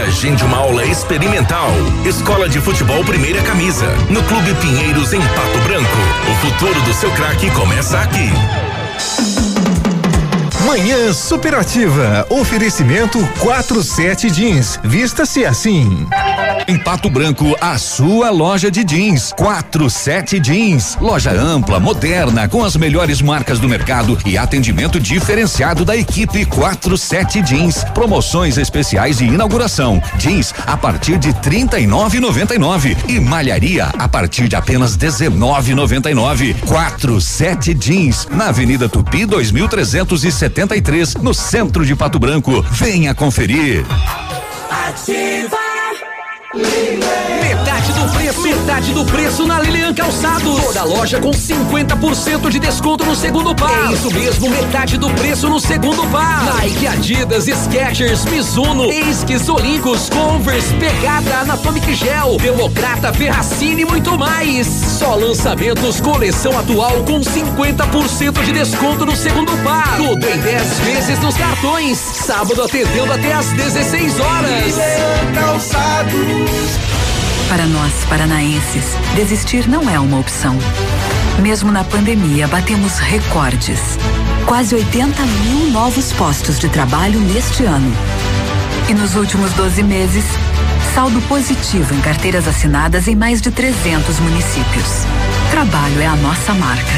agende uma aula experimental. Escola de Futebol Primeira Camisa, no Clube Pinheiros em Pato Branco. O futuro do seu craque começa aqui. Manhã Superativa. Oferecimento 47 Jeans. Vista-se assim. Em Pato Branco, a sua loja de jeans. 47 Jeans. Loja ampla, moderna, com as melhores marcas do mercado e atendimento diferenciado da equipe 47 Jeans. Promoções especiais de inauguração. Jeans a partir de 39,99 e malharia a partir de apenas 19,99. 47 Jeans na Avenida Tupi 2373, no centro de Pato Branco. Venha conferir. Ativa. Metade do preço, metade do preço na Lilian Calçados. Toda loja com 50% de desconto no segundo par. É isso mesmo, metade do preço no segundo par. Nike, Adidas, Skechers, Mizuno, Esquis, Olincos, Converse, Pegada, Anatomic Gel, Democrata, Ferracini e muito mais. Só lançamentos coleção atual com 50% de desconto no segundo par. Tudo em 10 vezes nos cartões. Sábado atendendo até às 16 horas. Lilian Calçados. Para nós, paranaenses, desistir não é uma opção. Mesmo na pandemia, batemos recordes. Quase 80 mil novos postos de trabalho neste ano. E nos últimos 12 meses, saldo positivo em carteiras assinadas em mais de 300 municípios. Trabalho é a nossa marca.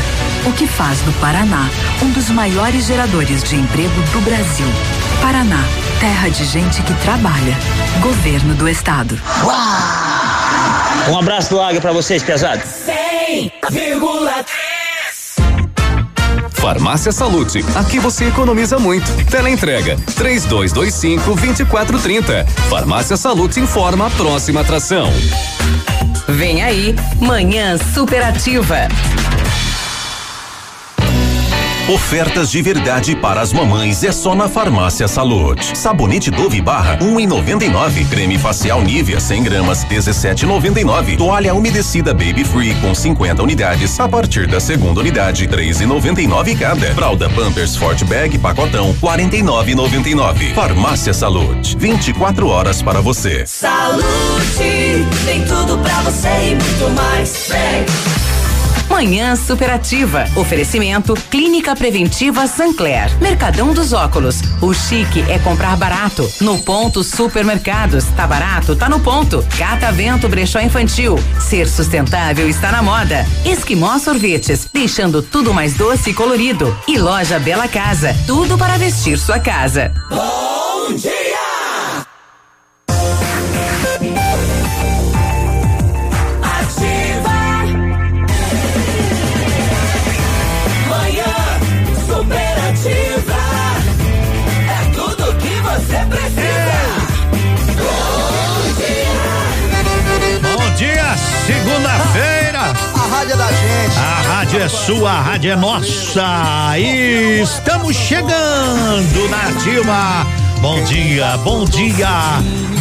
O que faz do Paraná um dos maiores geradores de emprego do Brasil. Paraná, terra de gente que trabalha. Governo do Estado. Um abraço do Águia pra vocês, pesados. 100,3 Farmácia Salute, aqui você economiza muito. Teleentrega, três dois, dois cinco, vinte e quatro, trinta. Farmácia Salute informa a próxima atração. Vem aí, Manhã Superativa. Ofertas de verdade para as mamães é só na Farmácia Salute. Sabonete Dove Barra, um em noventa e nove. Creme facial Nivea, 100 gramas, dezessete noventa e nove. Toalha umedecida Baby Free com 50 unidades, a partir da segunda unidade, três e noventa e nove cada. Fralda Pampers Forte Bag pacotão, quarenta e nove noventa e nove. Farmácia Salute, 24 horas para você. Saúde, tem tudo pra você e muito mais. Vem. Manhã Superativa. Oferecimento Clínica Preventiva Sancler. Mercadão dos Óculos. O chique é comprar barato. No ponto Supermercados. Tá barato? Tá no ponto. Catavento Brechó Infantil. Ser sustentável está na moda. Esquimó Sorvetes. Deixando tudo mais doce e colorido. E Loja Bela Casa. Tudo para vestir sua casa. Bom dia! Rádio é sua, a rádio é nossa. E estamos chegando na ativa. Bom dia, bom dia.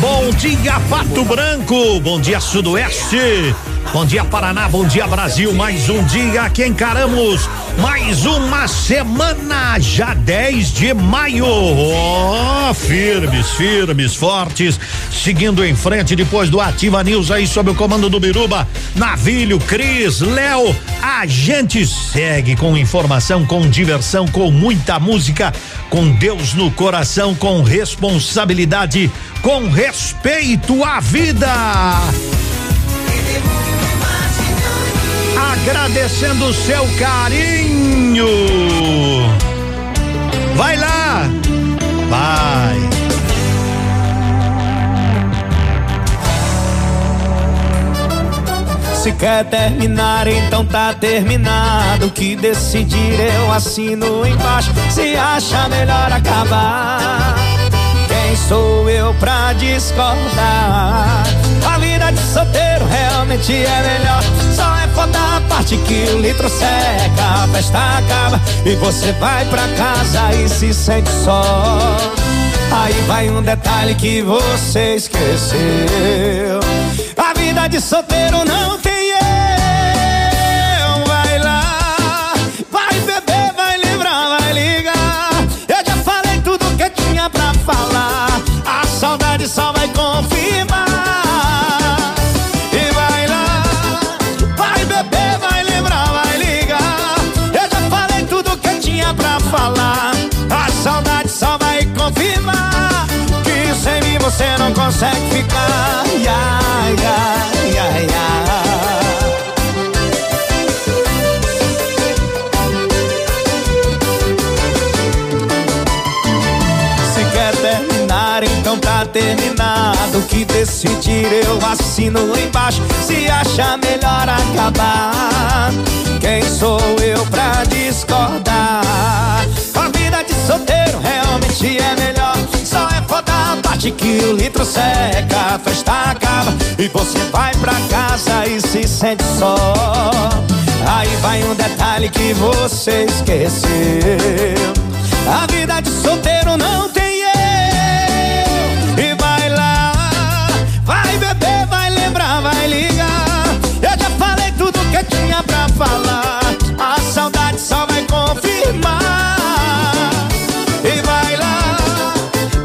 Bom dia, Pato Branco. Bom dia, Sudoeste. Bom dia, Paraná. Bom dia, Brasil. Mais um dia que encaramos. Mais uma semana, já 10 de maio. Oh, firmes, firmes, fortes. Seguindo em frente depois do Ativa News aí sob o comando do Biruba, Navilho, Cris, Léo. A gente segue com informação, com diversão, com muita música, com Deus no coração, com responsabilidade, com respeito à vida. Agradecendo o seu carinho. Vai lá. Vai. Se quer terminar, então tá terminado. O que decidir eu assino embaixo. Se acha melhor acabar. Sou eu pra discordar? A vida de solteiro realmente é melhor. Só é foda a parte que o litro seca, a festa acaba e você vai pra casa e se sente só. Aí vai um detalhe que você esqueceu. A vida de solteiro não tem falar. Saudade só vai confirmar. E vai lá, vai beber, vai lembrar, vai ligar. Eu já falei tudo que tinha pra falar. A saudade só vai confirmar que sem mim você não consegue ficar. Ai, ai, ai, ai. Terminado. Que decidir eu assino embaixo. Se acha melhor acabar, quem sou eu pra discordar? A vida de solteiro realmente é melhor. Só é foda a parte que o litro seca, a festa acaba e você vai pra casa e se sente só. Aí vai um detalhe que você esqueceu. A vida de solteiro não tem tinha pra falar. A saudade só vai confirmar. E vai lá,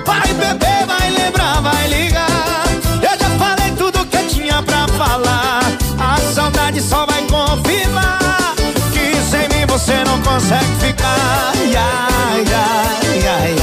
vai beber, vai lembrar, vai ligar. Eu já falei tudo que tinha pra falar. A saudade só vai confirmar que sem mim você não consegue ficar. Ai, ai, ai, ai.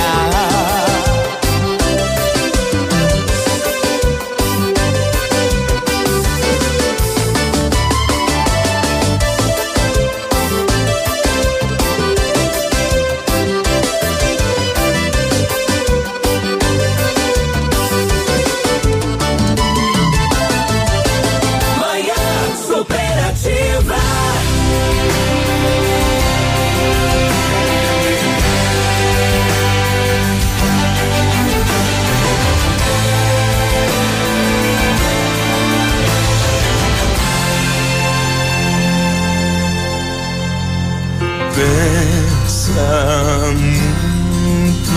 Pensa muito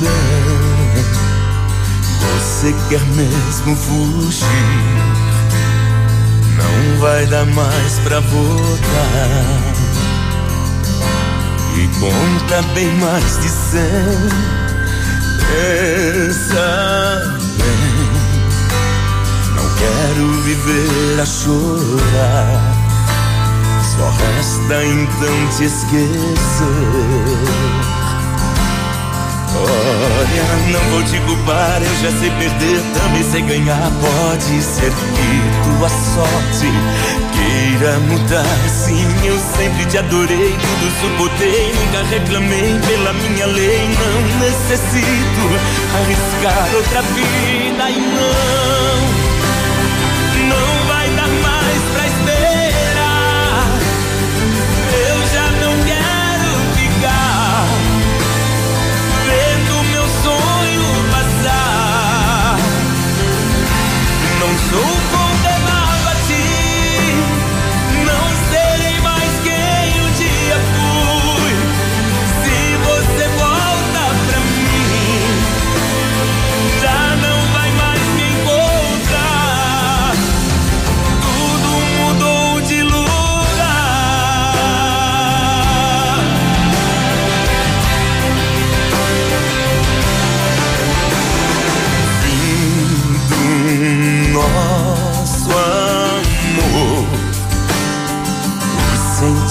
bem. Você quer mesmo fugir? Não vai dar mais pra voltar. E conta bem mais de cem. Pensa bem. Não quero viver a chorar. Só resta então te esquecer. Olha, não vou te culpar, eu já sei perder, também sei ganhar. Pode ser que tua sorte queira mudar. Sim, eu sempre te adorei, tudo suportei, nunca reclamei pela minha lei. Não necessito arriscar outra vida e não,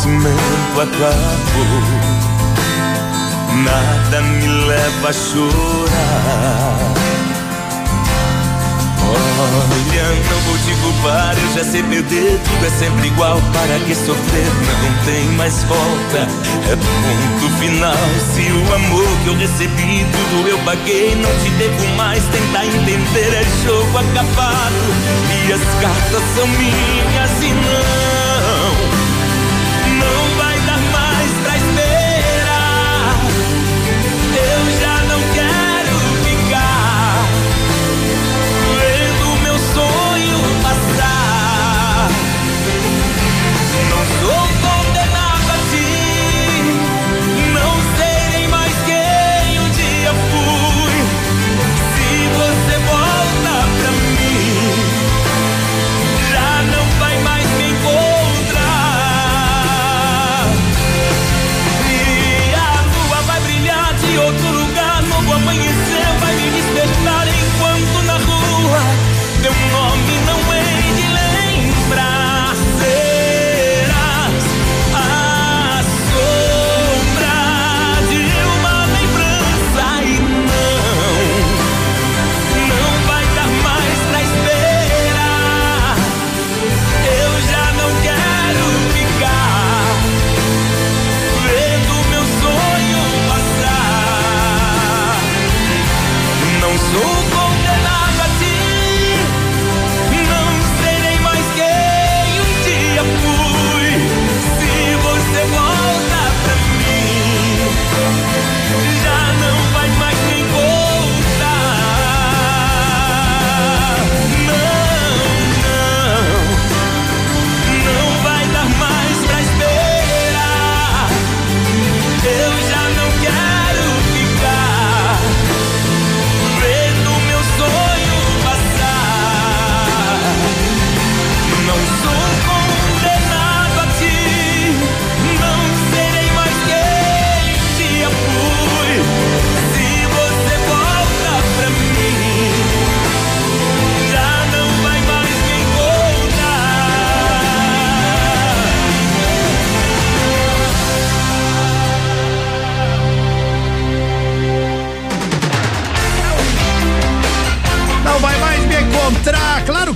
sentimento acabou. Nada me leva a chorar. Olha, não vou te culpar, eu já sei perder, tudo é sempre igual. Para que sofrer? Não tem mais volta. É ponto final. Se o amor que eu recebi, tudo eu paguei, não te devo mais. Tentar entender é jogo acabado. E as cartas são minhas e não,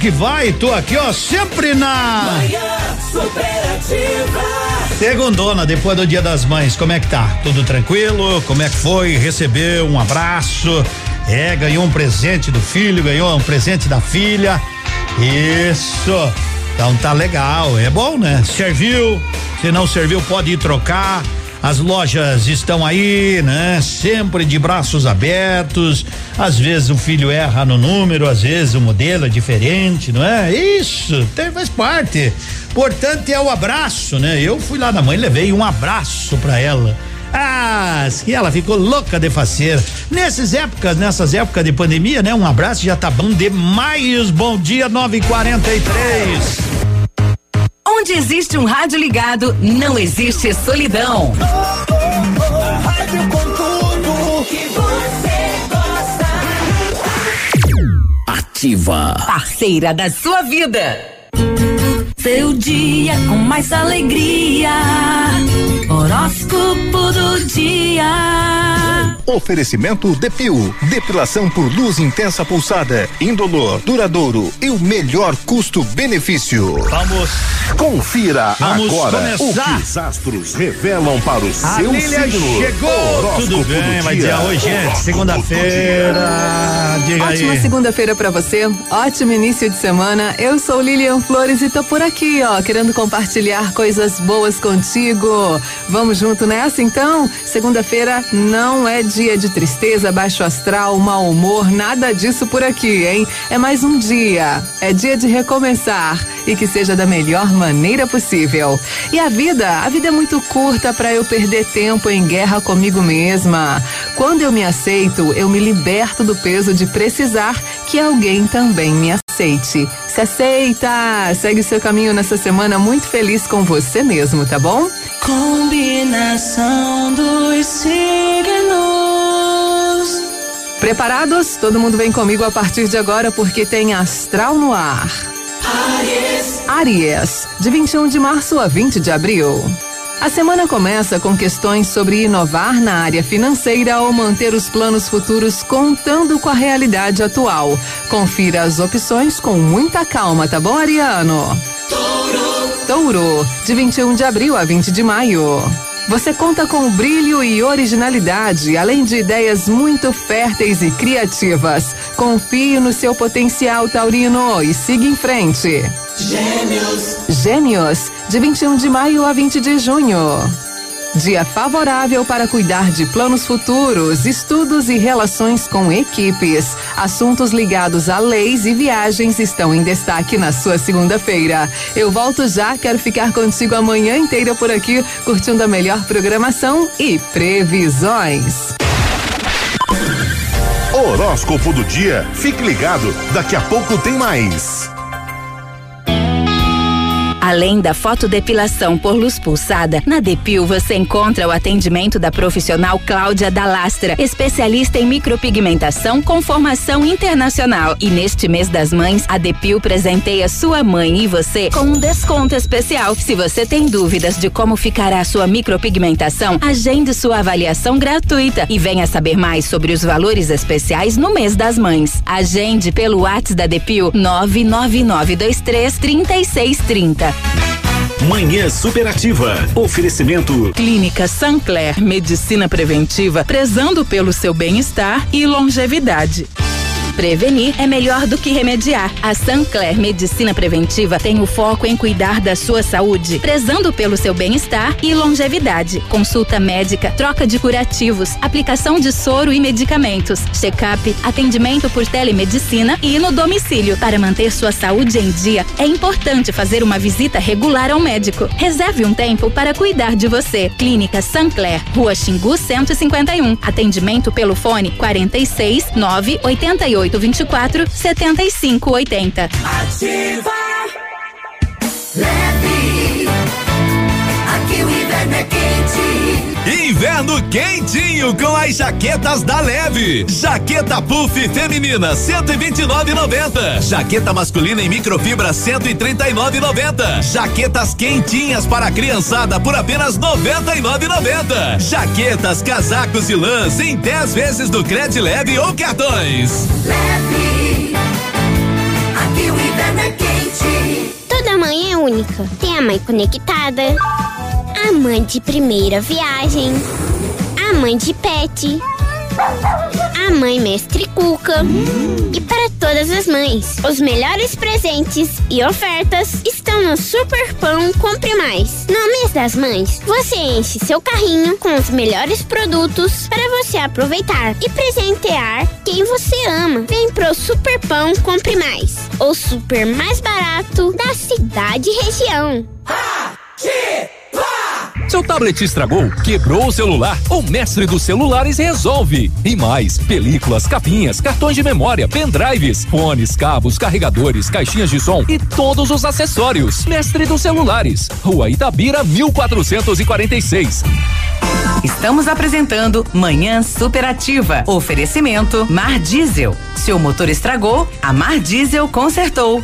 que vai, tô aqui, ó, sempre na. Superativa. Segundona, depois do dia das mães, como é que tá? Tudo tranquilo? Como é que foi? Recebeu um abraço? É, ganhou um presente do filho, ganhou um presente da filha. Isso. Então tá legal, é bom, né? Serviu, se não serviu pode ir trocar. As lojas estão aí, né? Sempre de braços abertos. Às vezes o filho erra no número, às vezes o modelo é diferente, não é? Isso, tem, faz parte. Importante é o abraço, né? Eu fui lá na mãe, levei um abraço para ela. Ah, que ela ficou louca de faceira. Nessas épocas, nessas épocas de pandemia, né? Um abraço já tá bom demais. Bom dia, 943. Onde existe um rádio ligado, não existe solidão. Ativa. Parceira da sua vida. Seu dia com mais alegria. Horóscopo do dia. Oferecimento Depil, depilação por luz intensa pulsada, indolor, duradouro e o melhor custo-benefício. Vamos. Confira Vamos agora começar. o que os astros revelam para o A seu Lília signo. chegou. Horóscopo Tudo bem, do mas dia hoje é segunda-feira. Diga Ótima aí. segunda-feira pra você, ótimo início de semana. Eu sou Lilian Flores e tô por aqui, ó, querendo compartilhar coisas boas contigo. Vamos junto nessa então? Segunda-feira não é dia de tristeza, baixo astral, mau humor, nada disso por aqui, hein? É mais um dia, é dia de recomeçar e que seja da melhor maneira possível. E a vida, a vida é muito curta pra eu perder tempo em guerra comigo mesma. Quando eu me aceito, eu me liberto do peso de precisar que alguém também me aceite. Se aceita! Segue seu caminho nessa semana muito feliz com você mesmo, tá bom? Combinação dos signos. Preparados? Todo mundo vem comigo a partir de agora porque tem Astral no ar. Aries. Aries, de 21 de março a 20 de abril. A semana começa com questões sobre inovar na área financeira ou manter os planos futuros contando com a realidade atual. Confira as opções com muita calma, tá bom, Ariano? Touro. Touro, de 21 de abril a 20 de maio. Você conta com brilho e originalidade, além de ideias muito férteis e criativas. Confie no seu potencial, Taurino, e siga em frente. Gêmeos. Gêmeos, de 21 de maio a 20 de junho. Dia favorável para cuidar de planos futuros, estudos e relações com equipes. Assuntos ligados a leis e viagens estão em destaque na sua segunda-feira. Eu volto já, quero ficar contigo a manhã inteira por aqui, curtindo a melhor programação e previsões. Horóscopo do dia. Fique ligado, daqui a pouco tem mais. Além da fotodepilação por luz pulsada, na Depil você encontra o atendimento da profissional Cláudia Dalastra, especialista em micropigmentação com formação internacional. E neste mês das mães, a Depil presenteia sua mãe e você com um desconto especial. Se você tem dúvidas de como ficará sua micropigmentação, agende sua avaliação gratuita e venha saber mais sobre os valores especiais no mês das mães. Agende pelo WhatsApp da Depil 99923 3630. Manhã Superativa. Oferecimento Clínica Sancler, medicina preventiva, prezando pelo seu bem-estar e longevidade. Prevenir é melhor do que remediar. A Sancler Medicina Preventiva tem o foco em cuidar da sua saúde, prezando pelo seu bem-estar e longevidade. Consulta médica, troca de curativos, aplicação de soro e medicamentos, check-up, atendimento por telemedicina e no domicílio. Para manter sua saúde em dia, é importante fazer uma visita regular ao médico. Reserve um tempo para cuidar de você. Clínica Sancler, Rua Xingu 151. Atendimento pelo fone 46 988 24 75 80. Ativa. Leve o inverno é quente. Inverno quentinho com as jaquetas da Leve. Jaqueta Puff feminina 129,90. Jaqueta masculina em microfibra 139,90. Jaquetas quentinhas para a criançada por apenas 99,90. Jaquetas, casacos e lãs em 10 vezes do crédito leve ou cartões. Leve. Aqui o inverno é quente. Toda mãe é única. Tem a mãe conectada a mãe de primeira viagem, a mãe de pet, a mãe mestre Cuca. E para todas as mães, os melhores presentes e ofertas estão no Super Pão Compre Mais. No mês das mães, você enche seu carrinho com os melhores produtos para você aproveitar e presentear quem você ama. Vem pro Super Pão Compre Mais, o super mais barato da cidade e região. Seu tablet estragou, quebrou o celular? O mestre dos celulares resolve. E mais, películas, capinhas, cartões de memória, pendrives, fones, cabos, carregadores, caixinhas de som e todos os acessórios. Mestre dos celulares, Rua Itabira 1446. Estamos apresentando Manhã Superativa. Oferecimento Mar Diesel. Seu motor estragou, a Mar Diesel consertou.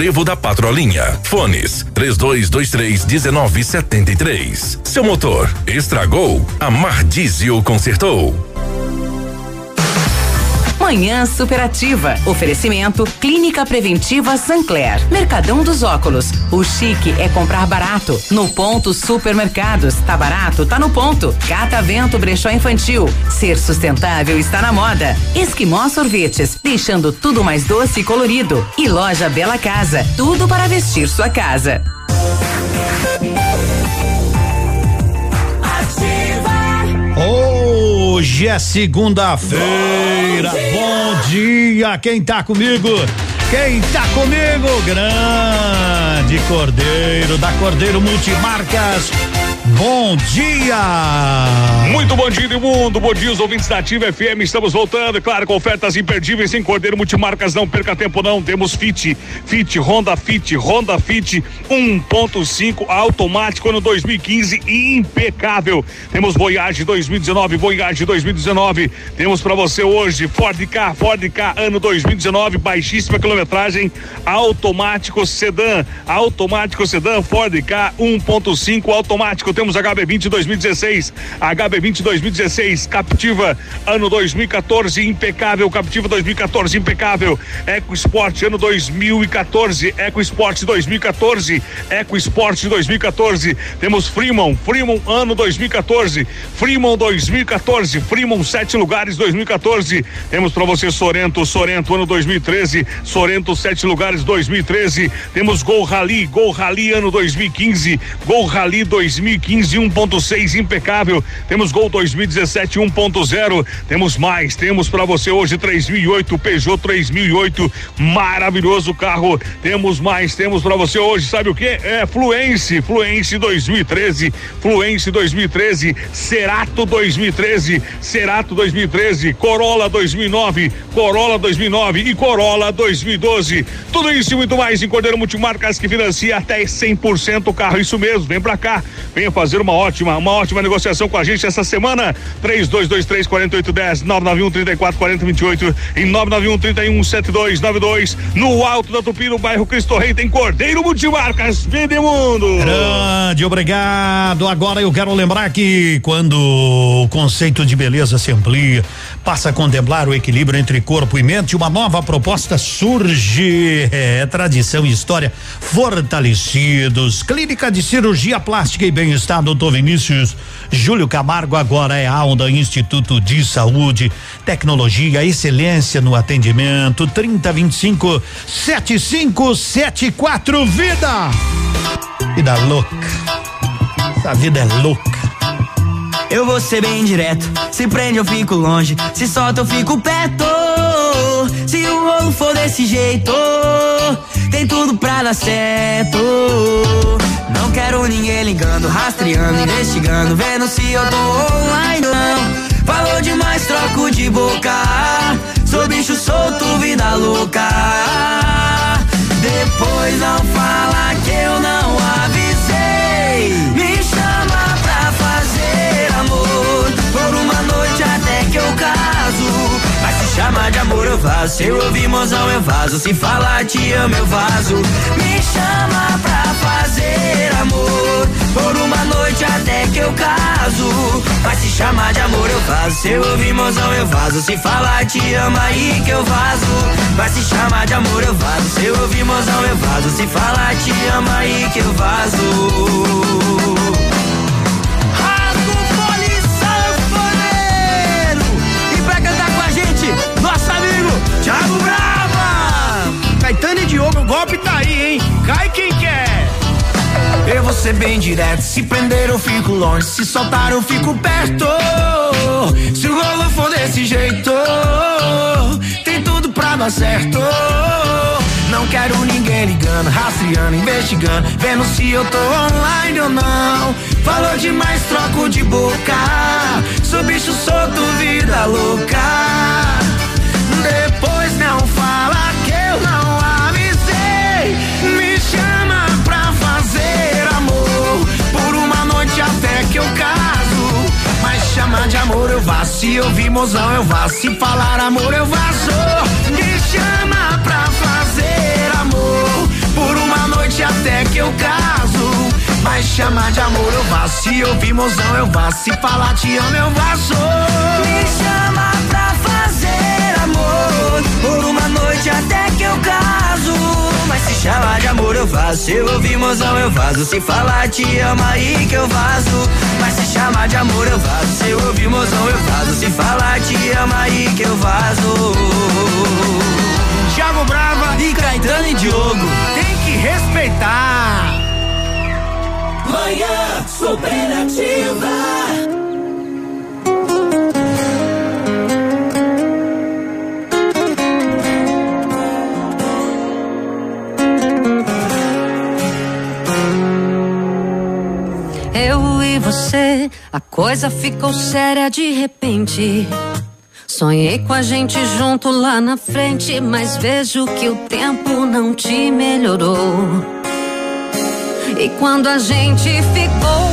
trevo da Patrolinha. Fones 3223 1973. Seu motor estragou? A Mar Diesel consertou. Manhã Superativa. Oferecimento Clínica Preventiva Sancler. Mercadão dos Óculos. O chique é comprar barato. No ponto Supermercados. Tá barato? Tá no ponto. Catavento Brechó Infantil. Ser sustentável está na moda. Esquimó Sorvetes. Deixando tudo mais doce e colorido. E Loja Bela Casa. Tudo para vestir sua casa. Hoje é segunda-feira. Bom dia. Quem tá comigo? Quem tá comigo? Grande Cordeiro da Cordeiro Multimarcas. Bom dia! Muito bom dia, mundo. Bom dia, os ouvintes da Ativa FM. Estamos voltando, claro, com ofertas imperdíveis em Cordeiro Multimarcas. Não perca tempo, não. Temos Fit, Fit, Honda Fit, Honda Fit 1.5 automático ano 2015 impecável. Temos Voyage 2019, Voyage 2019. Temos para você hoje Ford K, Ford K ano 2019, baixíssima quilometragem, automático sedã, automático sedã, Ford K 1.5 automático temos HB20 2016, HB20 2016, Captiva ano 2014 impecável, Captiva 2014 impecável, Eco Sport ano 2014, Eco Sport 2014, Eco Sport 2014, temos Freeman, Freeman ano 2014, Freeman 2014, Freeman sete lugares 2014, temos para você Sorento, Sorento ano 2013, Sorento sete lugares 2013, temos Gol Rally, Gol Rally ano 2015, Gol Rally 2015 1.6 impecável. Temos Gol 2017 1.0. Temos mais. Temos para você hoje 3008 Peugeot 3008, maravilhoso carro. Temos mais. Temos para você hoje, sabe o que? É Fluence, Fluence 2013, Fluence 2013, Cerato 2013, Cerato 2013, Corolla 2009, Corolla 2009 e Corolla 2012. Tudo isso e muito mais em Cordeiro Multimarcas que financia até 100% o carro. Isso mesmo. Vem para cá. Venha fazer uma ótima, uma ótima negociação com a gente essa semana. 3223 4810 991 34 40 28 e 991 31 7292 no alto da Tupi, no bairro Cristo Rei, tem Cordeiro Multimarcas, Vida Mundo. Grande, obrigado. Agora eu quero lembrar que quando o conceito de beleza se amplia, passa a contemplar o equilíbrio entre corpo e mente, uma nova proposta surge. É tradição e história fortalecidos. Clínica de Cirurgia Plástica e Bem-Estar, doutor Vinícius Júlio Camargo, agora é a Onda Instituto de Saúde, Tecnologia, Excelência no Atendimento, 3025 7574 Vida. Vida louca. Essa vida é louca. Eu vou ser bem direto. Se prende, eu fico longe. Se solta, eu fico perto. Se o rolo for desse jeito, tem tudo pra dar certo. Não quero ninguém ligando, rastreando, investigando, vendo se eu tô online ou não. Falou demais, troco de boca. Sou bicho solto, vida louca. Depois não fala que vazo. Se eu ouvir mozão, eu vazo. Se falar te amo, eu vazo. Me chama pra fazer amor. Por uma noite até que eu caso. Mas se chamar de amor, eu vazo. Se eu ouvir mozão, eu vazo. Se falar te amo, aí que eu vazo. Mas se chamar de amor, eu vazo. Se eu ouvir mozão, eu vazo. Se falar te amo, aí que eu vazo. Diogo, o golpe tá aí, hein? Cai quem quer. Eu vou ser bem direto, se prender eu fico longe, se soltar eu fico perto. Se o rolo for desse jeito, tem tudo pra dar certo. Não quero ninguém ligando, rastreando, investigando, vendo se eu tô online ou não. Falou demais, troco de boca. Sou bicho solto, vida louca. Se ouvir mozão eu vá. Se falar amor eu vazo. Me chama pra fazer amor. Por uma noite até que eu caso. Mas chama de amor eu vá. Se ouvir mozão eu vá. Se falar te amo eu vazo. Me chama pra fazer amor. Por uma noite até que eu caso. Mas se chamar de amor eu vazo. Se eu ouvir mozão eu vazo. Se falar te amo aí que eu vazo. Mas se chamar de amor eu vazo. Se eu ouvir mozão eu vazo. Se falar te amo aí que eu vazo. Thiago Brava e Caetano e Diogo. Tem que respeitar. Manhã superativa. Você, a coisa ficou séria de repente. Sonhei com a gente junto lá na frente, mas vejo que o tempo não te melhorou. E quando a gente ficou,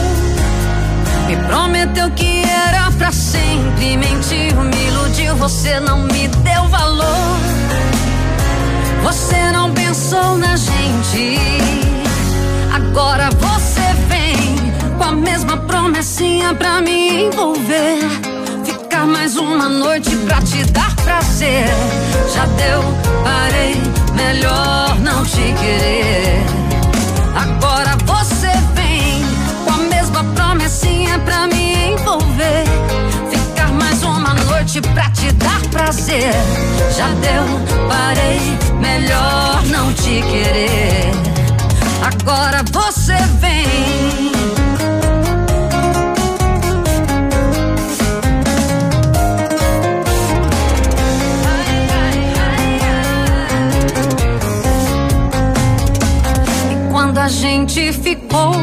me prometeu que era pra sempre. Mentiu, me iludiu, você não me deu valor. Você não pensou na gente. Agora você com a mesma promessinha pra me envolver. Ficar mais uma noite pra te dar prazer. Já deu, parei, melhor não te querer. Agora você vem com a mesma promessinha pra me envolver. Ficar mais uma noite pra te dar prazer. Já deu, parei, melhor não te querer. Agora você vem. A gente ficou,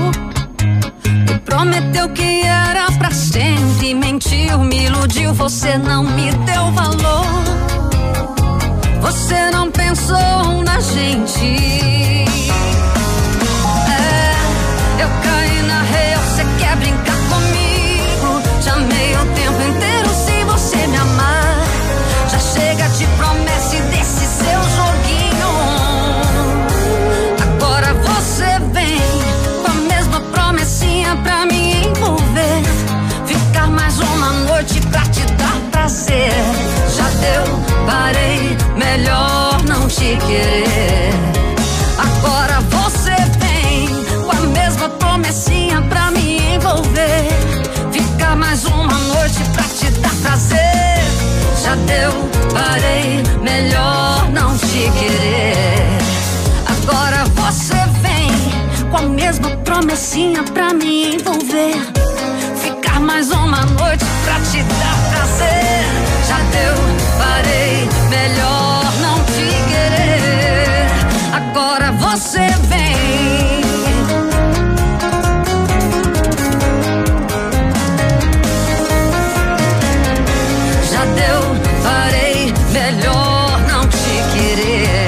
me prometeu que era pra sempre. Mentiu, me iludiu, você não me deu valor. Você não pensou na gente. É, eu caí na real, você quer brincar Já deu, parei, melhor não te querer. Agora você vem com a mesma promessinha pra me envolver. Ficar mais uma noite pra te dar prazer. Já deu, parei, melhor não te querer. Agora você vem com a mesma promessinha pra me envolver. Ficar mais uma noite pra te dar prazer. Já deu, parei, melhor não te querer. Agora você vem. Já deu, parei, melhor não te querer.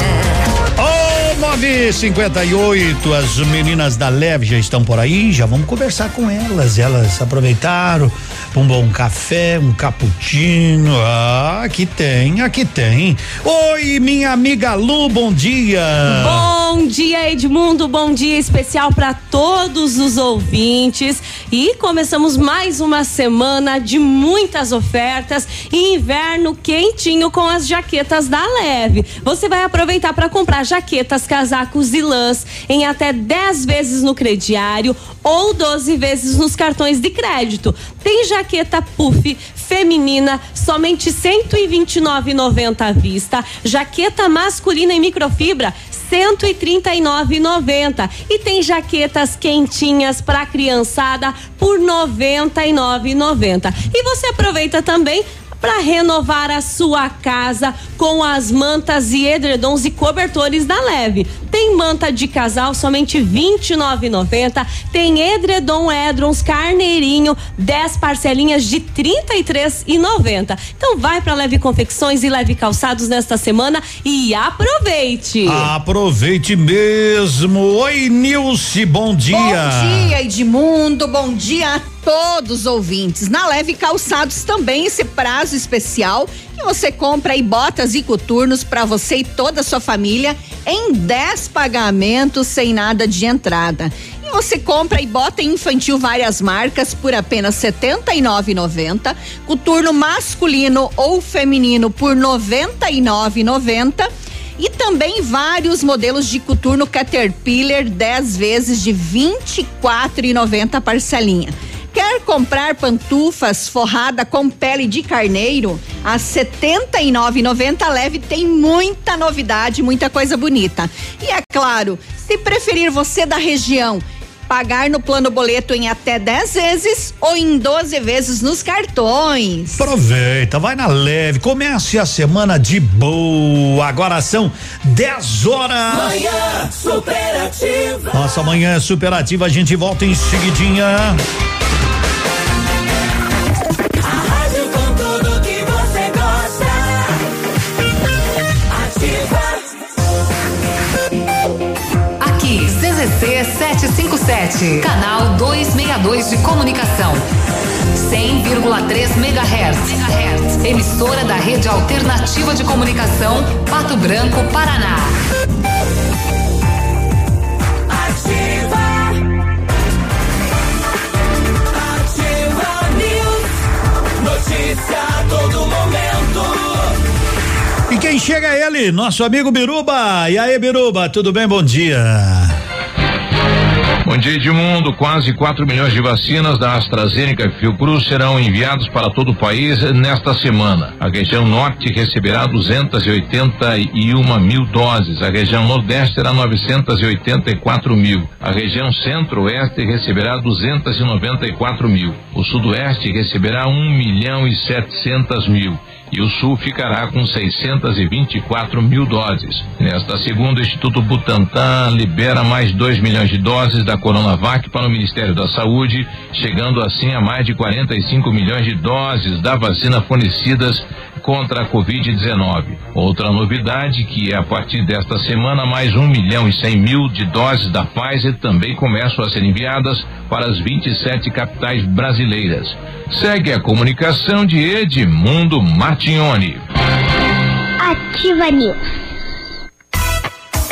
Ô, 958, as meninas da Leve já estão por aí, já vamos conversar com elas. Elas aproveitaram um bom café, um cappuccino. Ah, aqui tem, aqui tem. Oi, minha amiga Lu, bom dia. Bom dia, Edmundo. Bom dia especial para todos os ouvintes. E começamos mais uma semana de muitas ofertas e inverno quentinho com as jaquetas da Leve. Você vai aproveitar para comprar jaquetas, casacos e lãs em até 10 vezes no crediário ou 12 vezes nos cartões de crédito. Tem jaqueta puff feminina somente 129,90 à vista, jaqueta masculina em microfibra 139,90 e tem jaquetas quentinhas para criançada por 99,90. E você aproveita também para renovar a sua casa com as mantas e edredons e cobertores da Leve. Tem manta de casal somente 29,90, tem edredom Edrons Carneirinho 10 parcelinhas de 33,90. Então vai para Leve Confecções e Leve Calçados nesta semana e aproveite. Aproveite mesmo. Oi, Nilce, bom dia. Bom dia, Edmundo. Bom dia a todos os ouvintes. Na Leve Calçados também esse prazo especial que você compra aí botas e coturnos para você e toda a sua família em 10 pagamentos sem nada de entrada. E você compra e bota infantil várias marcas por apenas R$ 79,90, coturno masculino ou feminino por R$ 99,90 e também vários modelos de coturno Caterpillar 10 vezes de R$ 24,90 parcelinha. Quer comprar pantufas forrada com pele de carneiro? A R$ 79,90 leve tem muita novidade, muita coisa bonita. E é claro, se preferir você da região, pagar no plano boleto em até 10 vezes ou em 12 vezes nos cartões. Aproveita, vai na leve, comece a semana de boa. Agora são 10 horas. Manhã superativa. Nossa, amanhã é superativa, a gente volta em seguidinha. 757, canal 262 de comunicação. 100,3 MHz. Emissora da Rede Alternativa de Comunicação, Pato Branco, Paraná. Ativa. Ativa News. Notícia a todo momento. E quem chega é ele, nosso amigo Biruba. E aí, Biruba, tudo bem? Bom dia. Bom dia, Edmundo. Quase 4 milhões de vacinas da AstraZeneca e Fiocruz serão enviados para todo o país nesta semana. A região norte receberá 281 mil doses. A região nordeste terá 984 mil. A região centro-oeste receberá 294 mil. O sudoeste receberá 1 milhão e 700 mil e o Sul ficará com 624 mil doses. Nesta segunda, o Instituto Butantan libera mais 2 milhões de doses da Coronavac para o Ministério da Saúde, chegando assim a mais de 45 milhões de doses da vacina fornecidas contra a Covid-19. Outra novidade que é a partir desta semana mais 1 milhão e 100 mil de doses da Pfizer também começam a ser enviadas para as 27 capitais brasileiras. Segue a comunicação de Edmundo Martignoni. Ativa News.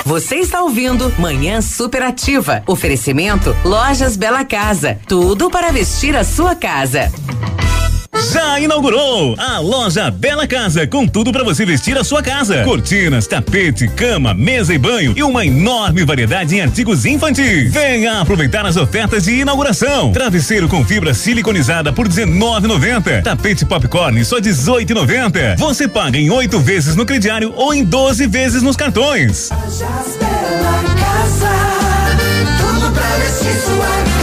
Você está ouvindo Manhã Superativa. Oferecimento Lojas Bela Casa. Tudo para vestir a sua casa. Já inaugurou a loja Bela Casa com tudo para você vestir a sua casa: cortinas, tapete, cama, mesa e banho e uma enorme variedade em artigos infantis. Venha aproveitar as ofertas de inauguração: travesseiro com fibra siliconizada por 19,90, tapete popcorn só 18,90. Você paga em oito vezes no crediário ou em 12 vezes nos cartões. Lojas Bela Casa. Tudo pra vestir sua casa.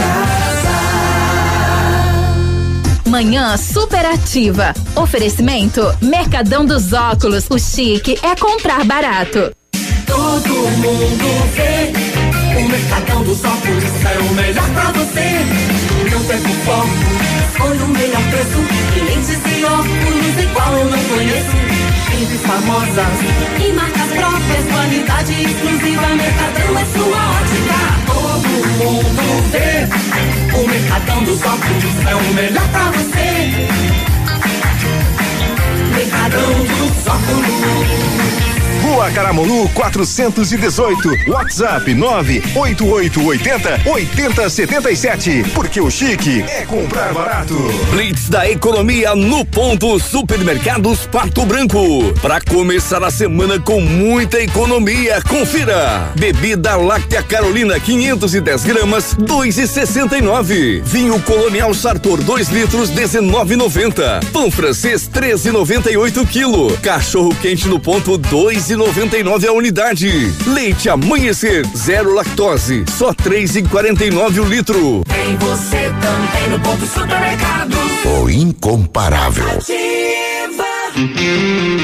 Manhã superativa. Oferecimento Mercadão dos Óculos. O chique é comprar barato. Todo mundo vê. O Mercadão dos Óculos é o melhor pra você. Não perca o foco. Escolha o melhor preço. Lentes e óculos igual eu não conheço. Lentes famosas e marcas próprias. Qualidade exclusiva. Mercadão é sua ótica. Todo mundo vê. O Mercadão dos óculos é o melhor pra você. Mercadão dos óculos. Rua Caramuru 418. WhatsApp 98880 8077. Porque o chique é comprar barato. Blitz da economia no ponto Supermercados Pato Branco. Para começar a semana com muita economia, confira. Bebida láctea Carolina 510 gramas 2,69. Vinho Colonial Sartor 2 litros 19,90. Pão francês 13,98 quilo. Cachorro quente no ponto 2,99 a unidade. Leite amanhecer zero lactose só 3,49 o litro. Tem você também no ponto supermercado. O incomparável.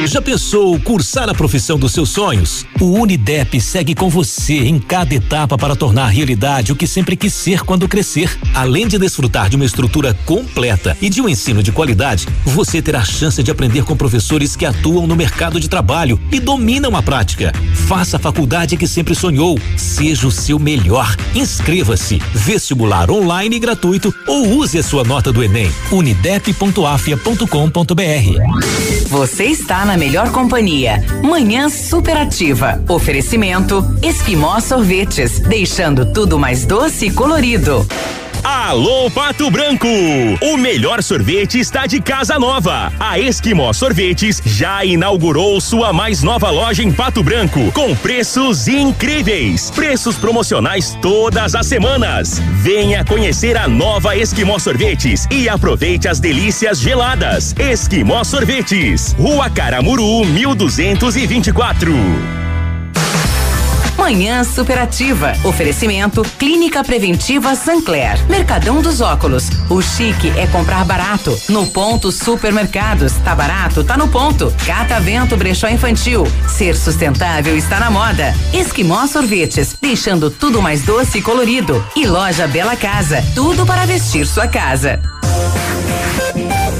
Já pensou cursar a profissão dos seus sonhos? O Unidep segue com você em cada etapa para tornar realidade o que sempre quis ser quando crescer. Além de desfrutar de uma estrutura completa e de um ensino de qualidade, você terá a chance de aprender com professores que atuam no mercado de trabalho e dominam a prática. Faça a faculdade que sempre sonhou. Seja o seu melhor. Inscreva-se. Vestibular online e gratuito ou use a sua nota do Enem. unidep.afia.com.br Você está na melhor companhia. Manhã superativa. Oferecimento Esquimó Sorvetes, deixando tudo mais doce e colorido. Alô Pato Branco! O melhor sorvete está de casa nova. A Esquimó Sorvetes já inaugurou sua mais nova loja em Pato Branco, com preços incríveis. Preços promocionais todas as semanas. Venha conhecer a nova Esquimó Sorvetes e aproveite as delícias geladas. Esquimó Sorvetes, Rua Caramuru, 1224. Manhã superativa. Oferecimento Clínica Preventiva Sancler. Mercadão dos Óculos. O chique é comprar barato. No ponto Supermercados. Tá barato? Tá no ponto. Catavento Brechó Infantil. Ser sustentável está na moda. Esquimó Sorvetes. Deixando tudo mais doce e colorido. E Loja Bela Casa. Tudo para vestir sua casa.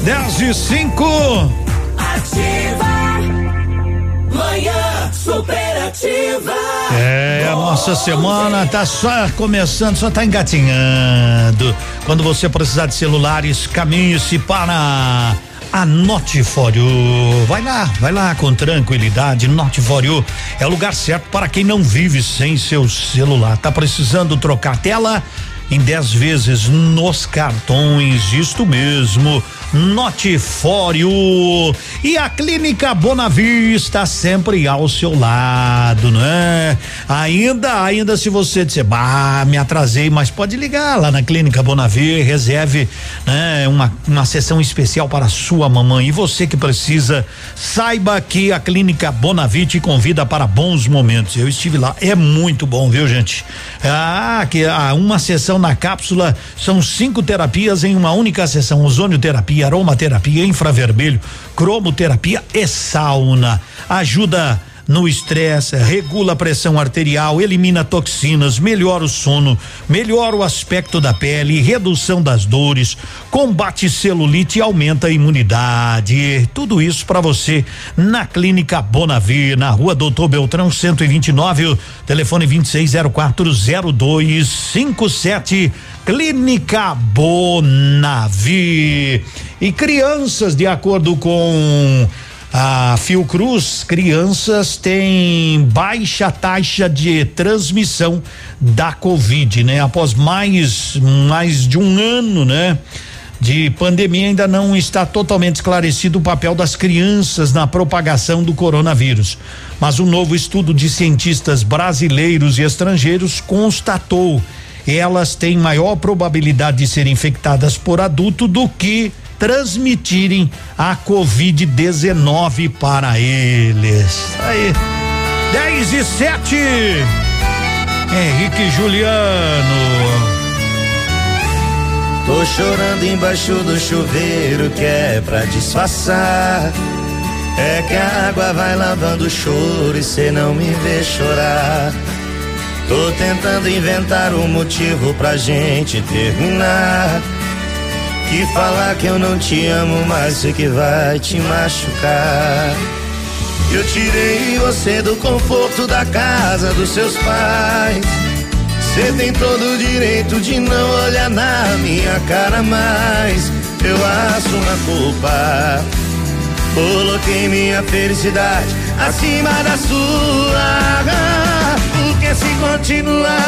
10 e 5. Ativa. Manhã superativa. É, a nossa semana tá só começando, só tá engatinhando. Quando você precisar de celulares, caminhe-se para a Notifório. Vai lá, vai lá com tranquilidade. Notifório é o lugar certo para quem não vive sem seu celular. Tá precisando trocar tela? Em 10 vezes nos cartões, isto mesmo. Notifório. E a Clínica Bonavista sempre ao seu lado, né? Ainda, ainda se você disser, bah, me atrasei, mas pode ligar lá na Clínica Bonavir, reserve, né? Uma, uma sessão especial para sua mamãe. E você que precisa, saiba que a Clínica Bonavir te convida para bons momentos. Eu estive lá, é muito bom, viu, gente? Ah, que ah, uma sessão na cápsula são cinco terapias em uma única sessão: ozonioterapia, aromaterapia, infravermelho, cromoterapia e sauna. Ajuda no estresse, regula a pressão arterial, elimina toxinas, melhora o sono, melhora o aspecto da pele, redução das dores, combate celulite e aumenta a imunidade. Tudo isso para você na Clínica Bonavir, na Rua Doutor Beltrão 129, o telefone 26040257. Clínica Bonavir. E crianças, de acordo com a Fiocruz, crianças têm baixa taxa de transmissão da Covid, né? Após mais, mais de um ano, né? De pandemia ainda não está totalmente esclarecido o papel das crianças na propagação do coronavírus. Mas um novo estudo de cientistas brasileiros e estrangeiros constatou elas têm maior probabilidade de serem infectadas por adulto do que transmitirem a Covid-19 para eles. Aí, 10 e 7. Henrique Juliano. Tô chorando embaixo do chuveiro que é pra disfarçar. É que a água vai lavando o choro e cê não me vê chorar. Tô tentando inventar um motivo pra gente terminar. Que falar que eu não te amo mais sei que vai te machucar. Eu tirei você do conforto da casa dos seus pais. Você tem todo o direito de não olhar na minha cara mais. Eu assumo a culpa. Coloquei minha felicidade acima da sua. Porque se continuar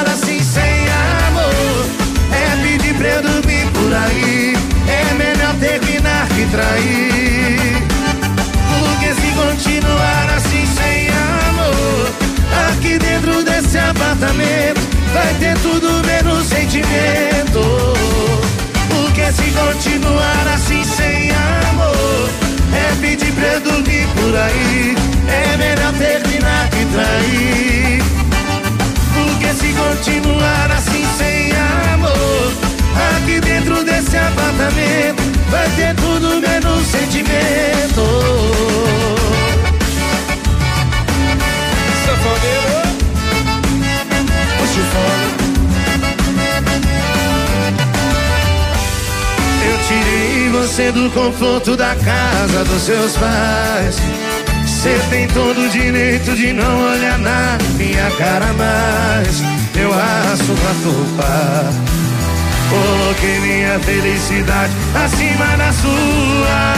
sentimento. Porque se continuar assim sem amor, é pedir pra eu dormir por aí. É melhor terminar que trair. Porque se continuar assim sem amor, aqui dentro desse apartamento vai ter tudo menos sentimento. Sanfoneiro, você do conforto da casa dos seus pais. Você tem todo o direito de não olhar na minha cara mais. Eu assumo a culpa. Coloquei minha felicidade acima da sua.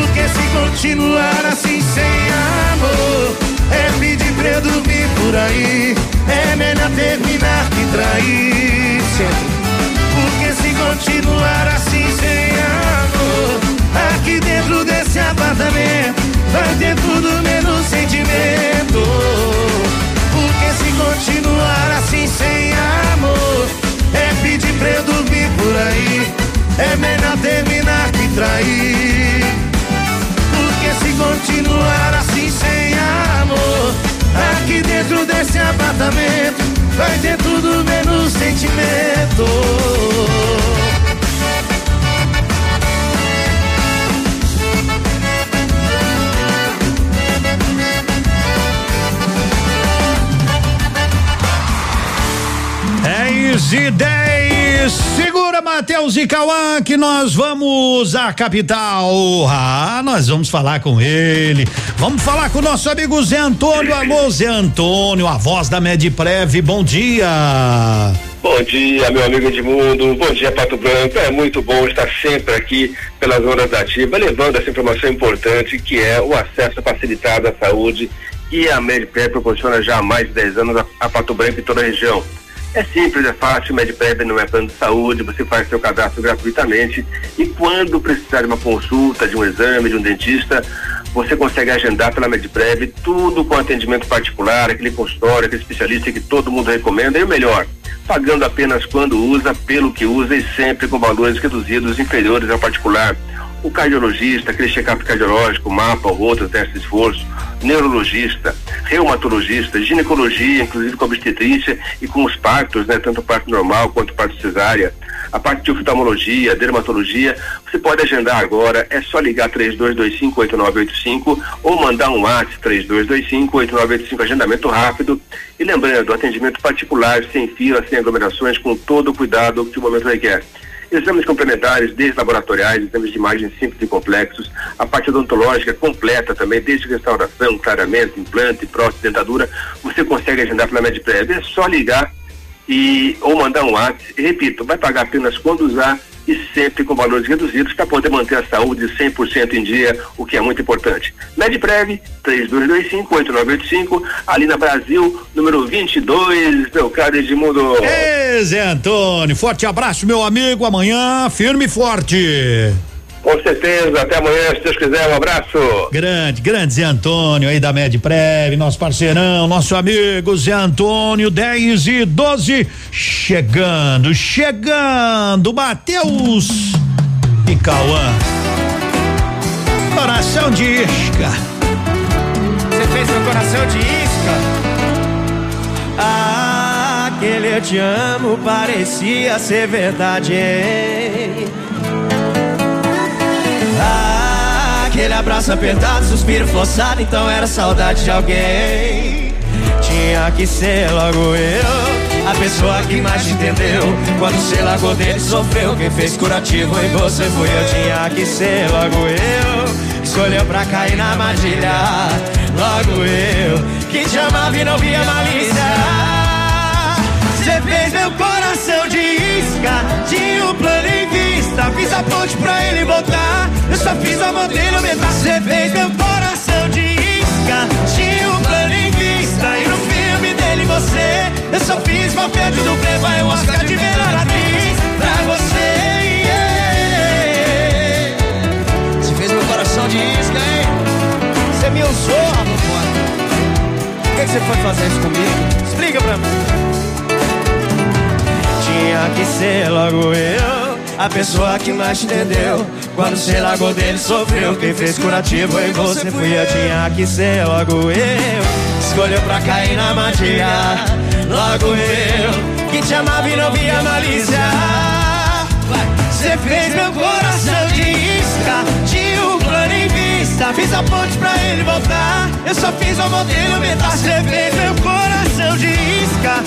Porque se continuar assim sem amor, é pedir pra eu dormir por aí. É melhor terminar que trair. Sempre. Se continuar assim sem amor, aqui dentro desse apartamento vai ter tudo menos sentimento. Porque se continuar assim sem amor, é pedir pra eu dormir por aí. É melhor terminar que trair. Porque se continuar assim sem amor, aqui dentro desse apartamento vai ter tudo menos sentimento. Dez e dez. Segura, Matheus e Cauã, que nós vamos à capital. Ah, nós vamos falar com ele. Vamos falar com o nosso amigo Zé Antônio. Alô, Zé Antônio, a voz da Medprev. Bom dia. Bom dia, meu amigo Edmundo. Bom dia, Pato Branco. É muito bom estar sempre aqui pelas horas da ativa, levando essa informação importante que é o acesso facilitado à saúde que a Medprev proporciona já há mais de 10 anos a, a Pato Branco e toda a região. É simples, é fácil, Medprev não é plano de saúde, você faz seu cadastro gratuitamente e quando precisar de uma consulta, de um exame, de um dentista, você consegue agendar pela Medprev tudo com atendimento particular, aquele consultório, aquele especialista que todo mundo recomenda e o melhor, pagando apenas quando usa, pelo que usa e sempre com valores reduzidos inferiores ao particular. O cardiologista, aquele check-up cardiológico, mapa, outro teste de esforço, neurologista, reumatologista, ginecologia, inclusive com obstetrícia e com os partos, né, tanto parto normal quanto parto cesárea, a parte de oftalmologia, dermatologia, você pode agendar agora, é só ligar 32258985 ou mandar um WhatsApp 32258985, agendamento rápido. E lembrando, atendimento particular, sem fila, sem aglomerações, com todo o cuidado que o momento requer. Exames complementares, desde laboratoriais, exames de imagem simples e complexos, a parte odontológica completa também, desde restauração, clareamento, implante, prótese, dentadura, você consegue agendar pela Medprev. É só ligar e ou mandar um WhatsApp. Repito, vai pagar apenas quando usar e sempre com valores reduzidos para poder manter a saúde 100% em dia, o que é muito importante. Medprev 3225-8985, ali na Brasil, número 22, meu caro Edmundo. Ei, Zé Antônio, forte abraço, meu amigo. Amanhã, firme e forte. Com certeza, até amanhã, se Deus quiser, um abraço. Grande, grande Zé Antônio aí da Medprev, nosso parceirão, nosso amigo Zé Antônio, 10 e 12, chegando, chegando, Matheus e Cauã. Coração de isca. Você fez meu coração de isca? Ah, aquele eu te amo parecia ser verdade, hein? Aquele abraço apertado, suspiro forçado, então era saudade de alguém. Tinha que ser logo eu, a pessoa que mais te entendeu. Quando você largou dele, sofreu. Quem fez curativo em você fui eu. Tinha que ser logo eu, escolheu pra cair na armadilha. Logo eu, que te amava e não via malícia. Você fez meu coração de isca, tinha um plano em vista. Fiz a ponte pra ele voltar. Eu só fiz a modelo metade. Você fez meu coração de isca. tinha um plano em vista. E no filme dele você, eu só fiz papel de dublê, vai o Oscar de melhor atriz pra você. yeah. Você fez meu coração de isca, hein? Você me usou, rapaz. Por que, que você foi fazer isso comigo? Explica pra mim. Tinha que ser logo eu, a pessoa que mais te entendeu. Quando você largou dele, sofreu. Quem fez curativo em você fui eu. Tinha que ser logo eu, escolheu pra cair na magia. Logo eu, que te amava e não via malícia. Você fez meu coração de isca, tinha um plano em vista. Fiz a ponte pra ele voltar. Eu só fiz o modelo aumentar. Você fez meu coração de isca,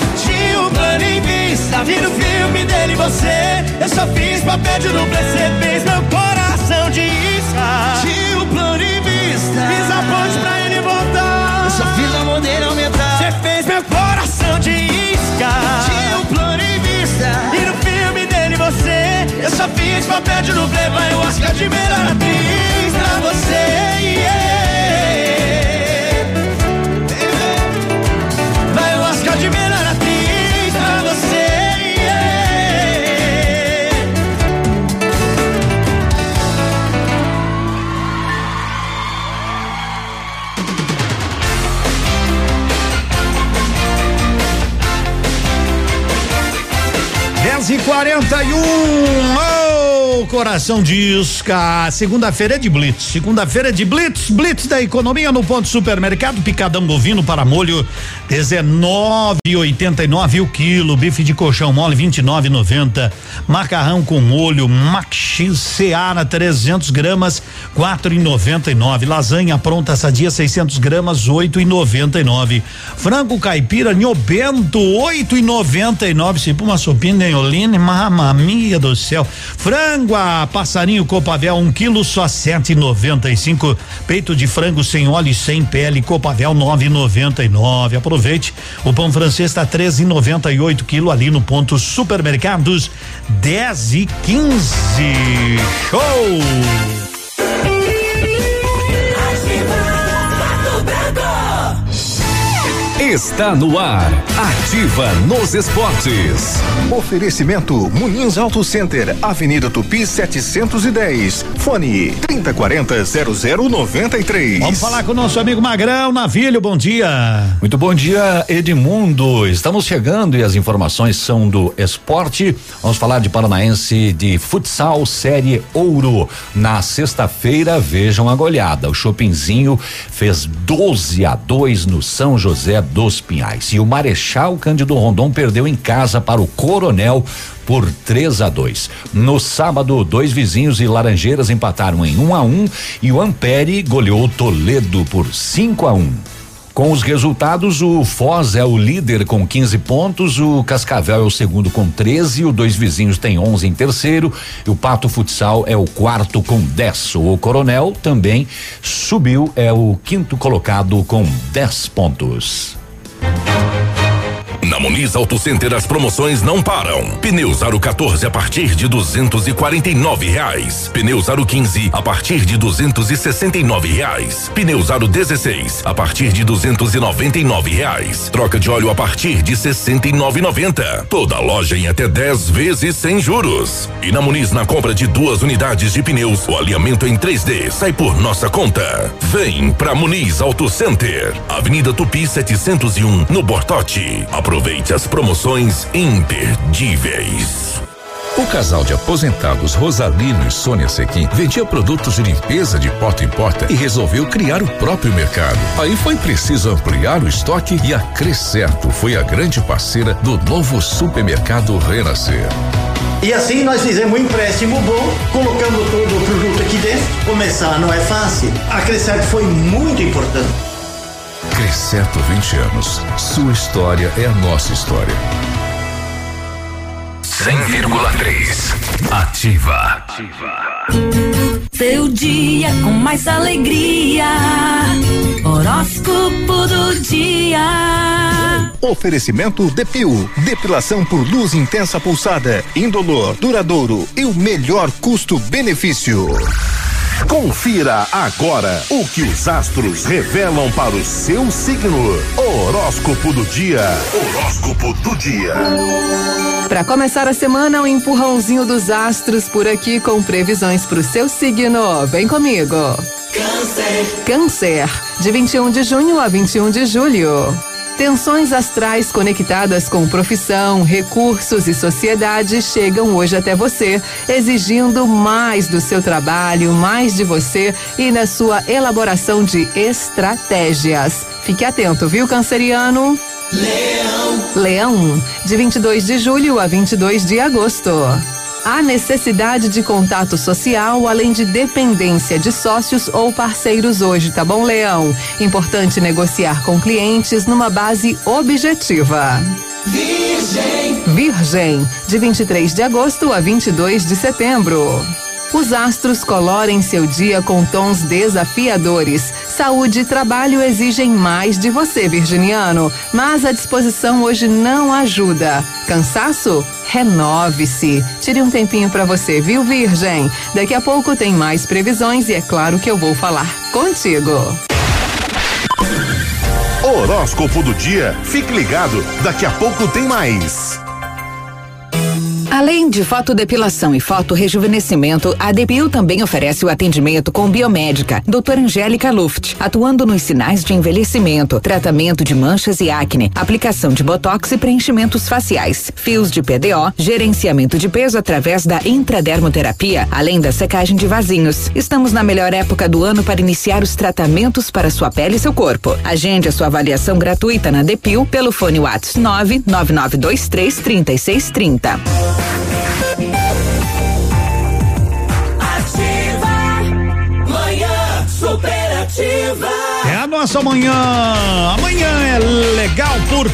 um plano em vista. Vi no filme dele você. Eu só fiz papel de dupla. Você fez meu coração de isca, tinha um plano em vista. Fiz a ponte pra ele voltar. Eu só fiz o modelo aumentar. Você fez meu coração de isca, tinha um plano em vista. E no filme dele você. Eu só fiz papel de dublê, vai o Oscar de melhor atriz pra você. yeah. 10 e 41 oh! Coração de isca, segunda-feira é de Blitz, segunda-feira é de Blitz, Blitz da economia no ponto supermercado, picadão bovino para molho, dezenove e oitenta e nove o quilo, bife de colchão mole, vinte e nove e noventa, macarrão com molho, Maxi Seara, 300 gramas, quatro e noventa e nove, lasanha pronta sadia, 600 gramas, oito e noventa e nove, frango caipira, Bento, oito noventa nove, se pôr uma sopinha de Oline, mamma mia do céu. Frango a passarinho Copavel, um quilo só sete e noventa e cinco. Peito de frango sem óleo e sem pele, Copavel nove e noventa e nove. Aproveite, o pão francês está treze e noventa e oito quilo ali no ponto supermercados, dez e quinze. Show! Está no ar. Ativa nos esportes. Oferecimento Munins Auto Center, Avenida Tupi 710. Fone 3040 0093. Vamos falar com o nosso amigo Magrão Navilho, bom dia. Muito bom dia, Edmundo. Estamos chegando e as informações são do esporte. Vamos falar de Paranaense de futsal Série Ouro. Na sexta-feira, vejam a goleada. O Chopinzinho fez 12 a 2 no São José dos Pinhais. E o Marechal Cândido Rondon perdeu em casa para o Coronel por 3 a 2. No sábado, dois vizinhos e Laranjeiras empataram em 1 um a 1 um, e o Ampere goleou Toledo por 5 a 1. Um. Com os resultados, o Foz é o líder com 15 pontos, o Cascavel é o segundo com 13, o Dois Vizinhos tem 11 em terceiro, e o Pato Futsal é o quarto com 10. O Coronel também subiu, é o quinto colocado com 10 pontos. Thank you. Na Muniz Auto Center as promoções não param. Pneus Aro 14 a partir de 249 reais. Pneus Aro 15 a partir de 269 reais. Pneus Aro 16 a partir de 299 reais. Troca de óleo a partir de 69,90. Toda loja em até 10 vezes sem juros. E na Muniz na compra de duas unidades de pneus, o alinhamento em 3D sai por nossa conta. Vem pra Muniz Auto Center, Avenida Tupi 701 no Bortote. Aproveite as promoções imperdíveis. O casal de aposentados Rosalino e Sônia Sequim vendia produtos de limpeza de porta em porta e resolveu criar o próprio mercado. Aí foi preciso ampliar o estoque e a Crescerto foi a grande parceira do novo supermercado Renascer. E assim nós fizemos um empréstimo bom, colocamos todo o produto aqui dentro. Começar não é fácil. A Crescerto foi muito importante. Crescerto 20 anos. Sua história é a nossa história. 100,3. Ativa. Seu dia com mais alegria. Horóscopo do dia. Oferecimento Depil, depilação por luz intensa pulsada, indolor, duradouro e o melhor custo-benefício. Confira agora o que os astros revelam para o seu signo. Horóscopo do dia. Horóscopo do dia. Para começar a semana, um empurrãozinho dos astros por aqui com previsões para o seu signo. Vem comigo. Câncer. Câncer, de 21 de junho a 21 de julho. Tensões astrais conectadas com profissão, recursos e sociedade chegam hoje até você, exigindo mais do seu trabalho, mais de você e na sua elaboração de estratégias. Fique atento, viu, canceriano? Leão. Leão, de 22 de julho a 22 de agosto. Há necessidade de contato social, além de dependência de sócios ou parceiros hoje, tá bom, Leão? Importante negociar com clientes numa base objetiva. Virgem. Virgem, de 23 de agosto a 22 de setembro. Os astros colorem seu dia com tons desafiadores. Saúde e trabalho exigem mais de você, virginiano, mas a disposição hoje não ajuda. Cansaço? Renove-se. Tire um tempinho para você, viu, Virgem? Daqui a pouco tem mais previsões e é claro que eu vou falar contigo. Horóscopo do dia. Fique ligado, daqui a pouco tem mais. Além de fotodepilação e fotorrejuvenescimento, a Depil também oferece o atendimento com biomédica, doutora Angélica Luft, atuando nos sinais de envelhecimento, tratamento de manchas e acne, aplicação de botox e preenchimentos faciais, fios de PDO, gerenciamento de peso através da intradermoterapia, além da secagem de vasinhos. Estamos na melhor época do ano para iniciar os tratamentos para sua pele e seu corpo. Agende a sua avaliação gratuita na Depil pelo fone WhatsApp 99923 3630. Ativa. Manhã superativa. É a nossa manhã. Amanhã é legal por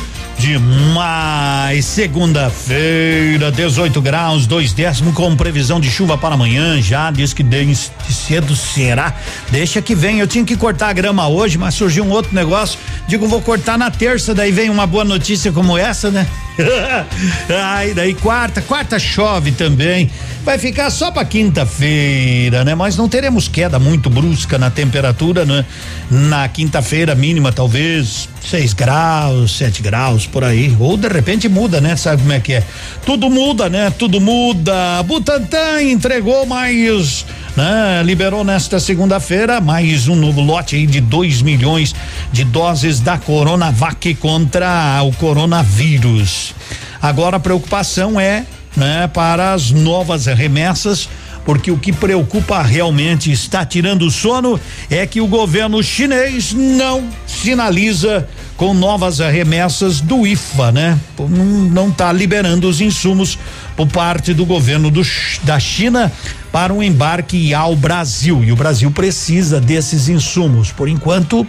demais. Segunda-feira, 18 graus, dois décimos, com previsão de chuva para amanhã. Já diz que de cedo será. Deixa que vem. Eu tinha que cortar a grama hoje, mas surgiu um outro negócio. Digo, vou cortar na terça. Daí vem uma boa notícia como essa, né? Ai, daí quarta, quarta chove também. Vai ficar só para quinta-feira, né? Mas não teremos queda muito brusca na temperatura, né? Na quinta-feira mínima talvez 6 graus, 7 graus por aí, ou de repente muda, né? Sabe como é que é? Tudo muda, né? Tudo muda. Butantan entregou mais né? Liberou nesta segunda-feira mais um novo lote aí de 2 milhões de doses da Coronavac contra o coronavírus. Agora a preocupação é, né, para as novas remessas porque o que preocupa realmente está tirando o sono é que o governo chinês não sinaliza com novas remessas do IFA, né? Não, não tá liberando os insumos por parte do governo do, da China para um embarque ao Brasil e o Brasil precisa desses insumos. Por enquanto,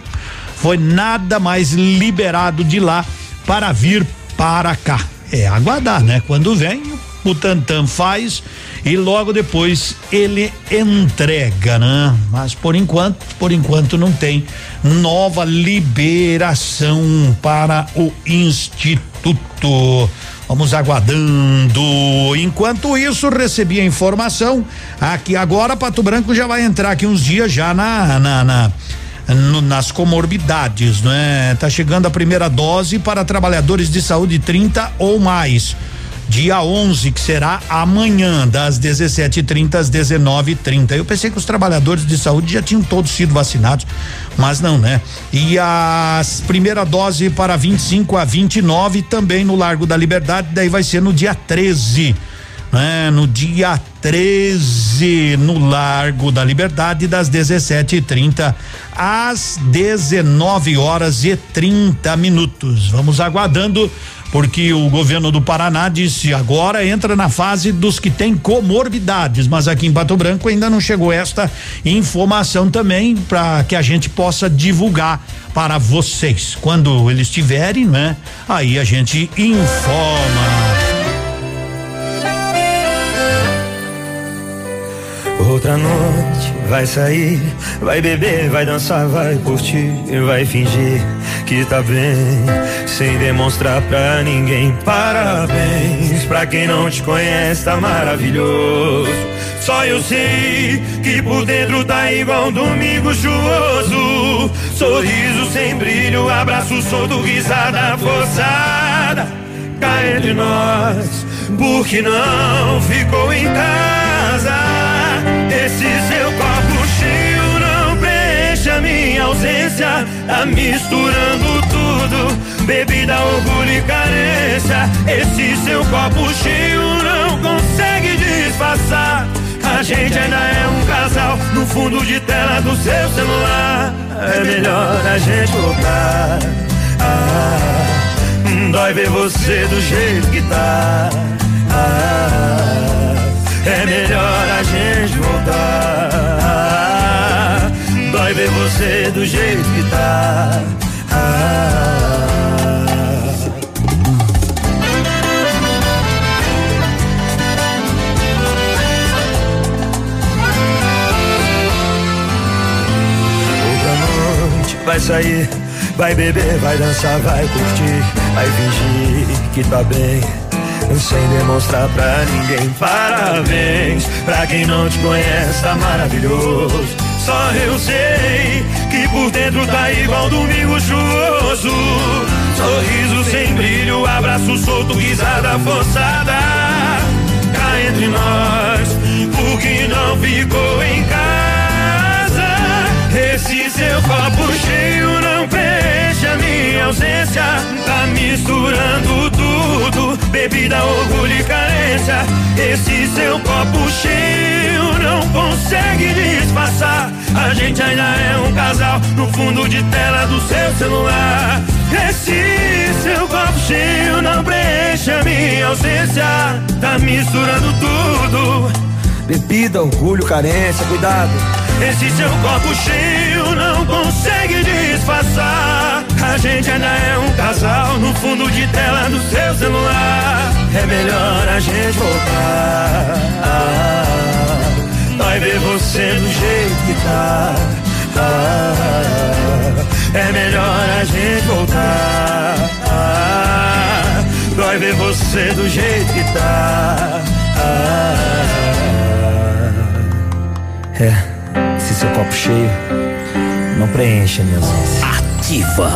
foi nada mais liberado de lá para vir para cá. É aguardar, né? Quando vem, o Tantan faz e logo depois ele entrega, né? Mas por enquanto, por enquanto não tem nova liberação para o instituto. Vamos aguardando. Enquanto isso, recebi a informação aqui agora Pato Branco já vai entrar aqui uns dias já na, na, na nas comorbidades, né? Tá chegando a primeira dose para trabalhadores de saúde 30 ou mais dia 11, que será amanhã, das 17h30 às 19h30. Eu pensei que os trabalhadores de saúde já tinham todos sido vacinados, mas não, né? E a primeira dose para 25 a 29 também no Largo da Liberdade, daí vai ser no dia 13. Né? No dia 13, no Largo da Liberdade, das 17h30 às 19 horas e 30 minutos. Vamos aguardando porque o governo do Paraná disse agora entra na fase dos que têm comorbidades, mas aqui em Pato Branco ainda não chegou esta informação também para que a gente possa divulgar para vocês. Quando eles tiverem, né? Aí a gente informa. Outra noite vai sair, vai beber, vai dançar, vai curtir, vai fingir que tá bem, sem demonstrar pra ninguém. Parabéns pra quem não te conhece, tá maravilhoso. Só eu sei que por dentro tá igual um domingo chuvoso. Sorriso sem brilho, abraço solto, risada forçada. Cá entre nós, porque não ficou em casa. Esse seu copo cheio não preenche a minha ausência. Tá misturando tudo, bebida, orgulho e carência. Esse seu copo cheio não consegue disfarçar. A gente ainda é um casal no fundo de tela do seu celular. É melhor a gente voltar. Ah, dói ver você do jeito que tá. Ah, é melhor a gente voltar. Dói ver você do jeito que tá. Ah, vai sair, vai beber, vai dançar, vai curtir, vai fingir que tá bem. Sem demonstrar pra ninguém parabéns Pra quem não te conhece tá maravilhoso. Só eu sei que por dentro tá igual domingo chuvoso. Sorriso sem brilho, abraço solto, risada forçada. Cá entre nós, porque não ficou em esse seu copo cheio não preenche a minha ausência. Tá misturando tudo, bebida, orgulho e carência. Esse seu copo cheio não consegue disfarçar. A gente ainda é um casal no fundo de tela do seu celular. Esse seu copo cheio não preenche a minha ausência. Tá misturando tudo. Bebida, orgulho, carência, cuidado. Esse seu copo cheio não consegue disfarçar. A gente ainda é um casal no fundo de tela do seu celular. É melhor a gente voltar. Ah, vai ver você do jeito que tá. É melhor a gente voltar. Ah, vai ver você do jeito que tá. É. Esse seu copo cheio não preenche a minha ausência. Ativa.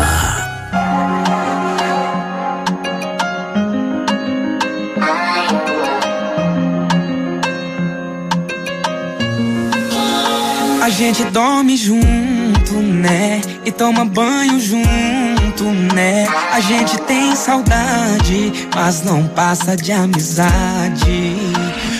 A gente dorme junto, né? E toma banho junto, né? A gente tem saudade, mas não passa de amizade.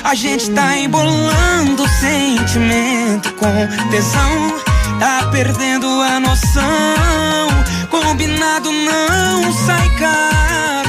A gente tá embolando o sentimento com tesão. Tá perdendo a noção. Combinado não sai caro.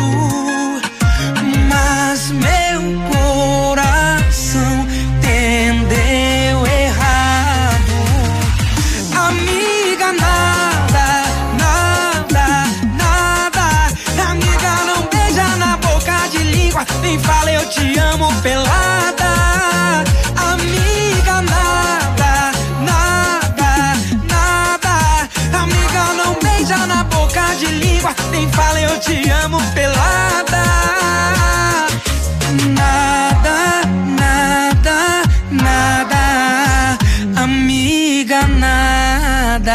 Nada.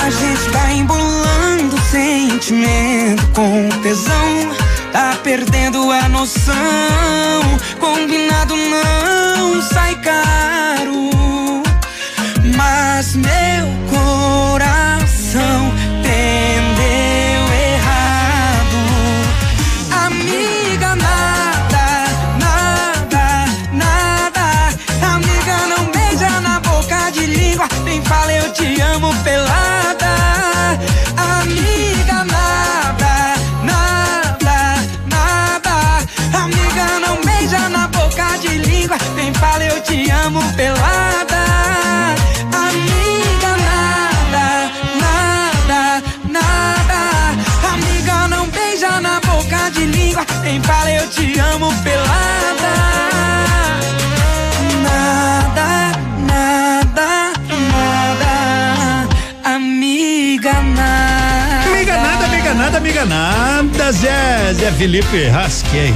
A gente tá embolando sentimento com tesão. Tá perdendo a noção. Combinado não sai caro. Zé. Zé Felipe Ras, que é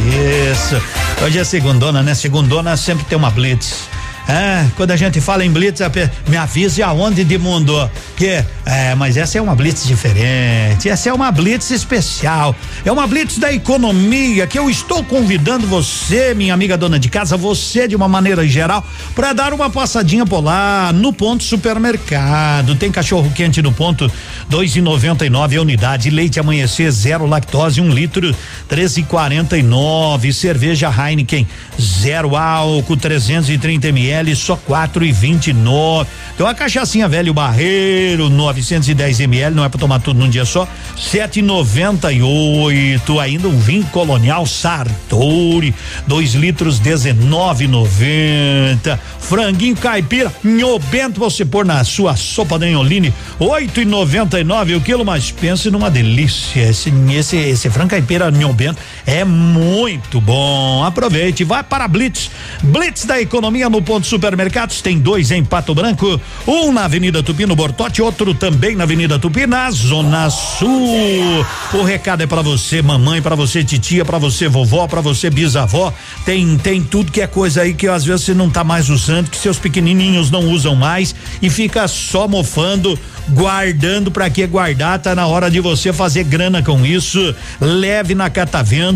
isso. Hoje é segundona, né? Segundona sempre tem uma blitz. É, quando a gente fala em blitz, me avise aonde de mundo. Que, é, mas essa é uma blitz diferente. Essa é uma blitz especial. É uma blitz da economia que eu estou convidando você, minha amiga dona de casa, você de uma maneira geral, para dar uma passadinha por lá no ponto supermercado. Tem cachorro quente no ponto, dois e noventa e nove a unidade. Leite amanhecer zero lactose, um litro, treze e quarenta e nove. Cerveja Heineken zero álcool, 330 ml ml, só quatro e vinte e nove. Então a cachaçinha velho barreiro, 910 ml, não é para tomar tudo num dia só, sete e noventa e oito. Ainda um vinho colonial Sartori, dois litros, dezenove noventa. Franguinho caipira, nho bento você pôr na sua sopa da Enholine, oito e noventa e nove o quilo, mas pense numa delícia. Esse, esse, esse frango caipira nho bento é muito bom. Aproveite, vai para Blitz. Blitz da economia no ponto supermercados, tem dois em Pato Branco, um na Avenida Tupi no Bortote, outro também na Avenida Tupi na Zona Sul. O recado é para você, mamãe, para você, titia, para você, vovó, para você, bisavó. Tem tem tudo que é coisa aí que às vezes você não tá mais usando, que seus pequenininhos não usam mais e fica só mofando guardando para que guardar, tá na hora de você fazer grana com isso. Leve na Catavento,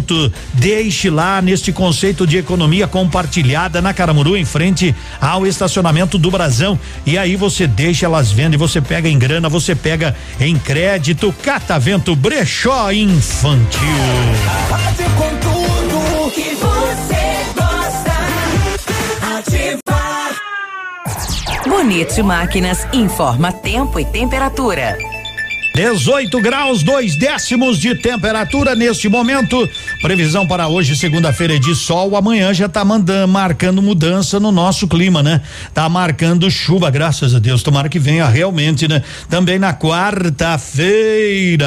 deixe lá neste conceito de economia compartilhada na Caramuru em frente ao estacionamento do Brasão e aí você deixa elas vendem, você pega em grana, você pega em crédito. Catavento Brechó Infantil. Com tudo que você gosta, ativar. Bonito Máquinas informa tempo e temperatura. 18 graus, dois décimos de temperatura neste momento. Previsão para hoje, segunda-feira, é de sol. Amanhã já tá mandando, marcando mudança no nosso clima, né? Tá marcando chuva, graças a Deus. Tomara que venha realmente, né? Também na quarta-feira.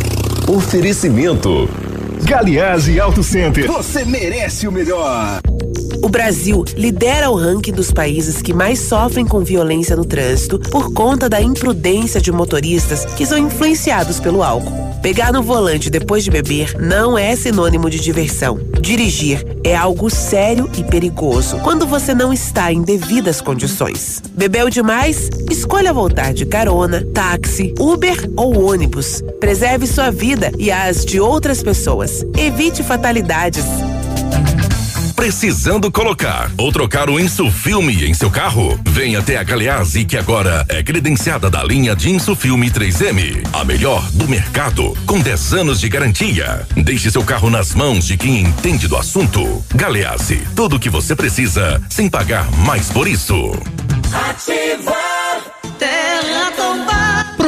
Oferecimento. Galiase Auto Center. Você merece o melhor. O Brasil lidera o ranking dos países que mais sofrem com violência no trânsito por conta da imprudência de motoristas que são influenciados pelo álcool. Pegar no volante depois de beber não é sinônimo de diversão. Dirigir é algo sério e perigoso quando você não está em devidas condições. Bebeu demais? Escolha voltar de carona, táxi, Uber ou ônibus. Preserve sua vida e as de outras pessoas. Evite fatalidades. Precisando colocar ou trocar o Insufilme em seu carro? Venha até a Galeazzi que agora é credenciada da linha de Insufilme 3M, a melhor do mercado, com 10 anos de garantia. Deixe seu carro nas mãos de quem entende do assunto. Galeazzi, tudo o que você precisa sem pagar mais por isso. Ativa.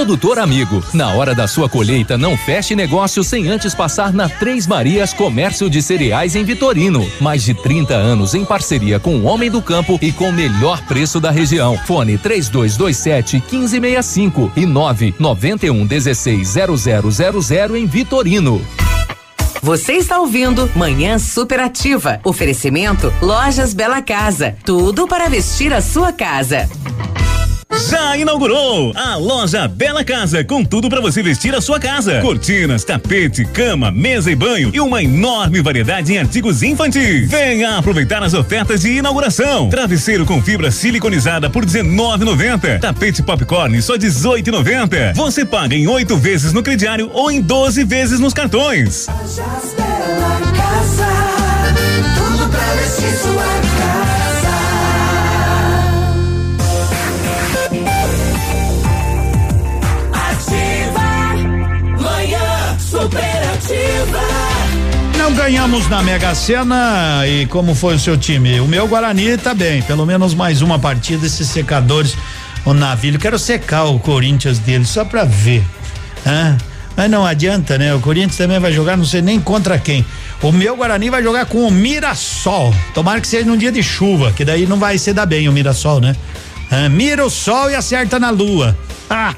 Produtor amigo, na hora da sua colheita, não feche negócio sem antes passar na Três Marias Comércio de Cereais em Vitorino. Mais de 30 anos em parceria com o Homem do Campo e com o melhor preço da região. Fone 3227 1565 e 991 16 0000 em Vitorino. Você está ouvindo Manhã Superativa. Oferecimento Lojas Bela Casa. Tudo para vestir a sua casa. Já inaugurou a loja Bela Casa, com tudo para você vestir a sua casa. Cortinas, tapete, cama, mesa e banho e uma enorme variedade em artigos infantis. Venha aproveitar as ofertas de inauguração. Travesseiro com fibra siliconizada por 19,90. Tapete popcorn só 18,90. Você paga em oito vezes no crediário ou em 12 vezes nos cartões. Lojas Bela Casa. Tudo pra vestir sua casa. Não ganhamos na Mega Sena e como foi o seu time? O meu Guarani tá bem, pelo menos mais uma partida, esses secadores, o navio, quero secar o Corinthians dele só pra ver, hã? Mas não adianta, né? O Corinthians também vai jogar, não sei nem contra quem. O meu Guarani vai jogar com o Mirassol. Tomara que seja num dia de chuva, que daí não vai ser dar bem o Mirassol, né? Ah, mira o sol e acerta na lua. Ah,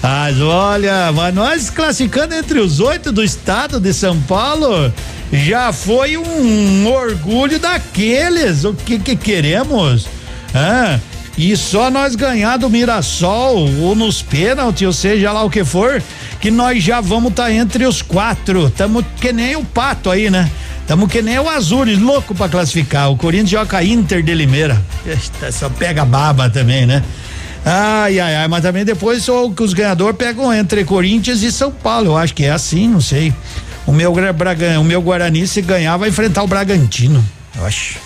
mas olha, mas nós classificando entre os oito do estado de São Paulo, já foi um orgulho daqueles. O que que queremos? Ah, e só nós ganhar do Mirassol ou nos pênaltis, ou seja lá o que for, que nós já vamos estar tá entre os quatro. Tamo que nem o pato aí, né? Tamo que nem o Azures, louco para classificar. O Corinthians joga Inter de Limeira. Só pega baba também, né? Ai, ai, ai, mas também depois só que os ganhadores pegam entre Corinthians e São Paulo. Eu acho que é assim, não sei. O meu, Bragan, o meu Guarani, se ganhar, vai enfrentar o Bragantino. Eu acho.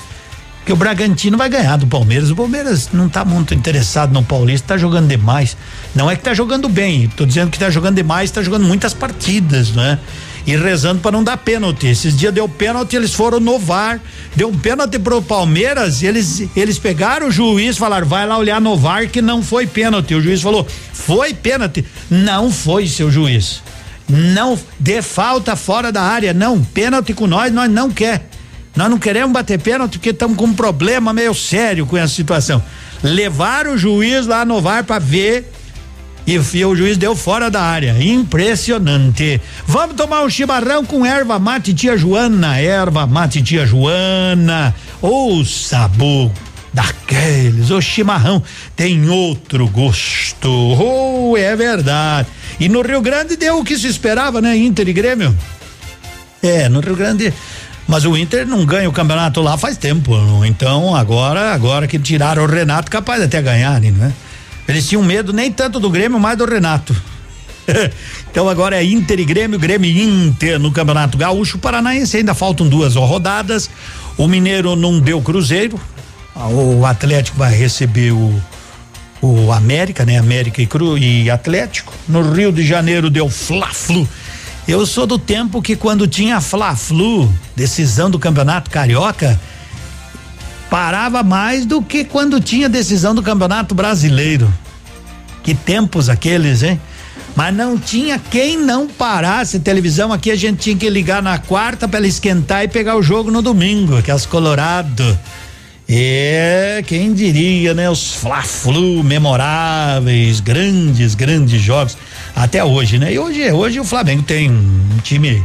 Que o Bragantino vai ganhar do Palmeiras. O Palmeiras não tá muito interessado no Paulista, tá jogando demais. Não é que tá jogando bem, tô dizendo que tá jogando demais, tá jogando muitas partidas, né? E rezando para não dar pênalti. Esses dias deu pênalti, eles foram no VAR, deu um pênalti pro Palmeiras, eles eles pegaram o juiz, falaram: "Vai lá olhar no VAR que não foi pênalti". O juiz falou: "Foi pênalti". Não foi, seu juiz. Não, de falta fora da área, não, pênalti com nós, nós não quer. Nós não queremos bater pênalti porque estamos com um problema meio sério com essa situação. Levaram o juiz lá no VAR para ver e o juiz deu fora da área. Impressionante. Vamos tomar um chimarrão com erva mate tia Joana. Erva mate tia Joana. O sabor daqueles. O chimarrão tem outro gosto. Oh, é verdade. E no Rio Grande deu o que se esperava, né? Inter e Grêmio. É, no Rio Grande. Mas o Inter não ganha o campeonato lá faz tempo. Então agora, agora que tiraram o Renato, capaz até ganhar, né? Eles tinham medo nem tanto do Grêmio, mais do Renato. então agora é Inter e Grêmio, Grêmio e Inter no Campeonato Gaúcho Paranaense, ainda faltam duas rodadas. O Mineiro não deu Cruzeiro. O Atlético vai receber o o América, né? América e Cru e Atlético. No Rio de Janeiro deu Fla-Flu. Eu sou do tempo que quando tinha Fla-Flu, decisão do Campeonato Carioca, parava mais do que quando tinha decisão do Campeonato Brasileiro. Que tempos aqueles, hein? Mas não tinha quem não parasse televisão aqui a gente tinha que ligar na quarta para ela esquentar e pegar o jogo no domingo, que é as Colorado. É, quem diria, né? Os Fla-Flu memoráveis, grandes, grandes jogos até hoje, né? E hoje, hoje o Flamengo tem um time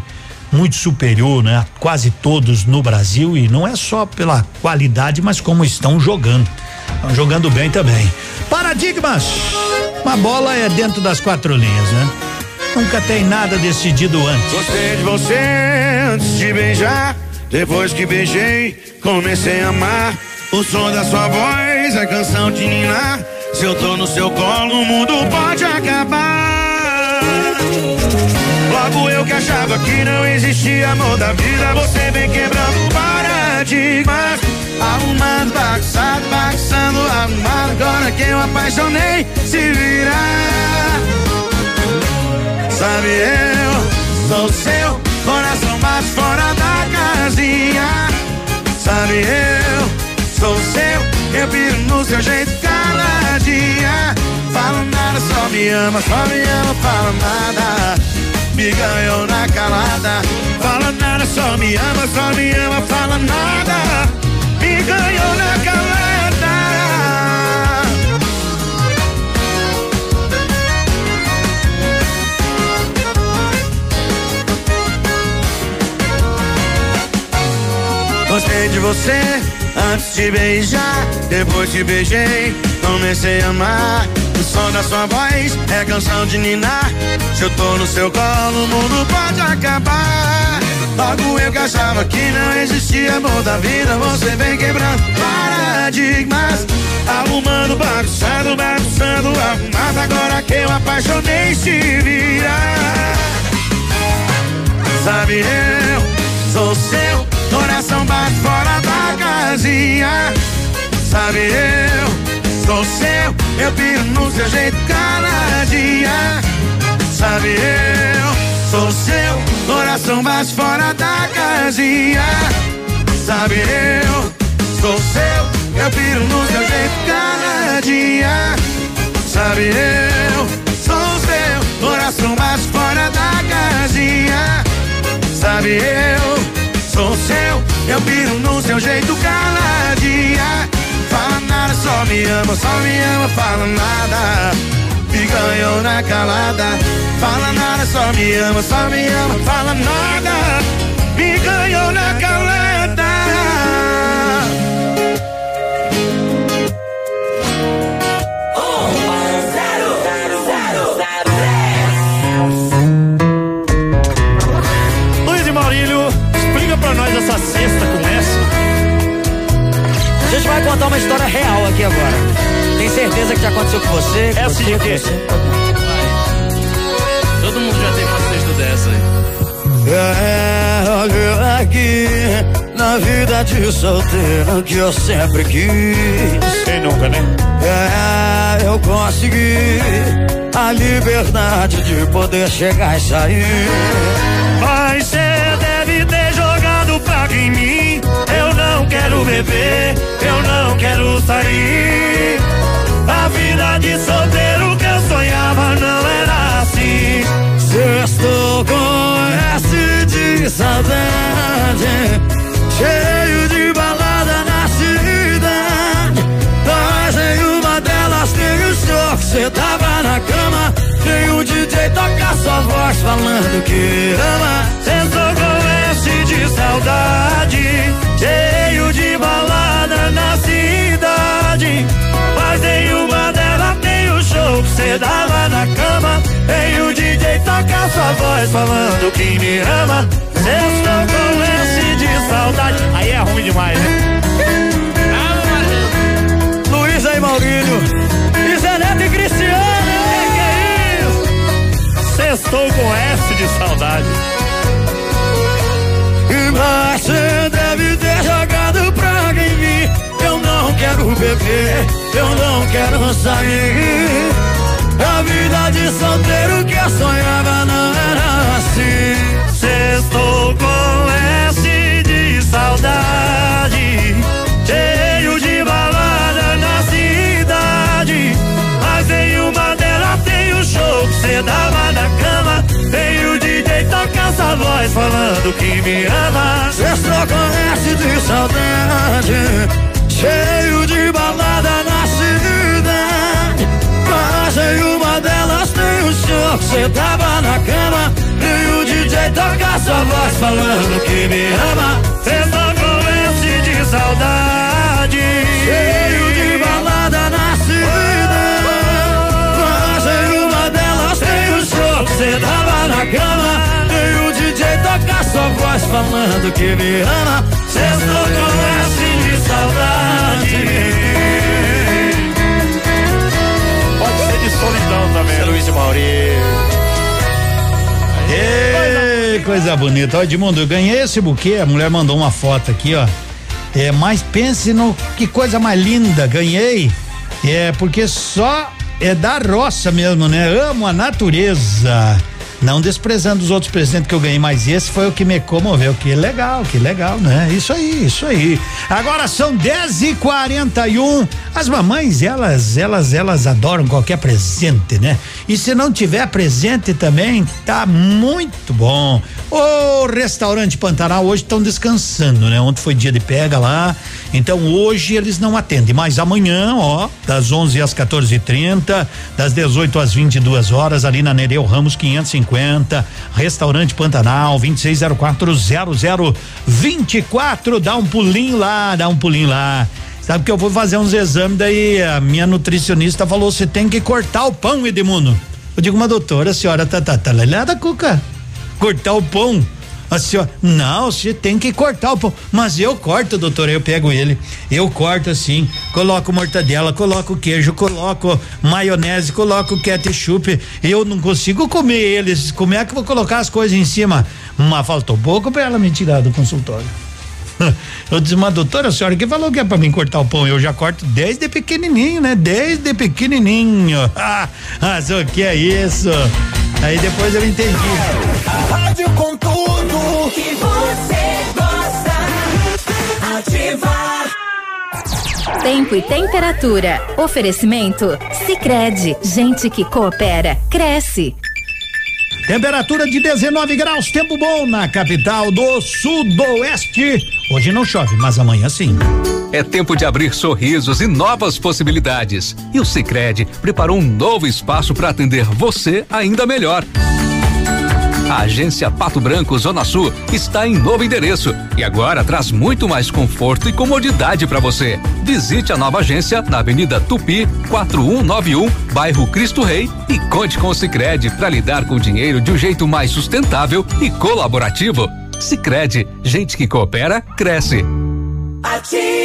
muito superior, né? Quase todos no Brasil e não é só pela qualidade, mas como estão jogando. Estão jogando bem também. Paradigmas. Uma bola é dentro das quatro linhas, né? Nunca tem nada decidido antes. Gostei de você antes de beijar. Depois que beijei, comecei a amar. O som da sua voz é canção de ninar. Se eu tô no seu colo, o mundo pode acabar. Logo eu que achava que não existia amor da vida, você vem quebrando paradigmas. Arrumando, bagunçado, bagunçando, arrumado. Agora que eu apaixonei, se virar. Sabe, eu sou seu coração mais fora da casinha. Sabe, eu sou seu, eu piro no seu jeito caladinha. Fala nada, só me ama, só me ama, fala nada me ganhou na calada. Fala nada, só me ama, só me ama, fala nada. Me ganhou na calada. Gostei de você antes de beijar, depois te beijei, comecei a amar som da sua voz é canção de ninar. Se eu tô no seu colo, o mundo pode acabar. Logo eu que achava que não existia amor da vida, você vem quebrando paradigmas. Arrumando, bagunçando, bagunçando, arrumado. Agora que eu apaixonei, se vira. Sabe, eu sou seu, coração bate fora da casinha. Sabe, eu sou seu, eu piro no seu jeito caladinha. Sabe eu, sou seu, coração bate fora da casinha. Sabe eu, sou seu, eu piro no seu jeito caladinha. Sabe eu, sou seu, coração bate fora da casinha. sabe eu sou seu, eu piro no seu jeito cada dia. Fala nada, só me ama, só me ama, fala nada. Me ganhou na calada. Fala nada, só me ama, só me ama, fala nada. Me ganhou na calada. Essa cesta com essa. A gente vai contar uma história real aqui agora. Tem certeza que já aconteceu com você? Com É você, que- você? Todo mundo já teve uma cesta dessa aí. É, olha aqui, na vida de solteiro que eu sempre quis. Quem nunca, né? É, eu consegui a liberdade de poder chegar e sair. Mas cê quero beber, eu não quero sair. A vida de solteiro que eu sonhava não era assim. Sextou com S de saudade, cheio de balada na cidade. Mas em uma delas tem o show que cê tava na cama. Tem o DJ tocar sua voz falando que ama. Sextou com S de saudade, cheio de balada na cidade. Mas em uma delas tem o show que cê dava na cama. Tem o DJ tocar sua voz falando que me ama. Sextou com S de saudade. Aí é ruim demais, né? Luiz aí, Maurílio. E e Cristiano. Sextou com S de saudade. Mas você deve ter jogado praga em mim. Eu não quero beber, eu não quero sair. A vida de solteiro que eu sonhava não era assim. Sextou com S de saudade, cheio de balada na cidade. Mas em uma delas tem o show que cê dava na cama. Tem o voz falando que me ama. Sextou com S de saudade, cheio de balada na cidade. Mas em uma delas tem o que cê tava na cama. E o DJ toca sua voz falando que me ama. Falando que me ama. Sextou com S de saudade. pode ser de solidão também. Luiz e Maurício. É, Ê, coisa bonita. Ó, Edmundo, eu ganhei esse buquê, a mulher mandou uma foto aqui, ó. É, mas pense no que coisa mais linda, ganhei. É, porque só é da roça mesmo, né? Amo a natureza. Não desprezando os outros presentes que eu ganhei, mas esse foi o que me comoveu. Que legal, que legal, né? Isso aí, isso aí. Agora são 10 e 41 As mamães, elas, elas, elas adoram qualquer presente, né? E se não tiver presente também, tá muito bom. O restaurante Pantanal hoje estão descansando, né? Ontem foi dia de pega lá. Então hoje eles não atendem, mas amanhã, ó, das 11 às 14h30, das 18 às 22 horas, ali na Nereu Ramos 550, restaurante Pantanal 26040024. Dá um pulinho lá, dá um pulinho lá. Sabe que eu vou fazer uns exames, daí a minha nutricionista falou: você tem que cortar o pão, Edmundo. Eu digo, uma doutora, a senhora tá, tá, tá lelhada, Cuca? Cortar o pão? A senhora, não, você tem que cortar o pão. Mas eu corto, doutor, eu pego ele. Eu corto assim, coloco mortadela, coloco queijo, coloco maionese, coloco ketchup. Eu não consigo comer eles. Como é que eu vou colocar as coisas em cima? Mas faltou pouco pra ela me tirar do consultório. Eu disse, mas doutora, a senhora que falou que é pra mim cortar o pão? Eu já corto desde pequenininho, né? Desde pequenininho. Ah, mas o que é isso? Aí depois eu entendi. Rádio com tudo que você gosta. Ativa. Tempo e temperatura. Oferecimento? Sicredi Gente que coopera, cresce. Temperatura de 19 graus, tempo bom na capital do Sudoeste. Hoje não chove, mas amanhã sim. É tempo de abrir sorrisos e novas possibilidades. E o Sicredi preparou um novo espaço para atender você ainda melhor. A agência Pato Branco Zona Sul está em novo endereço e agora traz muito mais conforto e comodidade para você. Visite a nova agência na Avenida Tupi, 4191, bairro Cristo Rei e conte com o Sicredi para lidar com o dinheiro de um jeito mais sustentável e colaborativo. Sicredi, gente que coopera cresce. Ativa.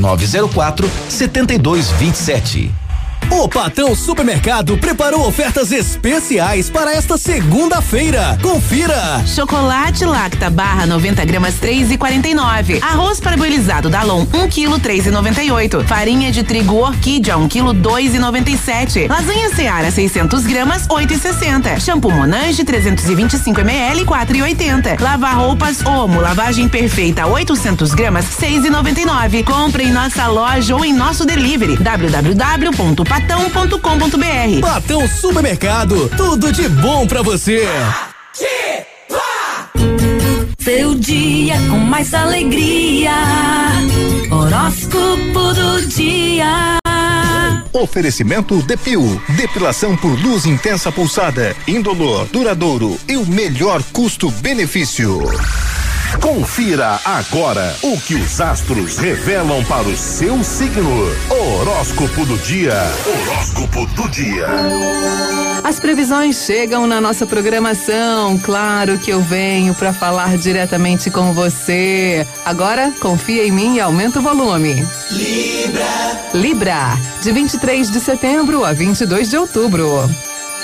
99904 7227. O Patão Supermercado preparou ofertas especiais para esta segunda-feira. Confira! Chocolate Lacta barra 90 gramas 3,49. Arroz parboilizado Dalon 1 kg 3,98. Farinha de trigo Orquídea 1 kg 2,97. Lasanha Seara 600 gramas 8,60. Shampoo Monange 325 ml 4,80. Lavar roupas Omo lavagem perfeita 800 gramas 6,99. Compre em nossa loja ou em nosso delivery www.patão.com.br. Patão Supermercado, tudo de bom pra você. Seu dia com mais alegria. Horóscopo do dia. Oferecimento Depil, depilação por luz intensa pulsada, indolor, duradouro e o melhor custo-benefício. Confira agora o que os astros revelam para o seu signo. Horóscopo do dia. Horóscopo do dia. As previsões chegam na nossa programação. Claro que eu venho para falar diretamente com você. Agora, confia em mim e aumenta o volume. Libra. Libra, de 23 de setembro a 22 de outubro.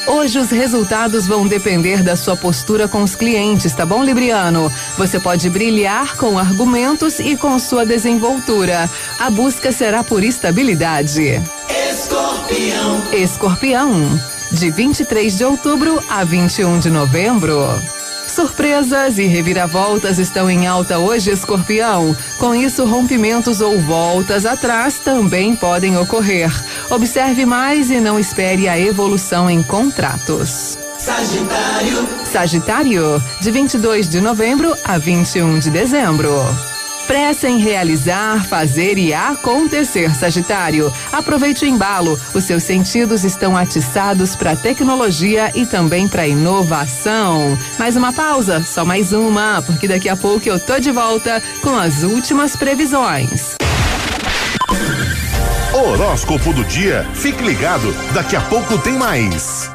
Hoje os resultados vão depender da sua postura com os clientes, tá bom, Libriano? Você pode brilhar com argumentos e com sua desenvoltura. A busca será por estabilidade. Escorpião. Escorpião, de 23 de outubro a 21 de novembro. Surpresas e reviravoltas estão em alta hoje, escorpião. Com isso, rompimentos ou voltas atrás também podem ocorrer. Observe mais e não espere a evolução em contratos. Sagitário. Sagitário, de 22 de novembro a 21 de dezembro. Pressa em realizar, fazer e acontecer, Sagitário. Aproveite o embalo. Os seus sentidos estão atiçados para tecnologia e também para inovação. Mais uma pausa, só mais uma, porque daqui a pouco eu tô de volta com as últimas previsões. Horóscopo do dia. Fique ligado, daqui a pouco tem mais.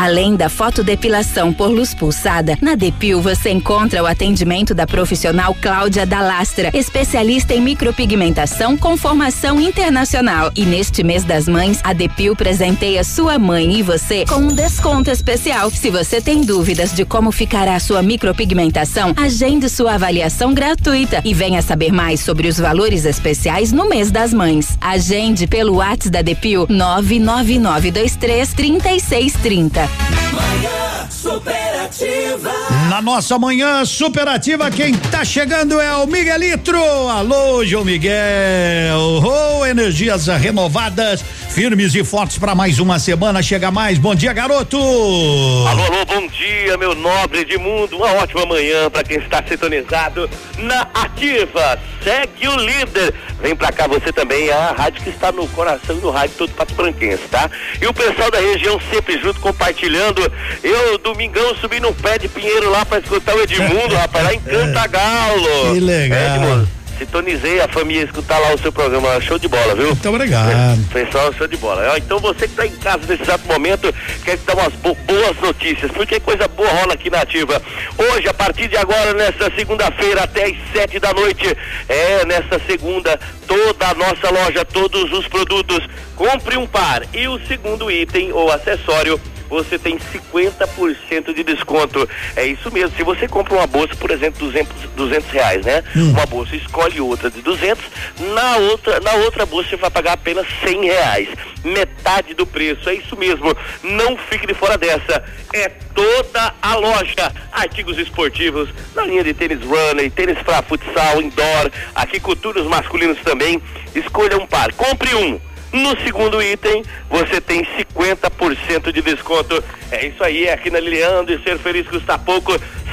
Além da fotodepilação por luz pulsada, na Depil você encontra o atendimento da profissional Cláudia Dalastra, especialista em micropigmentação com formação internacional. E neste mês das mães, a Depil presenteia sua mãe e você com um desconto especial. Se você tem dúvidas de como ficará sua micropigmentação, agende sua avaliação gratuita e venha saber mais sobre os valores especiais no mês das mães. Agende pelo WhatsApp da Depil 99923 3630. Manhã superativa. Na nossa manhã superativa, quem tá chegando é o Miguelitro. Alô, João Miguel. Oh, energias renovadas, firmes e fortes para mais uma semana. Chega mais. Bom dia, garoto. Alô, alô, bom dia, meu nobre de mundo. Uma ótima manhã para quem está sintonizado na Ativa. Segue o líder. Vem pra cá você também, a rádio que está no coração do rádio todo Pato Branquense, tá? E o pessoal da região sempre junto, compartilhando. Eu, domingão, subi no pé de pinheiro lá pra escutar o Edmundo, rapaz, lá em Cantagalo. Que legal. Edmundo, sintonizei a família escutar lá o seu programa. Show de bola, viu? Muito obrigado. Pessoal, show de bola. Então você que está em casa nesse exato momento, quer te dar umas bo- boas notícias, porque coisa boa rola aqui na ativa. Hoje, a partir de agora, nesta segunda-feira, até às sete da noite, é, nesta segunda, toda a nossa loja, todos os produtos, compre um par. E o segundo item ou acessório você tem 50% de desconto. É isso mesmo. Se você compra uma bolsa, por exemplo, 200, 200 reais, né? Uma bolsa, escolhe outra de 200, na outra, na outra bolsa você vai pagar apenas 100 reais. Metade do preço. É isso mesmo. Não fique de fora dessa. É toda a loja. Artigos esportivos, na linha de tênis runner, tênis para futsal, indoor, aqui culturas masculinos também. Escolha um par. Compre um. No segundo item, você tem 50% de desconto. É isso aí, é aqui na Liliando e ser feliz custa pouco.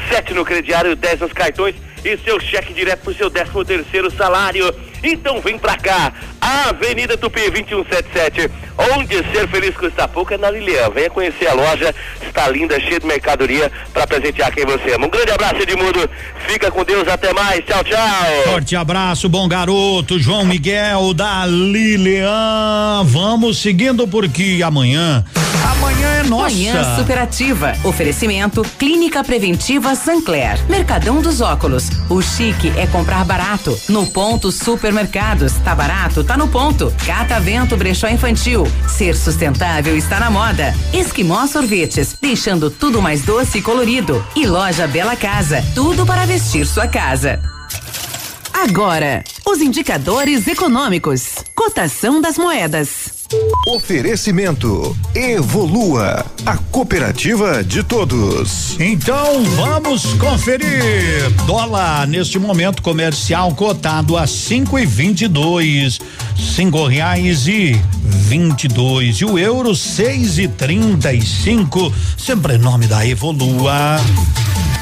7 no crediário, 10 nos cartões e seu cheque direto pro seu 13 terceiro salário. Então vem pra cá, Avenida Tupi 2177, onde ser feliz custa pouco é na Lilian. Venha conhecer a loja, está linda, cheia de mercadoria para presentear quem você ama. Um grande abraço, Edmundo. Fica com Deus, até mais. Tchau, tchau. Forte abraço, bom garoto, João Miguel da Lilian. Vamos seguindo porque amanhã, amanhã é nossa. Manhã Superativa. Oferecimento Clínica Preventiva Sancler. Mercadão dos Óculos. O chique é comprar barato. No ponto Supermercados. Tá barato? Tá no ponto. Catavento Brechó Infantil. Ser sustentável está na moda. Esquimó Sorvetes. Deixando tudo mais doce e colorido. E Loja Bela Casa. Tudo para vestir sua casa. Agora, os indicadores econômicos. Cotação das moedas. Oferecimento Evolua, a cooperativa de todos. Então vamos conferir. Dólar neste momento comercial cotado a cinco e vinte e dois, cinco reais e vinte e dois e o euro seis e trinta e cinco. Sempre em nome da Evolua.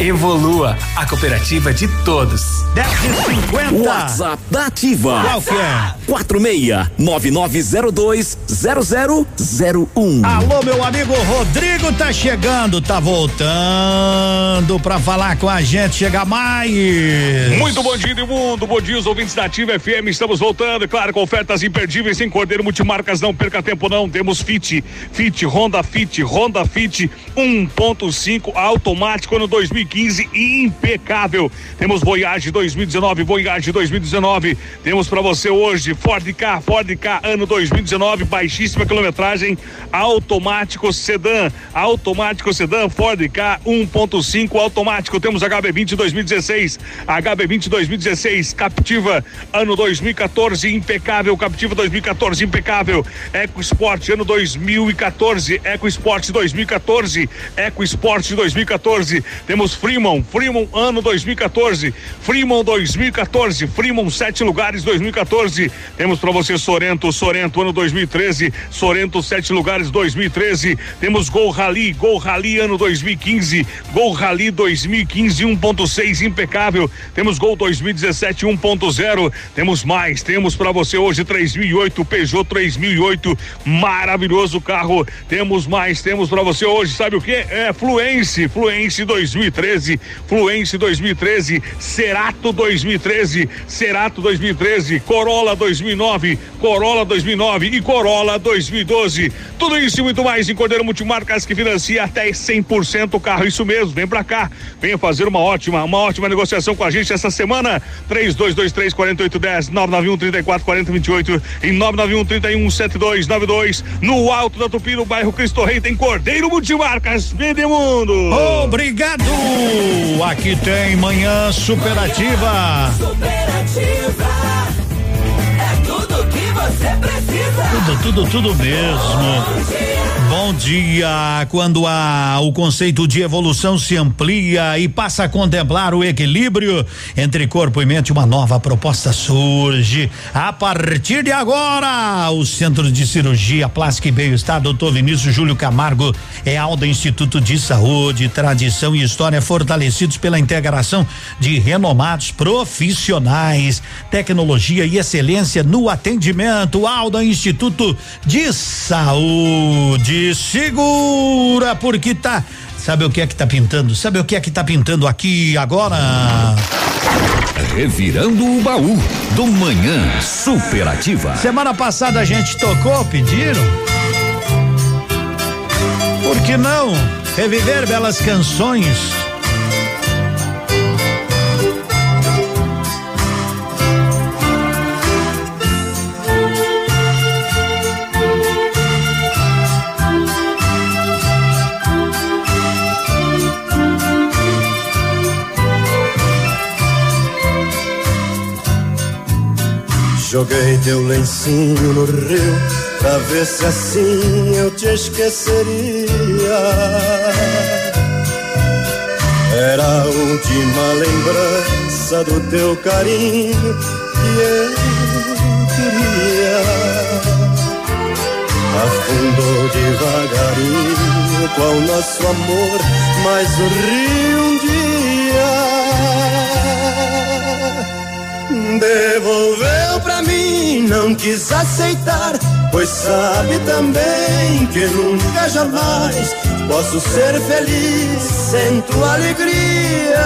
Evolua, a cooperativa de todos. 10,50. WhatsApp da Ativa. Qual que é? 46 9902 0001. Alô, meu amigo Rodrigo tá chegando, tá voltando pra falar com a gente. Chega mais. Muito bom dia, mundo. Bom dia, os ouvintes da Ativa FM. Estamos voltando, claro, com ofertas imperdíveis sem Cordeiro Multimarcas. Não perca tempo, não. Temos Fit, Fit, Honda Fit, Honda Fit 1.5 automático ano 2015 impecável. Temos Voyage 2019, Voyage 2019. Temos para você hoje Ford K, Ford K ano 2019, baixíssima quilometragem, automático sedã, automático sedã, Ford K 1.5 automático. Temos HB20 2016, HB20 2016, Captiva ano 2014 impecável, Captiva 2014 impecável, EcoSport ano 2014, EcoSport 2014, EcoSport 2014. Temos Fremont, Fremont ano 2014, Fremont 2014, Fremont sete lugares 2014. Temos para você Sorento, Sorento ano 2013, Sorento sete lugares 2013. Temos Gol Rally, Gol Rally ano 2015, Gol Rally 2015 1.6 impecável. Temos Gol 2017 1.0. Temos mais, temos para você hoje 3008 Peugeot 3008, maravilhoso carro. Temos mais, temos para você hoje, sabe o que? É Fluence, Fluence 2013, Fluence 2013, Cerato 2013, Cerato 2013, Corolla 2009, Corolla 2009 e Corolla 2012. Tudo isso e muito mais em Cordeiro Multimarcas que financia até 100% o carro. Isso mesmo, vem pra cá. Venha fazer uma ótima, uma ótima negociação com a gente essa semana. 3223 4810 991 34 40 28 e 991 31 7292 no Alto da Tupi, no bairro Cristo Rei, tem Cordeiro Multimarcas. Vende mundo. Obrigado. Aqui tem manhã superativa. Superativa. É tudo que você precisa. Tudo, tudo, tudo mesmo. Bom dia. Quando a, o conceito de evolução se amplia e passa a contemplar o equilíbrio entre corpo e mente, uma nova proposta surge. A partir de agora, o Centro de Cirurgia Plástica e Bem-Estar, Dr. Vinícius Júlio Camargo, é Alda Instituto de Saúde, Tradição e História fortalecidos pela integração de renomados profissionais, tecnologia e excelência no atendimento. Alda Instituto de Saúde. Segura, porque tá. Sabe o que é que tá pintando? Sabe o que é que tá pintando aqui agora? Revirando o baú do Manhã Superativa. Semana passada a gente tocou, pediram. Por que não? Reviver belas canções. Joguei teu lencinho no rio pra ver se assim eu te esqueceria. Era a última lembrança do teu carinho que eu queria. Afundou devagarinho qual nosso amor, mas o rio Devolveu pra mim, não quis aceitar, pois sabe também que nunca jamais posso ser feliz sem tua alegria.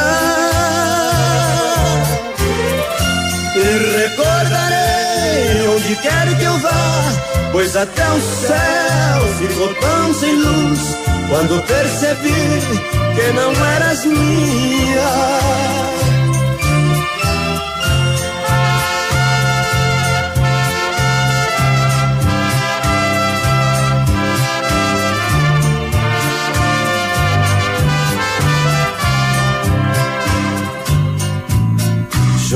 E recordarei onde quer que eu vá, pois até o céu ficou tão sem luz quando percebi que não eras minha.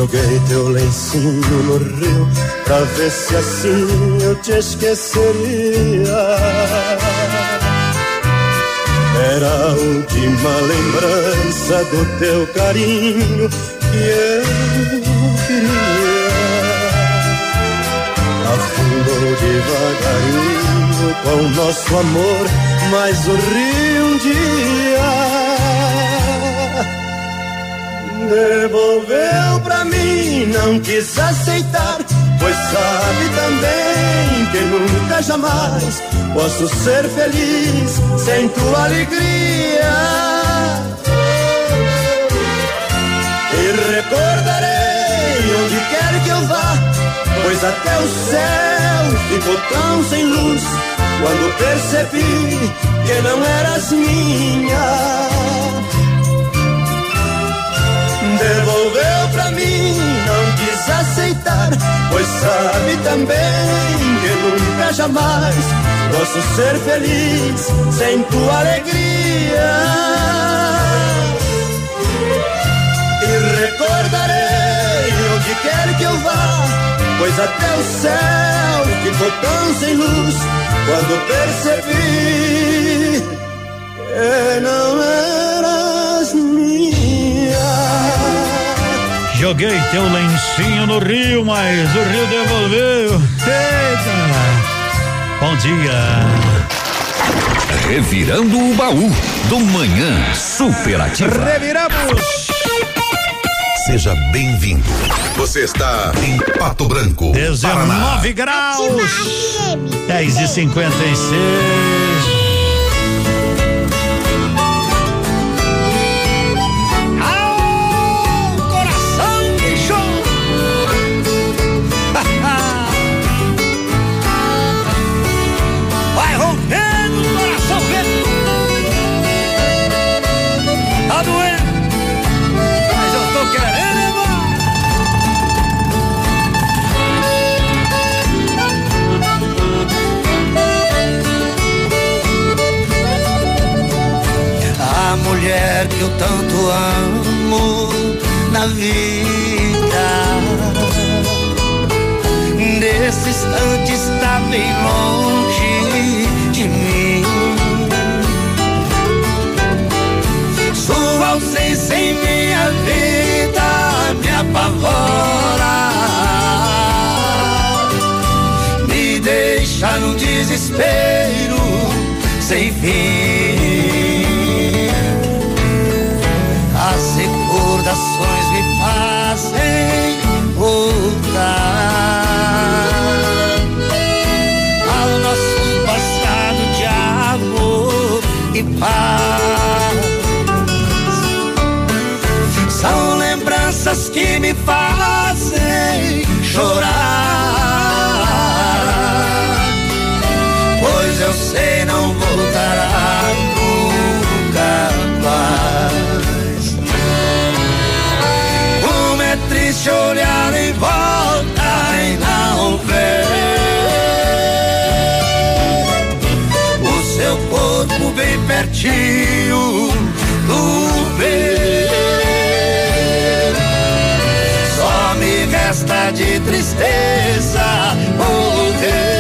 Joguei teu lencinho no rio pra ver se assim eu te esqueceria. Era a última lembrança do teu carinho que eu queria. Afundou devagarinho com nosso amor, mas o rio um dia Devolveu pra mim, não quis aceitar, pois sabe também que nunca jamais posso ser feliz sem tua alegria. E recordarei onde quer que eu vá, pois até o céu ficou tão sem luz quando percebi que não eras minha devolveu pra mim, não quis aceitar, pois sabe também que nunca jamais posso ser feliz sem tua alegria. E recordarei onde quer que eu vá, pois até o céu ficou tão sem luz quando percebi que não eras Joguei teu lencinho no rio, mas o rio devolveu. Eita! Bom dia. Revirando o baú do Manhã Superativa. Reviramos. Seja bem-vindo. Você está em Pato Branco, 19 graus. 10 e 56. mulher que eu tanto amo na vida. Nesse instante está bem longe de mim. Sua ausência em minha vida me apavora. Me deixa no desespero sem fim. As recordações me fazem voltar ao nosso passado de amor e paz. São lembranças que me fazem chorar. Pois eu sei não voltará olhar em volta e não ver o seu corpo bem pertinho do meu. Só me resta de tristeza morrer.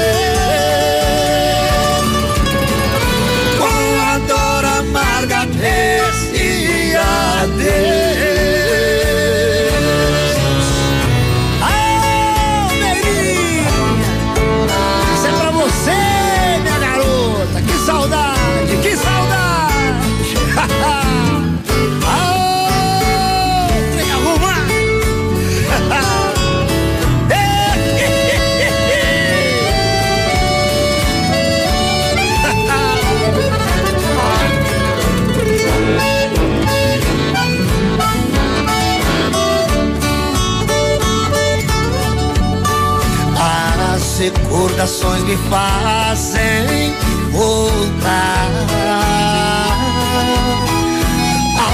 Recordações me fazem voltar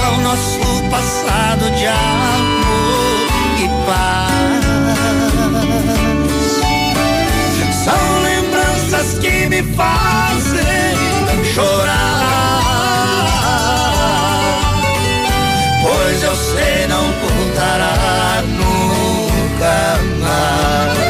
ao nosso passado de amor e paz. São lembranças que me fazem chorar, pois eu sei não voltará nunca mais.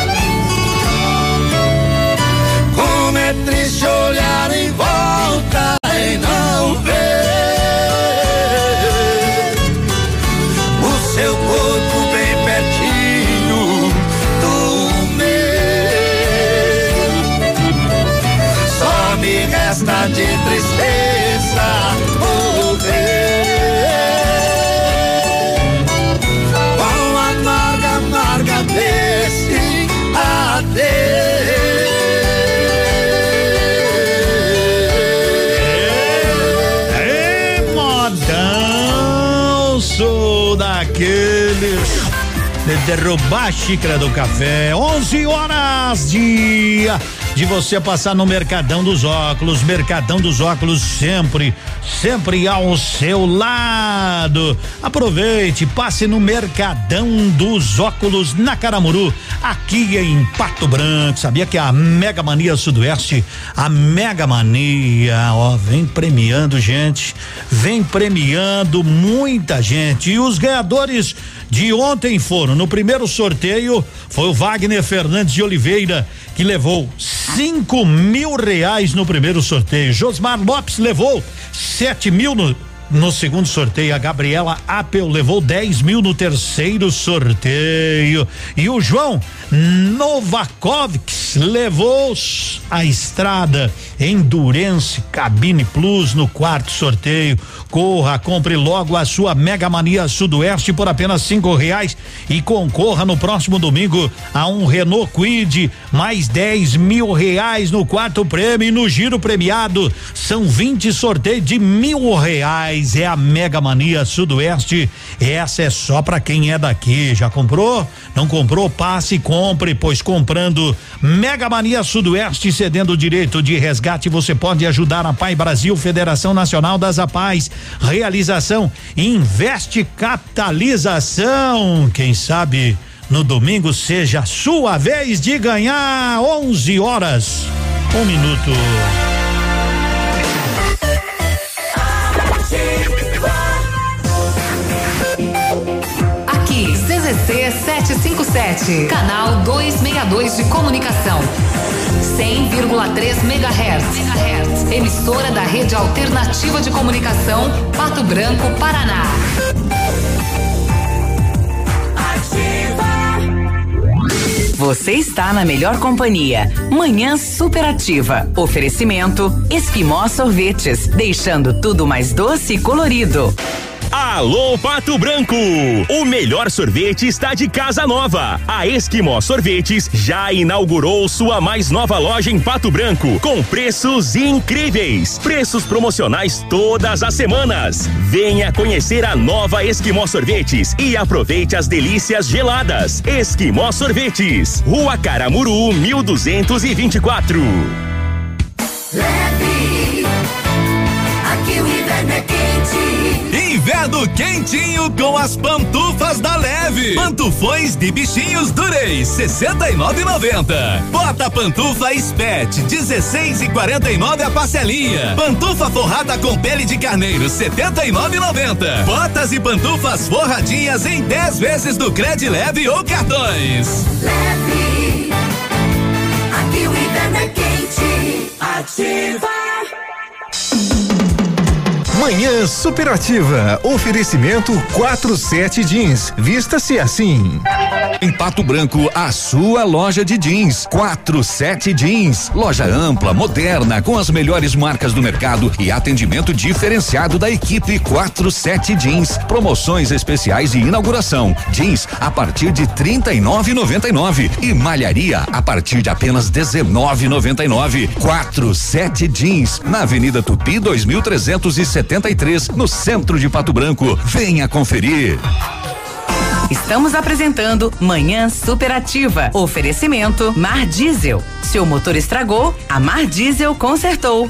Derrubar a xícara do café. 11 horas dia de você passar no Mercadão dos Óculos. Mercadão dos Óculos sempre, sempre ao seu lado. Aproveite, passe no Mercadão dos Óculos na Caramuru, aqui em Pato Branco. Sabia que a Mega Mania Sudoeste, a Mega Mania, ó, vem premiando gente, vem premiando muita gente. E os ganhadores de ontem foram: no primeiro sorteio foi o Wagner Fernandes de Oliveira, que levou cinco mil reais no primeiro sorteio. Josmar Lopes levou sete mil no, no segundo sorteio. A Gabriela Apel levou 10 mil no terceiro sorteio. E o João Novakovics levou a estrada Endurance Cabine Plus no quarto sorteio. Corra, compre logo a sua Mega Mania Sudoeste por apenas cinco reais e concorra no próximo domingo a um Renault Quid mais 10 mil reais no quarto prêmio e no giro premiado são 20 sorteios de mil reais. É a Mega Mania Sudoeste. Essa é só para quem é daqui. Já comprou? Não comprou? Passe e compre, pois comprando Mega Mania Sudoeste cedendo o direito de resgate você pode ajudar a Pai Brasil Federação Nacional das APAES. Realização Investe Capitalização. Quem sabe no domingo seja sua vez de ganhar 11 horas. Um minuto. CZC 757, canal 262 de comunicação. 100,3 MHz. Emissora da Rede Alternativa de Comunicação, Pato Branco, Paraná. Você está na melhor companhia. Manhã superativa. Oferecimento Esquimó Sorvetes, deixando tudo mais doce e colorido. Alô Pato Branco! O melhor sorvete está de casa nova. A Esquimó Sorvetes já inaugurou sua mais nova loja em Pato Branco, com preços incríveis. Preços promocionais todas as semanas. Venha conhecer a nova Esquimó Sorvetes e aproveite as delícias geladas. Esquimó Sorvetes, Rua Caramuru, 1224. Leve, aqui o inverno é quente. Inverno quentinho com as pantufas da Leve. Pantufões de bichinhos dureis, 69,90. Bota pantufa Spet, 16,49 a parcelinha. Pantufa forrada com pele de carneiro, 79,90. Botas e pantufas forradinhas em 10 vezes do Cred Leve ou cartões. Leve, aqui o inverno é quente. Ativa. Manhã Superativa. Oferecimento 47 Jeans. Vista-se assim. Em Pato Branco, a sua loja de jeans. 47 Jeans. Loja ampla, moderna, com as melhores marcas do mercado e atendimento diferenciado da equipe 47 Jeans. Promoções especiais de inauguração. Jeans a partir de 39,99 e malharia a partir de apenas 19,99. 47 Jeans na Avenida Tupi 2373, no centro de Pato Branco. Venha conferir. Estamos apresentando Manhã Superativa. Oferecimento Mar Diesel. Seu motor estragou, a Mar Diesel consertou.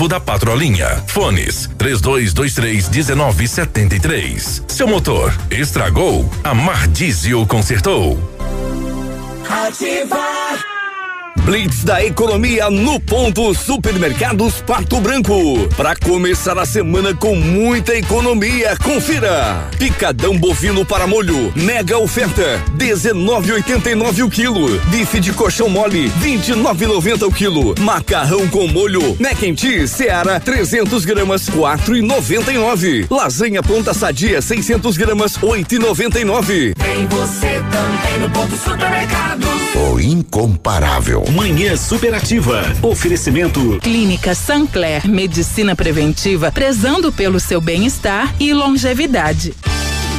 da Patrolinha. Fones 3223 1973. Seu motor estragou? A Mar Diesel consertou. Ativar. Blitz da economia no ponto Supermercados Pato Branco. Para começar a semana com muita economia, confira. Picadão bovino para molho, mega oferta, 19,89 o quilo. Bife de colchão mole, 29,90 o quilo. Macarrão com molho, mac and cheese Seara, 300 gramas, 4,99. Lasanha ponta sadia, 600 gramas, 8,99. Tem você também no ponto supermercado. O incomparável. Manhã Superativa. Oferecimento Clínica Sancler Medicina Preventiva, prezando pelo seu bem-estar e longevidade.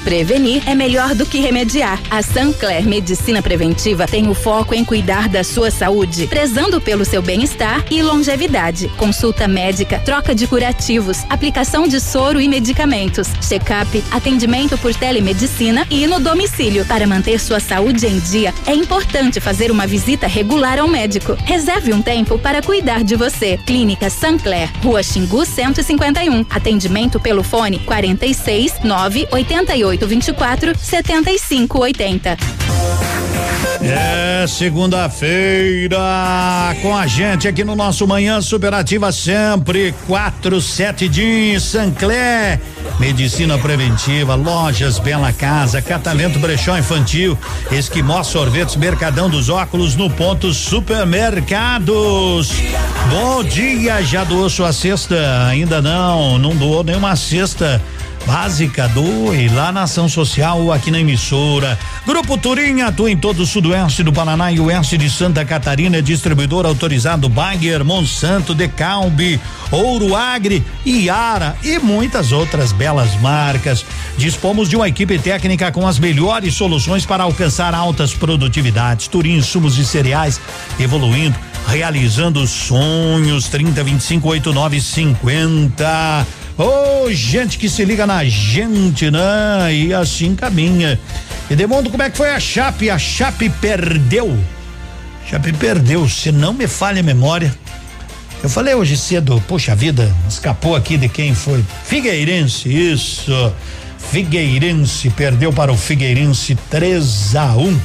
Prevenir é melhor do que remediar. A Sancler Medicina Preventiva tem o foco em cuidar da sua saúde, prezando pelo seu bem-estar e longevidade. Consulta médica, troca de curativos, aplicação de soro e medicamentos, check-up, atendimento por telemedicina e no domicílio. Para manter sua saúde em dia, é importante fazer uma visita regular ao médico. Reserve um tempo para cuidar de você. Clínica Sancler, Rua Xingu 151. Atendimento pelo fone 46 988 24 75 80. É segunda-feira com a gente aqui no nosso Manhã Superativa sempre 47 Jeans, Sancler, Medicina Preventiva, Lojas Bela Casa, Catavento Brechó Infantil, Esquimó Sorvetes, Mercadão dos Óculos no ponto Supermercados. Bom dia, já doou sua cesta? Ainda não, não doou nenhuma cesta básica doe lá na ação social aqui na emissora. Grupo Turim atua em todo o sudoeste do Paraná e oeste de Santa Catarina, distribuidor autorizado Bayer, Monsanto, Decalbe, Ouro Agri, Iara e muitas outras belas marcas. Dispomos de uma equipe técnica com as melhores soluções para alcançar altas produtividades. Turim insumos de cereais evoluindo, realizando sonhos 30 25 89 50. Ô, oh, gente que se liga na gente, né? E assim caminha. E Demundo, como é que foi a Chape? A Chape perdeu. Chape perdeu, se não me falha a memória. Eu falei hoje cedo, poxa vida, escapou aqui de quem foi. Figueirense, isso. Figueirense perdeu para o Figueirense 3 a 1.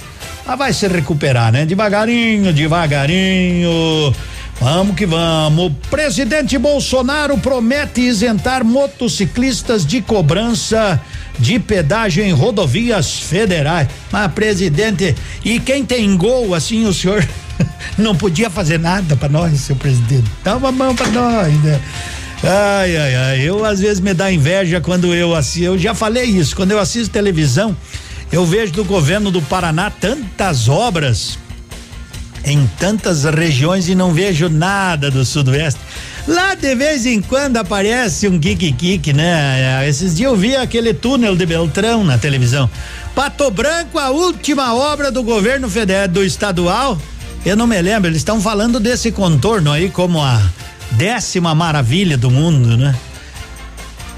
Mas vai se recuperar, né? Devagarinho, devagarinho. Vamos que vamos. Presidente Bolsonaro promete isentar motociclistas de cobrança de pedágio em rodovias federais. Mas, presidente, e quem tem gol assim, o senhor não podia fazer nada para nós, seu presidente. Dá uma mão para nós, né? Ai, ai, ai. Eu às vezes me dá inveja quando eu assisto. Eu já falei isso. Quando eu assisto televisão, eu vejo do governo do Paraná tantas obras em tantas regiões e não vejo nada do Sudoeste. Lá de vez em quando aparece um kik né? Esses dias eu vi aquele túnel de Beltrão na televisão. Pato Branco, a última obra do governo federal, do estadual. Eu não me lembro, eles estão falando desse contorno aí como a décima maravilha do mundo, né?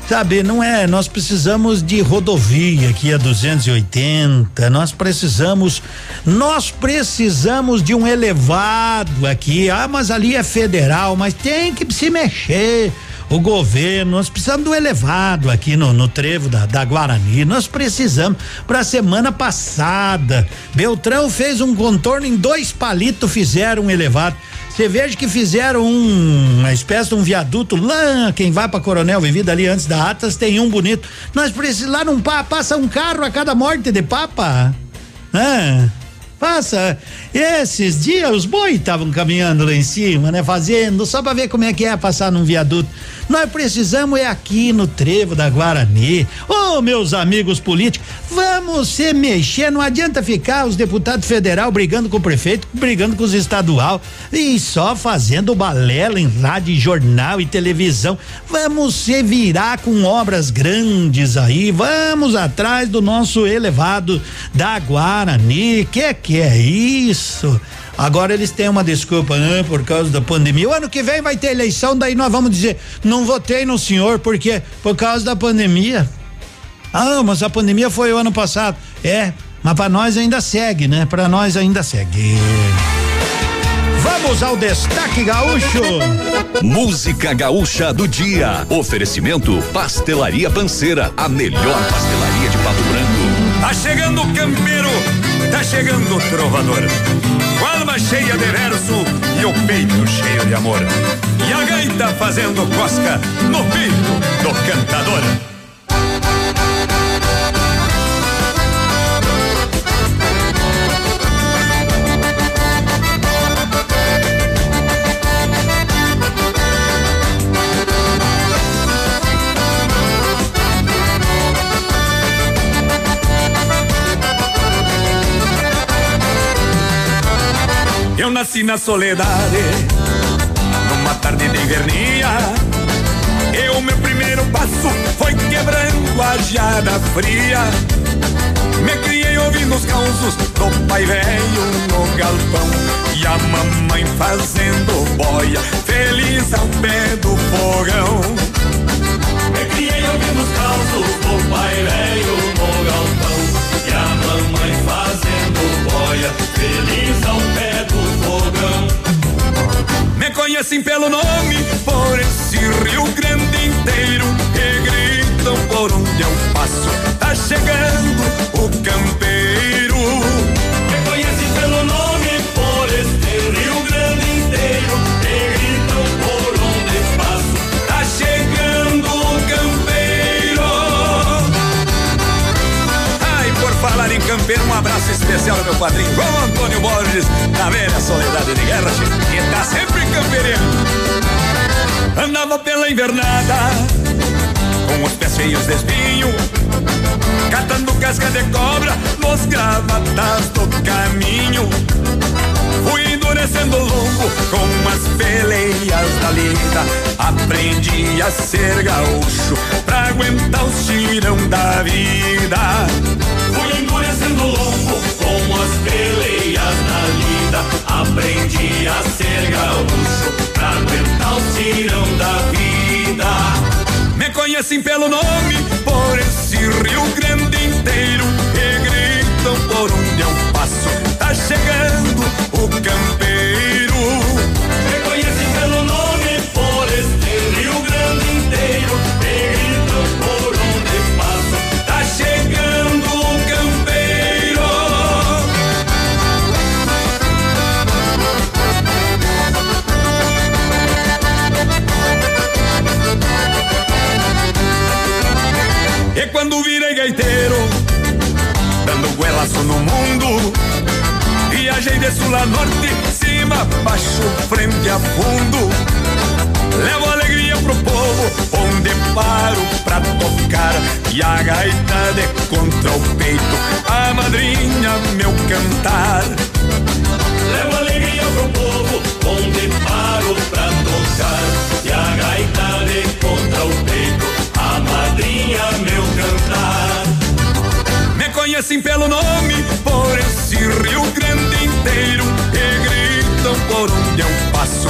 Sabe, não é, nós precisamos de rodovia aqui a 280, nós precisamos, nós precisamos de um elevado aqui, ah, mas ali é federal, mas tem que se mexer, o governo, nós precisamos do elevado aqui no, no trevo da, da Guarani, nós precisamos. Para semana passada, Beltrão fez um contorno em dois palitos, fizeram um elevado. Você veja que fizeram um, uma espécie de um viaduto lá, quem vai para Coronel Vivida ali antes da Atas tem um bonito. Nós precisamos lá num passa um carro a cada morte de papa. Passa. Esses dias os boi estavam caminhando lá em cima, né? Fazendo, só para ver como é que é passar num viaduto. Nós precisamos é aqui no trevo da Guarani. Ô, oh, meus amigos políticos, vamos se mexer. Não adianta ficar os deputados federal brigando com o prefeito, brigando com os estadual e só fazendo balela em rádio, jornal e televisão. Vamos se virar com obras grandes aí. Vamos atrás do nosso elevado da Guarani. Que que é isso? Agora eles têm uma desculpa, né? Por causa da pandemia. O ano que vem vai ter eleição, daí nós vamos dizer, não votei no senhor, porque por causa da pandemia. Ah, mas a pandemia foi o ano passado. É, mas para nós ainda segue, né? Para nós ainda segue. Vamos ao destaque gaúcho. Música gaúcha do dia. Oferecimento Pastelaria Panceira, a melhor pastelaria de Pato Branco. Tá chegando o campeiro, tá chegando o trovador alma cheia de verso e o peito cheio de amor. E a gaita fazendo cosca no peito do cantador. Eu nasci na soledade, numa tarde de invernia. E o meu primeiro passo foi quebrando a geada fria. Me criei ouvindo os causos do pai velho no galpão E a mamãe fazendo boia, feliz ao pé do fogão Me criei ouvindo os causos do pai velho no galpão E a mamãe fazendo boia, feliz fogão. Me conhecem pelo nome, por esse Rio Grande inteiro, que gritam por onde eu passo. Tá chegando o campeiro. Campeiro, um abraço especial ao meu padrinho João Antônio Borges, na velha soledade de guerra, que tá sempre campeirando. Andava pela invernada, com os pés cheios de espinho, catando casca de cobra nos gravatas do caminho. Fui endurecendo o longo com as peleias da lida. Aprendi a ser gaúcho pra aguentar os tirão da vida. Endurecendo o longo com as peleias da lida. Aprendi a ser gaúcho pra aguentar os tirão da vida. Me conhecem pelo nome, por esse Rio Grande inteiro. E gritam por onde eu passo. Tá chegando o campeiro. E quando virei gaiteiro, dando guelaço no mundo, viajei de sul a norte, cima, baixo, frente a fundo. Levo alegria pro povo, onde paro pra tocar. E a gaita de contra o peito, a madrinha meu cantar. Levo alegria pro povo, onde paro pra tocar. E a gaita de contra o peito madrinha meu cantar. Me conhecem pelo nome, por esse Rio Grande inteiro. E gritam por onde eu passo,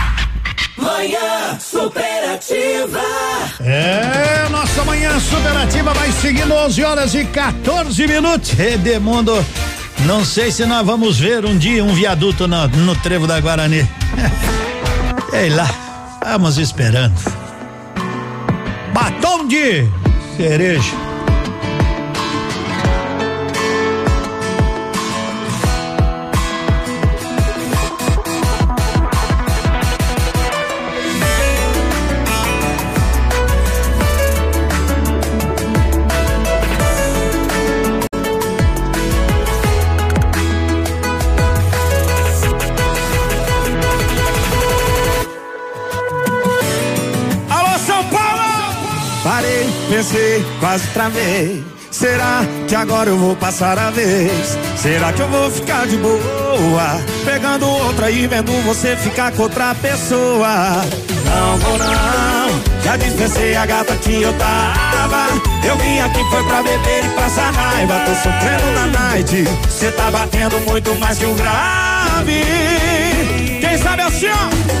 Manhã superativa. É, nossa manhã superativa vai seguindo 11 horas e 14 minutos. Redemundo, não sei se nós vamos ver um dia um viaduto no, no trevo da Guarani. Sei lá, vamos esperando. Batom de cereja. Pensei, quase travei. Será que agora eu vou passar a vez? Será que eu vou ficar de boa? Pegando outra e vendo você ficar com outra pessoa. Não vou não, já dispensei a gata que eu tava. Eu vim aqui foi pra beber e passar raiva. Tô sofrendo na night. Cê tá batendo muito mais que um grave. Quem sabe assim, ó?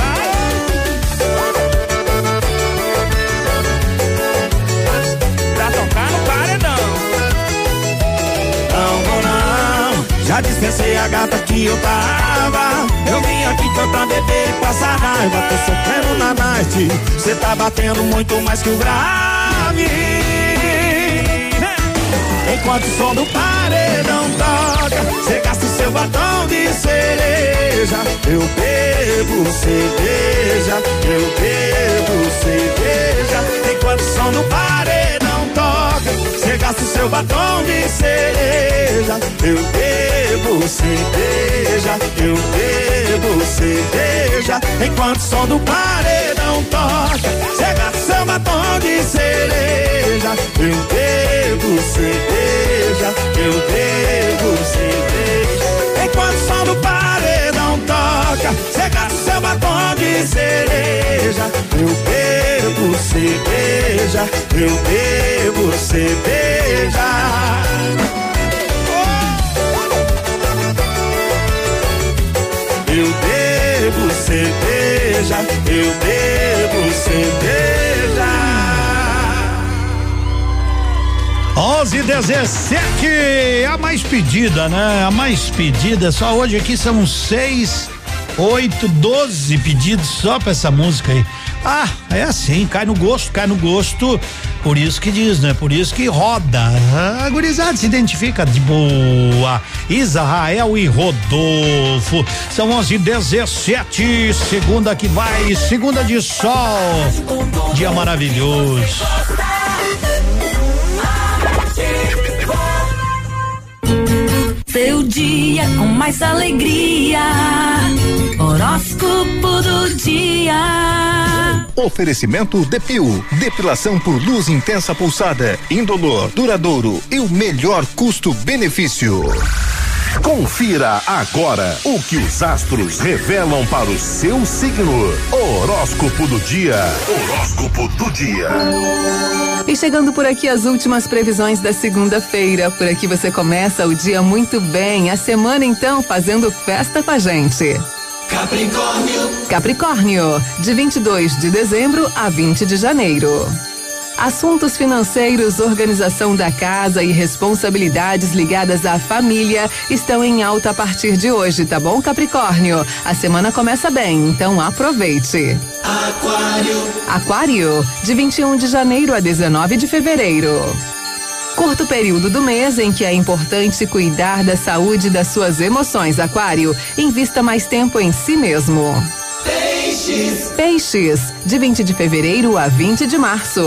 Dispensei a gata que eu tava. Eu vim aqui pra beber e passar raiva. Tô sofrendo na night, cê tá batendo muito mais que o grave. Enquanto o som do paredão toca, cê gasta o seu batom de cereja. Eu bebo cerveja, eu bebo cerveja. Enquanto o som do paredão toca, cê gasta o seu batom de cereja. Eu bebo cerveja, eu bebo cerveja. Enquanto o som do paredão toca, cê gasta o seu batom de cereja. Eu bebo cerveja, eu bebo cerveja. Enquanto o som do paredão toca, cê gasta o seu batom de cereja. Eu bebo cerveja, eu bebo cerveja. Eu bebo cerveja, eu bebo cerveja. 11 e 17, a mais pedida, né? A mais pedida, só hoje aqui são seis, oito, doze pedidos só pra essa música aí. Ah, é assim, cai no gosto, cai no gosto. Por isso que diz, né? Por isso que roda. A gurizada se identifica de boa. Israel e Rodolfo. São 11 e 17, segunda que vai, segunda de sol. Dia maravilhoso. Seu dia com mais alegria. Horóscopo do dia. Oferecimento Depil, depilação por luz intensa pulsada, indolor, duradouro e o melhor custo-benefício. Confira agora o que os astros revelam para o seu signo. Horóscopo do dia. Horóscopo do dia. E chegando por aqui as últimas previsões da segunda-feira. Por aqui você começa o dia muito bem, a semana então fazendo festa com a gente. Capricórnio. Capricórnio, de 22 de dezembro a 20 de janeiro. Assuntos financeiros, organização da casa e responsabilidades ligadas à família estão em alta a partir de hoje, tá bom, Capricórnio? A semana começa bem, então aproveite. Aquário. Aquário, de 21 de janeiro a 19 de fevereiro. Curto período do mês em que é importante cuidar da saúde das suas emoções, Aquário. Invista mais tempo em si mesmo. Peixes. Peixes, de 20 de fevereiro a 20 de março.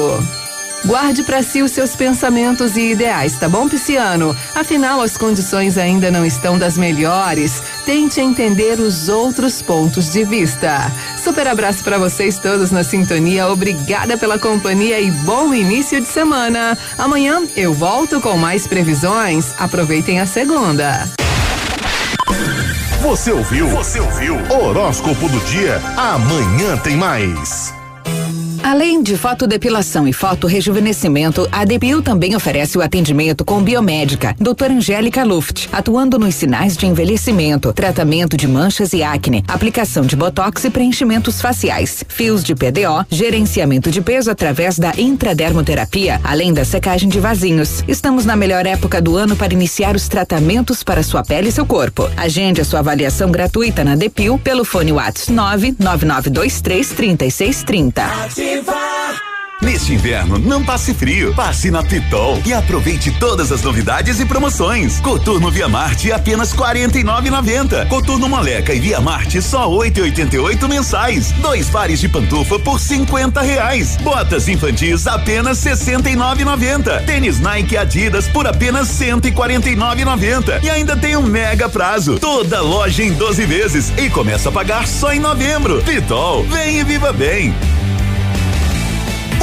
Guarde para si os seus pensamentos e ideais, tá bom, Pisciano? Afinal, as condições ainda não estão das melhores. Tente entender os outros pontos de vista. Super abraço para vocês todos na sintonia. Obrigada pela companhia e bom início de semana. Amanhã eu volto com mais previsões. Aproveitem a segunda. Você ouviu? Você ouviu? Horóscopo do dia. Amanhã tem mais. Além de fotodepilação e fotorrejuvenescimento, a Depil também oferece o atendimento com biomédica, doutora Angélica Luft, atuando nos sinais de envelhecimento, tratamento de manchas e acne, aplicação de botox e preenchimentos faciais, fios de PDO, gerenciamento de peso através da intradermoterapia, além da secagem de vasinhos. Estamos na melhor época do ano para iniciar os tratamentos para sua pele e seu corpo. Agende a sua avaliação gratuita na Depil pelo fone WhatsApp 99923 3630. Neste inverno, não passe frio. Passe na Pitol e aproveite todas as novidades e promoções. Coturno Via Marte apenas R$ 49,90. Coturno Moleca e Via Marte só R$ 8,88 mensais. Dois pares de pantufa por 50 reais. Botas infantis apenas R$ 69,90. Tênis Nike Adidas por apenas R$ 149,90. E ainda tem um mega prazo. Toda loja em 12 vezes e começa a pagar só em novembro. Pitol, vem e viva bem.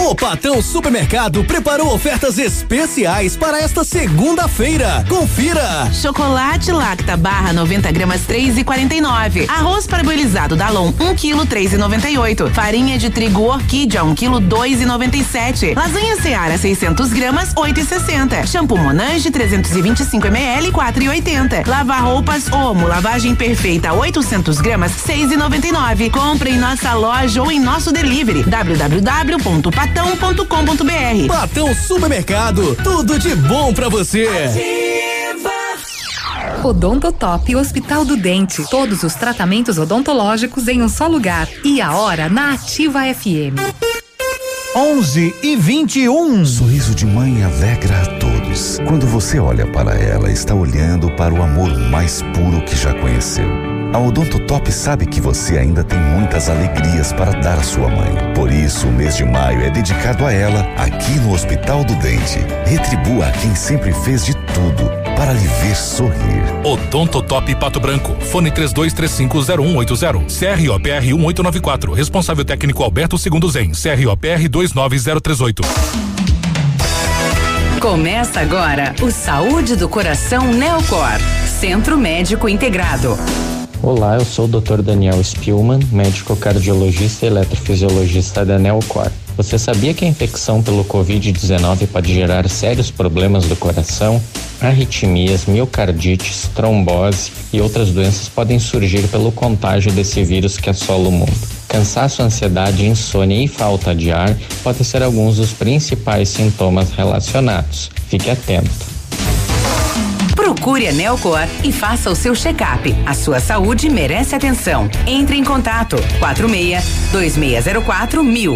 O Patão Supermercado preparou ofertas especiais para esta segunda-feira. Confira! Chocolate Lacta barra 90 gramas 3,49. Arroz parboilizado Dalon 1 kg 3,98. Farinha de trigo Orquídea 1 kg 2,97. Lasanha Seara 600 gramas 8,60. Shampoo Monange 325 ml 4,80. Lavar roupas Omo lavagem perfeita 800 gramas 6,99. Compre em nossa loja ou em nosso delivery www.patão.com.br. Patão Supermercado, tudo de bom pra você. Odontotop Hospital do Dente. Todos os tratamentos odontológicos em um só lugar. E a hora na Ativa FM. 11 e 21. Sorriso de mãe alegra a todos. Quando você olha para ela, está olhando para o amor mais puro que já conheceu. A Odontotop sabe que você ainda tem muitas alegrias para dar à sua mãe. Por isso, o mês de maio é dedicado a ela aqui no Hospital do Dente. Retribua a quem sempre fez de tudo para lhe ver sorrir. Odontotop Pato Branco. Fone 32350180. CROPR 1894. Responsável técnico Alberto Segundo Zen. CROPR 29038. Começa agora o Saúde do Coração Neocor. Centro Médico Integrado. Olá, eu sou o Dr. Daniel Spielman, médico cardiologista e eletrofisiologista da Neocor. Você sabia que a infecção pelo Covid-19 pode gerar sérios problemas do coração? Arritmias, miocardites, trombose e outras doenças podem surgir pelo contágio desse vírus que assola o mundo. Cansaço, ansiedade, insônia e falta de ar podem ser alguns dos principais sintomas relacionados. Fique atento. Procure a Neocor e faça o seu check-up. A sua saúde merece atenção. Entre em contato 46 2604 mil.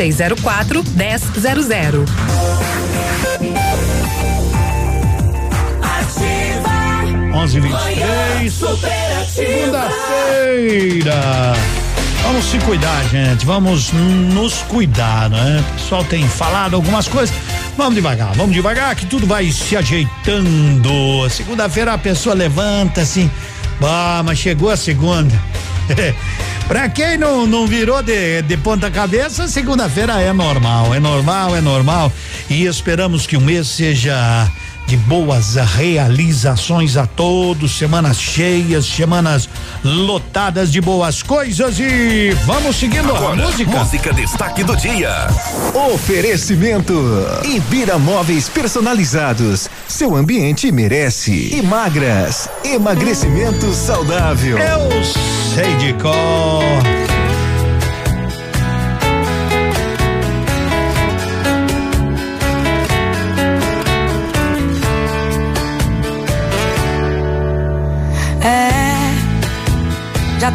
2604 1000. Onze e vinte e três, segunda-feira. Vamos se cuidar, gente. Vamos nos cuidar, né? O pessoal tem falado algumas coisas. Vamos devagar, vamos devagar que tudo vai se ajeitando. Segunda-feira a pessoa levanta assim. Ah, mas chegou a segunda. Pra quem não, não virou de, de ponta cabeça, segunda-feira é normal, é normal, é normal. E esperamos que o mês seja de boas realizações a todos, semanas cheias, semanas lotadas de boas coisas e vamos seguindo Agora, a música. Música destaque do dia. Oferecimento Ibira Móveis Personalizados. Seu ambiente merece. E magras. Emagrecimento saudável. Eu sei de cor.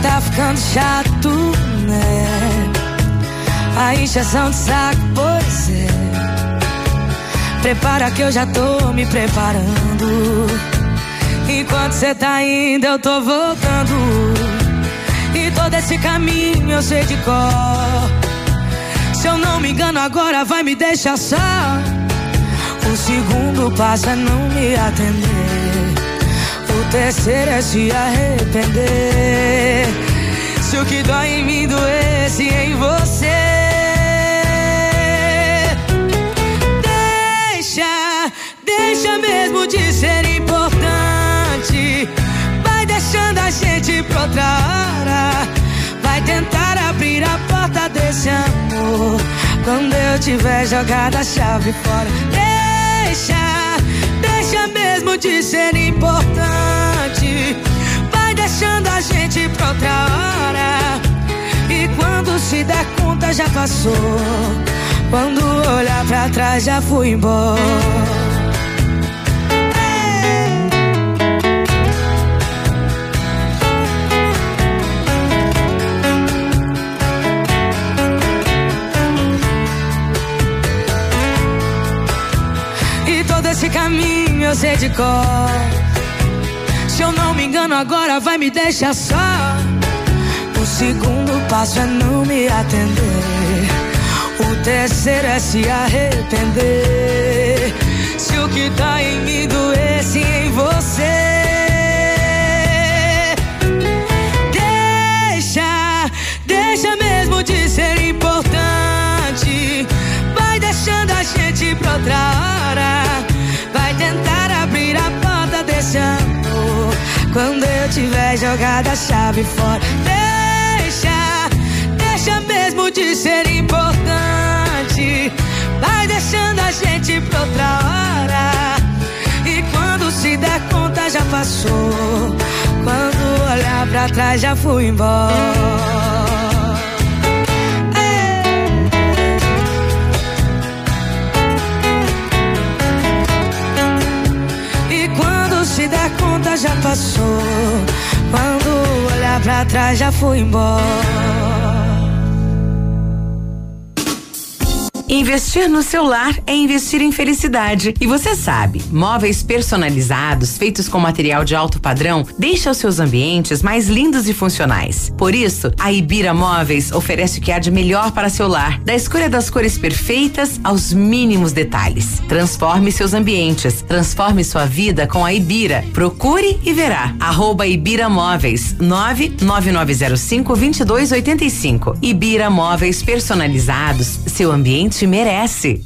Tá ficando chato, né? A injeção de saco, pois é. Prepara que eu já tô me preparando. Enquanto cê tá indo, eu tô voltando. E todo esse caminho eu sei de cor. Se eu não me engano, agora vai me deixar só. O segundo passo é não me atender. Terceiro é se arrepender. Se o que dói em mim doesse em você. Deixa, deixa mesmo de ser importante. Vai deixando a gente pra outra hora. Vai tentar abrir a porta desse amor. Quando eu tiver jogado a chave fora. Deixa, deixa mesmo de ser importante. Vai deixando a gente pra outra hora. E quando se der conta já passou. Quando olhar pra trás já fui embora. De cor. Se eu não me engano, agora vai me deixar só. O segundo passo é não me atender. O terceiro é se arrepender. Se o que tá em mim doesse em você. Deixa, deixa mesmo de ser importante. Vai deixando a gente pra outra hora. Amor. Quando eu tiver jogado a chave fora. Deixa, deixa mesmo de ser importante. Vai deixando a gente pra outra hora. E quando se der conta já passou. Quando olhar pra trás já fui embora. Já passou. Quando olhar pra trás já fui embora. Investir no seu lar é investir em felicidade. E você sabe, móveis personalizados, feitos com material de alto padrão, deixam seus ambientes mais lindos e funcionais. Por isso, a Ibira Móveis oferece o que há de melhor para seu lar, da escolha das cores perfeitas aos mínimos detalhes. Transforme seus ambientes, transforme sua vida com a Ibira. Procure e verá. Arroba Ibira Móveis, 99905 2285. Ibira Móveis personalizados, seu ambiente merece.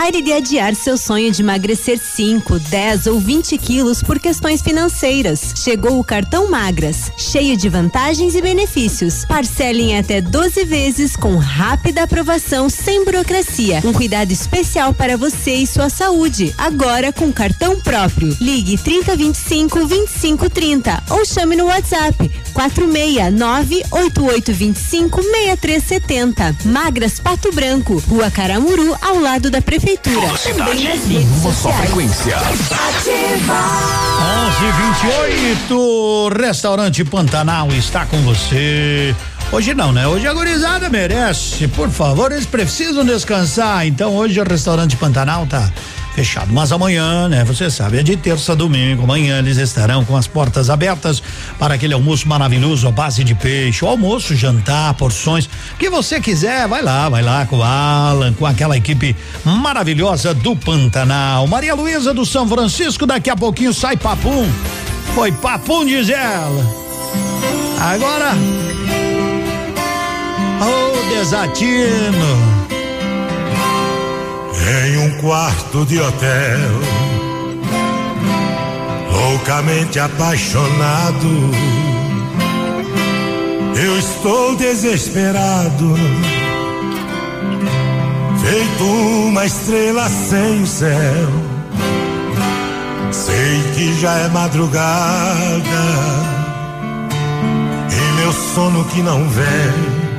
Pare de adiar seu sonho de emagrecer 5, 10 ou 20 quilos por questões financeiras. Chegou o cartão Magras, cheio de vantagens e benefícios. Parcele em até 12 vezes com rápida aprovação sem burocracia. Um cuidado especial para você e sua saúde. Agora com cartão próprio. Ligue 3025 2530 ou chame no WhatsApp 469 8825 6370. Magras Pato Branco, Rua Caramuru, ao lado da prefeitura. Também nas redes Uma só frequência. 1128, Restaurante Pantanal está com você. Hoje não, né? Hoje a gurizada merece. Por favor, eles precisam descansar. Então hoje o Restaurante Pantanal tá fechado. Mas amanhã, né? Você sabe, é de terça a domingo. Amanhã eles estarão com as portas abertas para aquele almoço maravilhoso à base de peixe. O almoço, jantar, porções. O que você quiser, vai lá, vai lá com o Alan, com aquela equipe maravilhosa do Pantanal. Maria Luísa do São Francisco, daqui a pouquinho sai papum. Foi papum, diz ela. Agora. Ô, desatino. Em um quarto de hotel, loucamente apaixonado, eu estou desesperado, feito uma estrela sem céu. Sei que já é madrugada e meu sono que não vem.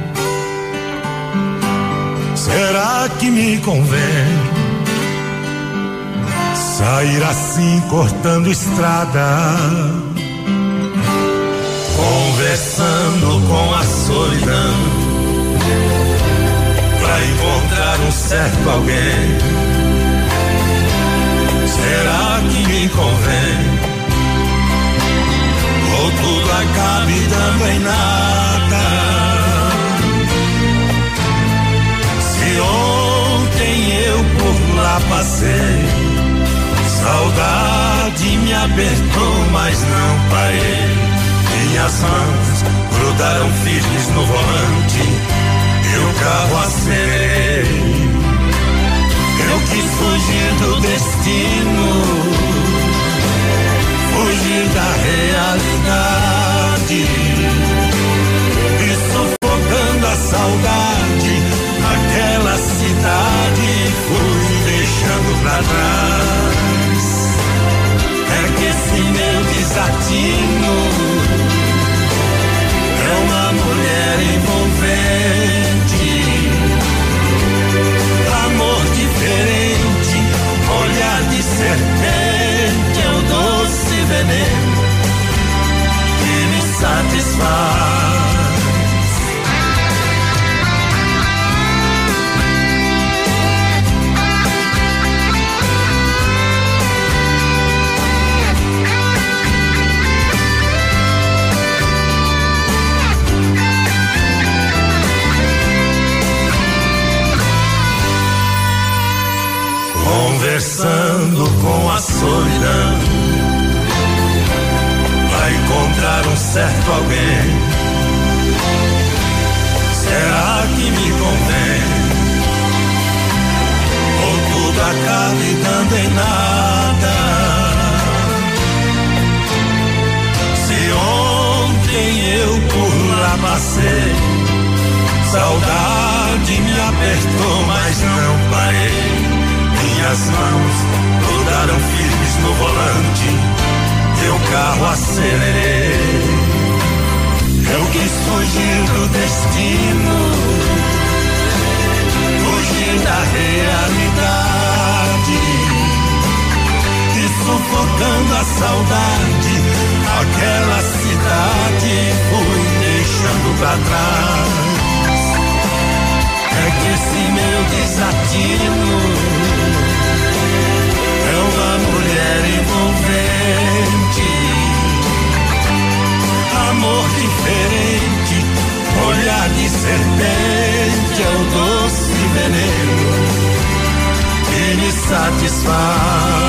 Será que me convém sair assim cortando estrada? Conversando com a solidão pra encontrar um certo alguém. Será que me convém? Ou tudo acabe dando em nada? Passei, saudade me apertou, mas não parei. Minhas mãos grudaram firmes no volante e o carro acelerei. Eu quis fugir do destino, fugir da realidade e sufocando a saudade pra trás. É que esse meu desatino é uma mulher envolvente, amor diferente, olhar de serpente é o doce veneno que me satisfaz. Conversando com a solidão. Vai encontrar um certo alguém. Será que me convém? Ou tudo acabe dando em nada? Se ontem eu por lá passei Saudade me apertou, mas não parei minhas mãos grudaram firmes no volante, eu carro acelerei. Eu quis fugir do destino, fugir da realidade, e sufocando a saudade, aquela cidade fui deixando pra trás. É que esse meu desatino envolvente, amor diferente, olhar de serpente é o doce veneno que me satisfaz.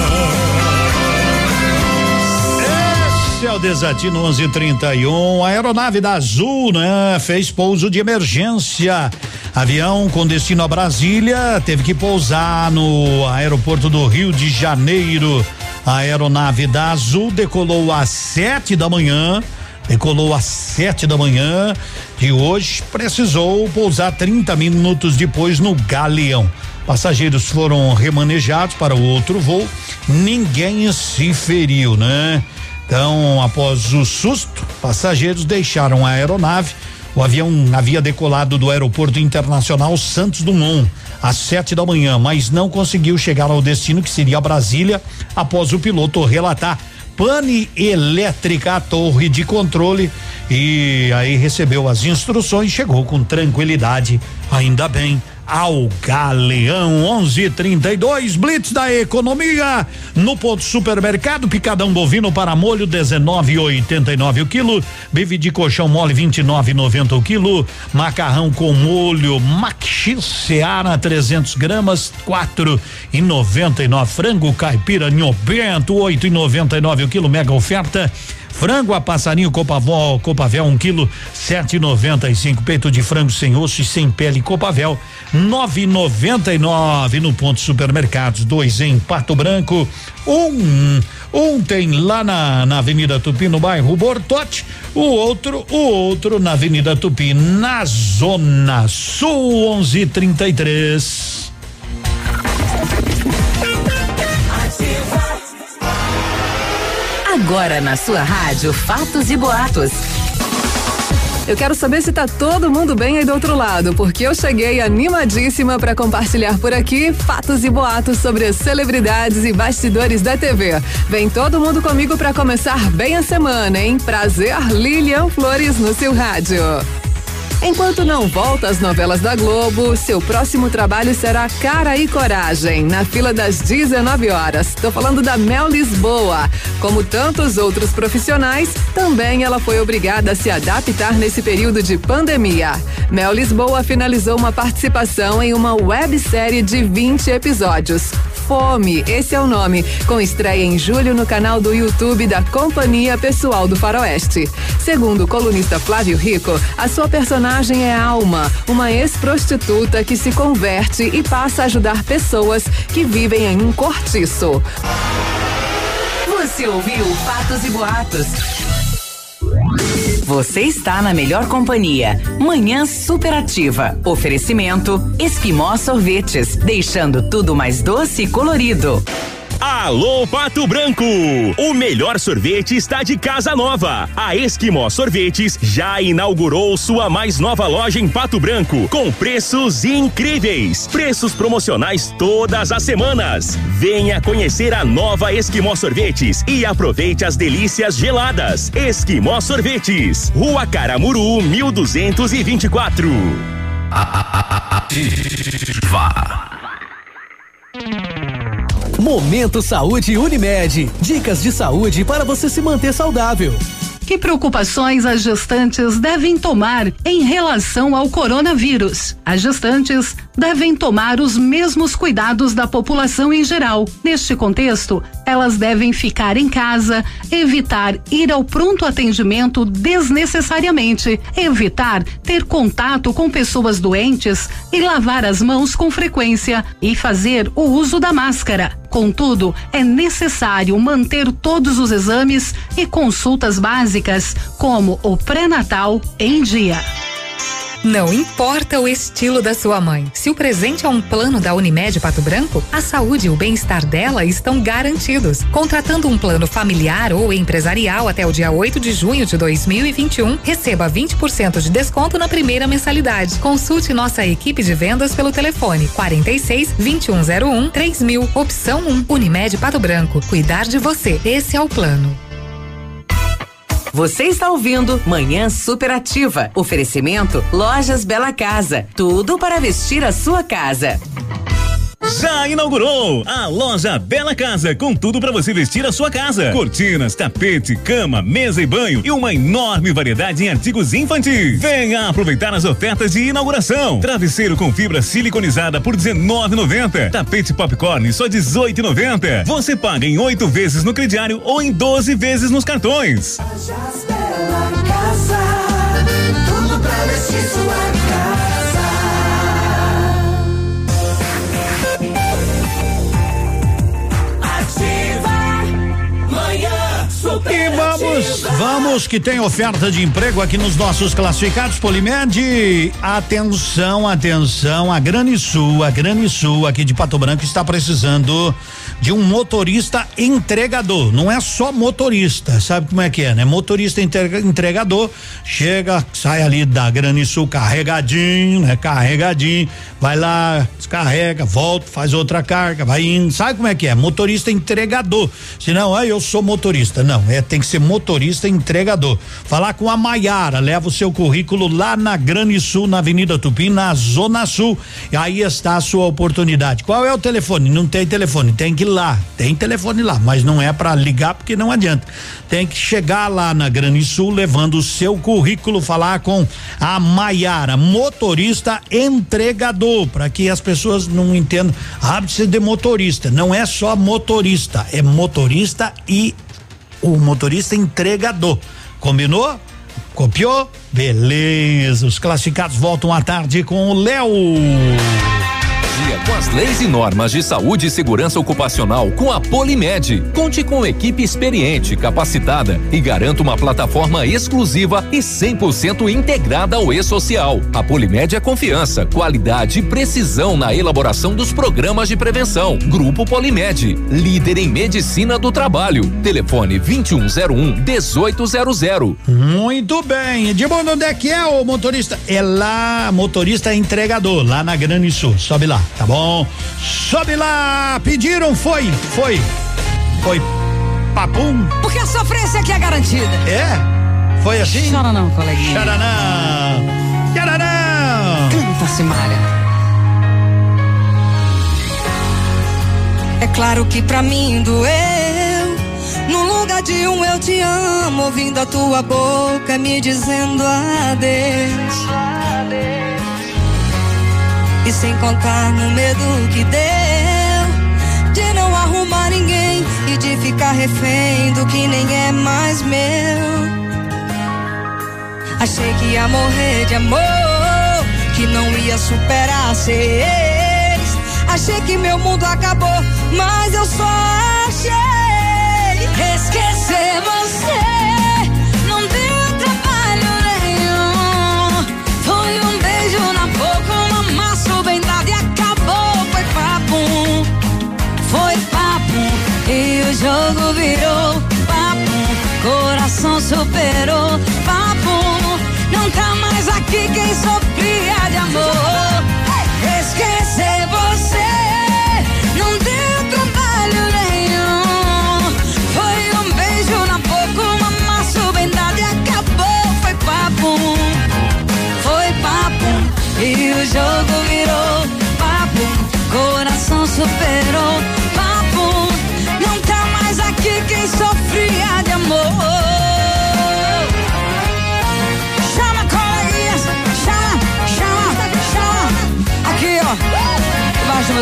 O Desatino 1131. A aeronave da Azul, né? Fez pouso de emergência Avião com destino a Brasília teve que pousar no aeroporto do Rio de Janeiro. A aeronave da Azul decolou às sete da manhã. Decolou às sete da manhã de hoje. Precisou pousar 30 minutos depois no Galeão. Passageiros foram remanejados para o outro voo. Ninguém se feriu, né? Então, após o susto, passageiros deixaram a aeronave. O avião havia decolado do Aeroporto Internacional Santos Dumont às sete da manhã, mas não conseguiu chegar ao destino, que seria Brasília, após o piloto relatar pane elétrica à torre de controle e aí recebeu as instruções, chegou com tranquilidade, ainda bem ao Galeão 1132 Blitz da Economia. No ponto supermercado picadão bovino para molho 19,89 o quilo. Bife de colchão mole 29,90 o quilo. Macarrão com molho Maxi Seara 300 gramas 4,99 frango caipira Bento 8,99 o quilo mega oferta. Frango a passarinho Copavel, Copavel um quilo sete noventa e cinco. Peito de frango sem osso e sem pele Copavel nove noventa e nove no ponto supermercados. Dois em Pato Branco. Um, um tem lá na, na Avenida Tupi no bairro Bortote. O outro, o outro na Avenida Tupi na Zona Sul onze trinta e três. Agora na sua rádio Fatos e Boatos. Eu quero saber se tá todo mundo bem aí do outro lado, porque eu cheguei animadíssima para compartilhar por aqui fatos e boatos sobre as celebridades e bastidores da TV. Vem todo mundo comigo para começar bem a semana, hein? Prazer, Lilian Flores no seu rádio. Enquanto não volta às novelas da Globo, seu próximo trabalho será Cara e Coragem, na fila das 19 horas. Tô falando da Mel Lisboa. Como tantos outros profissionais, também ela foi obrigada a se adaptar nesse período de pandemia. Mel Lisboa finalizou uma participação em uma websérie de 20 episódios. Fome, esse é o nome, com estreia em julho no canal do YouTube da Companhia Pessoal do Faroeste. Segundo o colunista Flávio Rico, a sua personagem é Alma, uma ex-prostituta que se converte e passa a ajudar pessoas que vivem em um cortiço. Você ouviu Fatos e Boatos. Você está na melhor companhia. Manhã superativa. Oferecimento Esquimó Sorvetes, deixando tudo mais doce e colorido. Alô Pato Branco! O melhor sorvete está de casa nova. A Esquimó Sorvetes já inaugurou sua mais nova loja em Pato Branco, com preços incríveis. Preços promocionais todas as semanas. Venha conhecer a nova Esquimó Sorvetes e aproveite as delícias geladas. Esquimó Sorvetes, Rua Caramuru, 1224. Ativa. Momento Saúde Unimed. Dicas de saúde para você se manter saudável. Que preocupações as gestantes devem tomar em relação ao coronavírus? As gestantes devem tomar os mesmos cuidados da população em geral. Neste contexto, elas devem ficar em casa, evitar ir ao pronto atendimento desnecessariamente, evitar ter contato com pessoas doentes e lavar as mãos com frequência e fazer o uso da máscara. Contudo, é necessário manter todos os exames e consultas básicas, como o pré-natal, em dia. Não importa o estilo da sua mãe, se o presente é um plano da Unimed Pato Branco, a saúde e o bem-estar dela estão garantidos. Contratando um plano familiar ou empresarial até o dia 8 de junho de 2021, receba 20% de desconto na primeira mensalidade. Consulte nossa equipe de vendas pelo telefone 46 2101 3000, opção 1, Unimed Pato Branco. Cuidar de você. Esse é o plano. Você está ouvindo Manhã Superativa. Oferecimento Lojas Bela Casa. Tudo para vestir a sua casa. Já inaugurou a loja Bela Casa, com tudo para você vestir a sua casa: cortinas, tapete, cama, mesa e banho e uma enorme variedade em artigos infantis. Venha aproveitar as ofertas de inauguração: travesseiro com fibra siliconizada por R$19,90, tapete popcorn só R$18,90. Você paga em oito vezes no crediário ou em 12 vezes nos cartões. Lojas Bela casa. Sabemos que tem oferta de emprego aqui nos nossos classificados Polimed. Atenção, atenção, a Grande Sul, a Grande Sul aqui de Pato Branco está precisando de um motorista entregador. Não é só motorista, sabe como é que é, né? Motorista entregador chega, sai ali da Grande Sul carregadinho, né? Carregadinho, vai lá, descarrega, volta, faz outra carga, vai indo. Sabe como é que é? Motorista entregador. Senão, ah, eu sou motorista. Não, é tem que ser motorista entregador. Falar com a Maiara, leva o seu currículo lá na Grande Sul, na Avenida Tupi, na Zona Sul. E aí está a sua oportunidade. Qual é o telefone? Não tem telefone, tem que ir lá. Tem telefone lá, mas não é para ligar porque não adianta. Tem que chegar lá na Grande Sul levando o seu currículo, falar com a Maiara, motorista entregador, para que as pessoas não entendam. Precisa de motorista. Não é só motorista, é motorista e o motorista entregador. Combinou? Copiou? Beleza. Os classificados voltam à tarde com o Léo com as leis e normas de saúde e segurança ocupacional com a Polimed. Conte com equipe experiente, capacitada e garanta uma plataforma exclusiva e 100% integrada ao e-social. A Polimed é confiança, qualidade e precisão na elaboração dos programas de prevenção. Grupo Polimed, líder em medicina do trabalho. Telefone 2101 1800. Muito bem. Edmundo, onde é que é o motorista? É lá, motorista entregador, lá na Grande Sul. Sobe lá tá bom? Sobe lá, pediram, foi, foi, foi, papum. Porque a sofrência aqui é garantida. É? Foi assim? Chora não, coleguinha. Chora não, chora não. Canta, Simária. É claro que pra mim doeu. No lugar de um eu te amo, ouvindo a tua boca me dizendo adeus. E sem contar no medo que deu de não arrumar ninguém e de ficar refém do que nem é mais meu. Achei que ia morrer de amor, que não ia superar seis. Achei que meu mundo acabou, mas eu só achei esquecer você. Jogo virou papo, coração superou papo. Não tá mais aqui quem sofria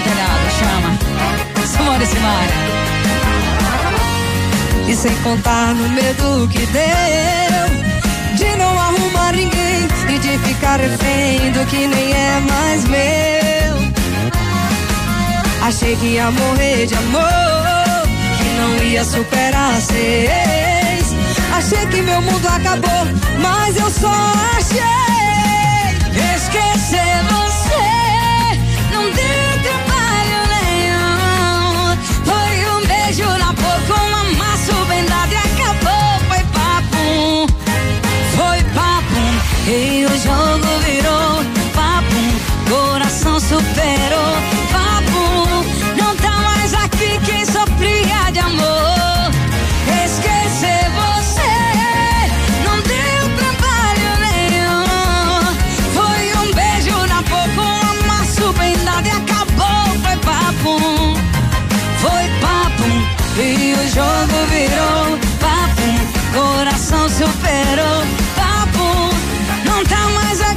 telhado, chama. Samara e Simara. E sem contar no medo que deu de não arrumar ninguém e de ficar refém do que nem é mais meu. Achei que ia morrer de amor não ia superar seis. Achei que meu mundo acabou, mas eu só achei E o jogo virou papo.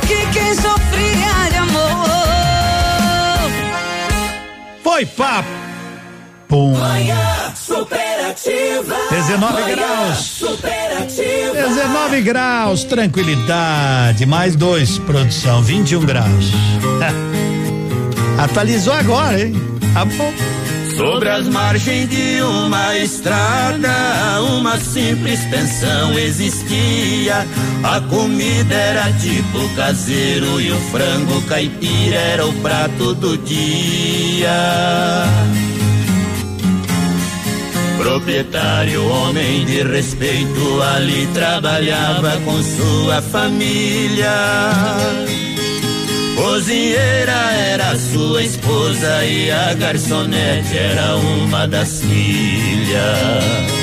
Aqui quem sofria de amor. Foi papo. Manhã superativa. 19 Manhã graus. Superativa. 19 graus, tranquilidade. Mais dois, produção, 21 graus. Atualizou agora, hein? Tá bom. Sobre as margens de uma estrada, uma simples pensão existia. A comida era tipo caseiro e o frango caipira era o prato do dia. Proprietário, homem de respeito, ali trabalhava com sua família. Cozinheira era sua esposa e a garçonete era uma das filhas.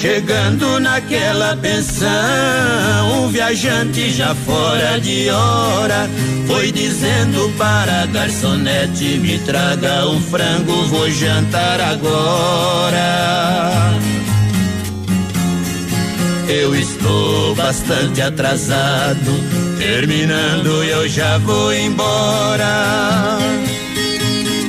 Chegando naquela pensão, um viajante já fora de hora. Foi dizendo para a garçonete: Me traga um frango, vou jantar agora. Eu estou bastante atrasado, terminando eu já vou embora.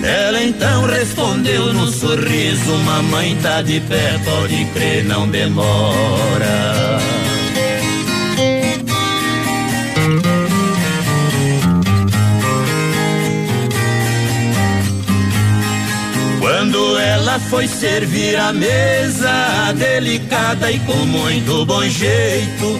Ela então respondeu num sorriso: Mamãe tá de pé, pode crer, não demora. Quando ela foi servir a mesa, delicada e com muito bom jeito,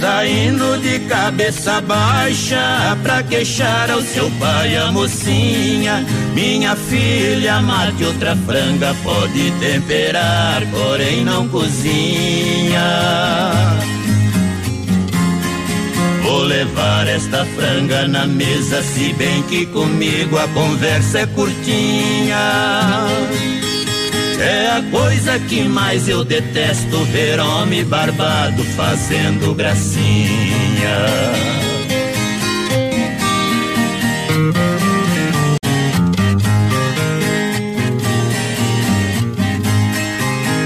saindo de cabeça baixa pra queixar ao seu pai a mocinha. Minha filha, mate outra franga, pode temperar, porém não cozinha. Vou levar esta franga na mesa, se bem que comigo a conversa é curtinha. É a coisa que mais eu detesto ver homem barbado fazendo gracinha.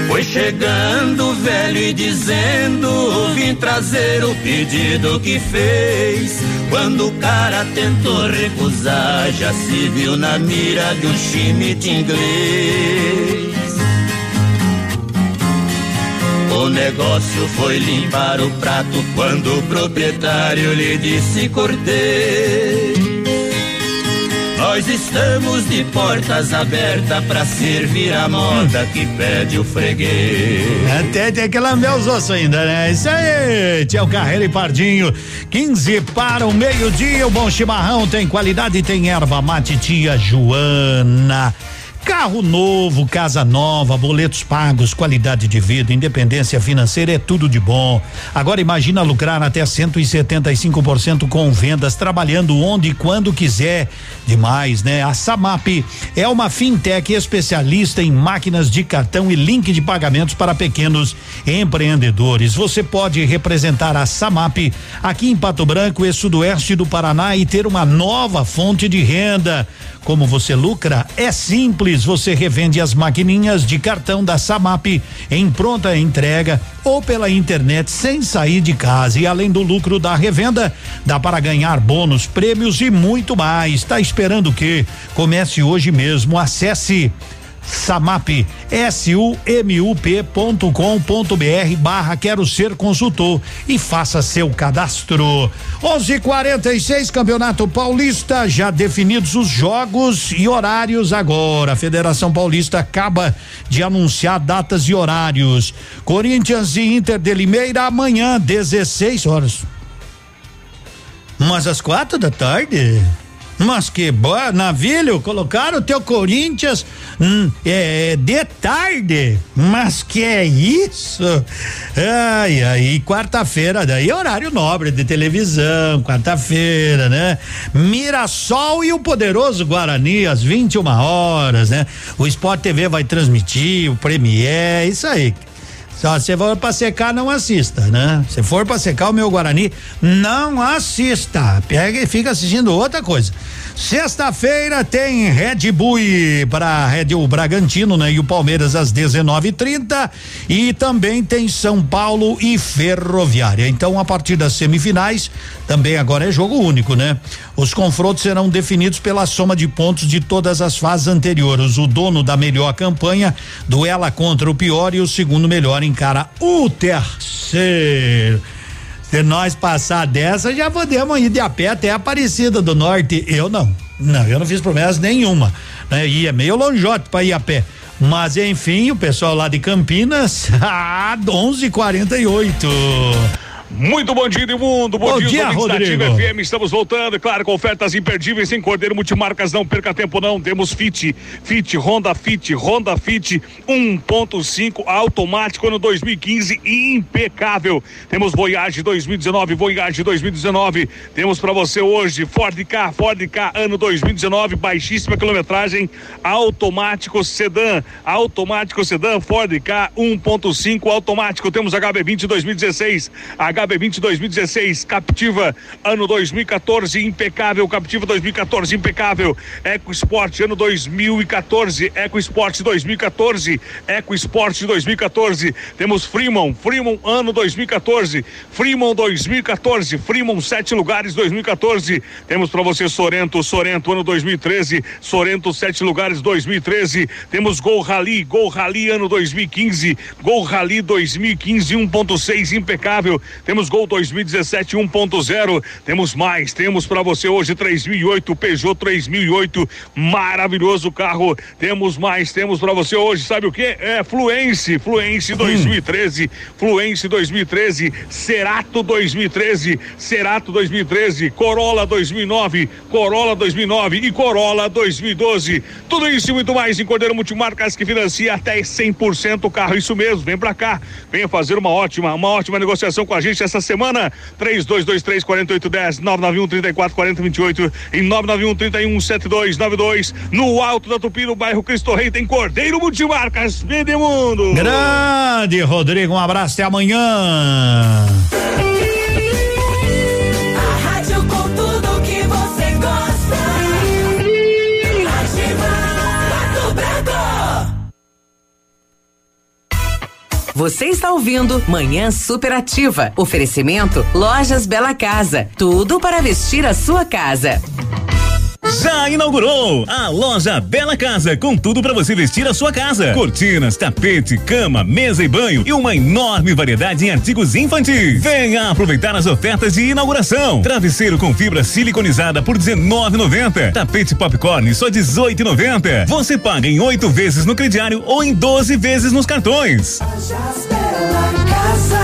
Foi chegando o velho e dizendo: Vim trazer o pedido que fez. Quando o cara tentou recusar, já se viu na mira de um chimite inglês. O negócio foi limpar o prato quando o proprietário lhe disse: Cortei. Nós estamos de portas abertas para servir a moda que pede o freguês. Até tem que lamber os ossos ainda, né? Isso aí, Tião Carreira e Pardinho. 15 para o meio-dia. O bom chimarrão tem qualidade, tem erva mate tia Joana. Carro novo, casa nova, boletos pagos, qualidade de vida, independência financeira é tudo de bom. Agora imagina lucrar até 175% com vendas, trabalhando onde e quando quiser. Demais, né? A Samap é uma fintech especialista em máquinas de cartão e link de pagamentos para pequenos empreendedores. Você pode representar a Samap aqui em Pato Branco e sudoeste do Paraná e ter uma nova fonte de renda. Como você lucra? É simples, você revende as maquininhas de cartão da Samap em pronta entrega ou pela internet sem sair de casa. E além do lucro da revenda, dá para ganhar bônus, prêmios e muito mais. Está esperando o quê? Comece hoje mesmo. Acesse Samap, S-U-M-U-P.com.br barra quero ser consultor e faça seu cadastro. 11:46 Campeonato Paulista, já definidos os jogos e horários agora. A Federação Paulista acaba de anunciar datas e horários. Corinthians e Inter de Limeira amanhã, 16 horas. Mas às quatro da tarde? Mas que boa, navilho, colocaram o teu Corinthians hum, é, de tarde. Mas que é isso? Ai, ai, quarta-feira, daí horário nobre de televisão, quarta-feira, né? Mirassol e o poderoso Guarani às 21 horas, né? O Sport TV vai transmitir, o Premier, isso aí. Se for pra secar, não assista, né? Se for pra secar o meu Guarani, não assista. Pega e fica assistindo outra coisa. Sexta-feira tem Red Bull para Red Bull Bragantino, né? E o Palmeiras às 19:30 e também tem São Paulo e Ferroviária. Então, a partir das semifinais, também agora é jogo único, né? Os confrontos serão definidos pela soma de pontos de todas as fases anteriores. O dono da melhor campanha duela contra o pior e o segundo melhor encara o terceiro. Se nós passar dessa, já podemos ir de a pé até a Aparecida do Norte. Eu não. Não, eu não fiz promessa nenhuma. Né? E é meio lonjote para ir a pé. Mas enfim, o pessoal lá de Campinas, ah, 11:48. Muito bom dia, mundo. Bom, bom dia, dia Rodrigo. FM. Estamos voltando, claro, com ofertas imperdíveis em Cordeiro Multimarcas. Não perca tempo, não. Temos Fit, Fit, Honda Fit, Honda Fit 1.5 automático ano 2015 impecável. Temos Voyage 2019, Voyage 2019. Temos para você hoje Ford K, Ford K ano 2019, baixíssima quilometragem, automático sedã, automático sedã, Ford K 1.5 automático. Temos HB20 2016, HB HB20 2016, Captiva, ano 2014, impecável, Captiva 2014, impecável, Eco Sport, ano 2014, Eco Sport 2014, Eco Sport 2014, temos Freeman, Freeman, ano 2014, Freeman 2014, Freeman, sete lugares 2014, temos para você Sorento, Sorento, ano 2013, Sorento, sete lugares 2013, temos Gol Rally, Gol Rally, ano 2015, Gol Rally 2015, 1.6, impecável, temos Gol 2017 1.0. Temos mais, temos para você hoje 3008 Peugeot 3008, maravilhoso carro. Temos mais, temos para você hoje, sabe o que? É Fluence, Fluence 2013, hum. Fluence 2013, Cerato 2013, Cerato 2013, Corolla 2009, Corolla 2009 e Corolla 2012. Tudo isso e muito mais em Cordeiro Multimarcas que financia até 100% o carro. Isso mesmo, vem para cá, venha fazer uma ótima, uma ótima negociação com a gente essa semana. 3223 4810 991 34 40 28 e 991 31 7292 no Alto da Tupi, no bairro Cristo Rei, tem Cordeiro Multimarcas, Vende Mundo. Grande Rodrigo, um abraço até amanhã. Você está ouvindo Manhã Superativa. Oferecimento Lojas Bela Casa. Tudo para vestir a sua casa. Já inaugurou a loja Bela Casa, com tudo para você vestir a sua casa: cortinas, tapete, cama, mesa e banho e uma enorme variedade em artigos infantis. Venha aproveitar as ofertas de inauguração: travesseiro com fibra siliconizada por R$19,90, tapete popcorn só R$18,90. Você paga em oito vezes no crediário ou em 12 vezes nos cartões. Lojas Bela Casa,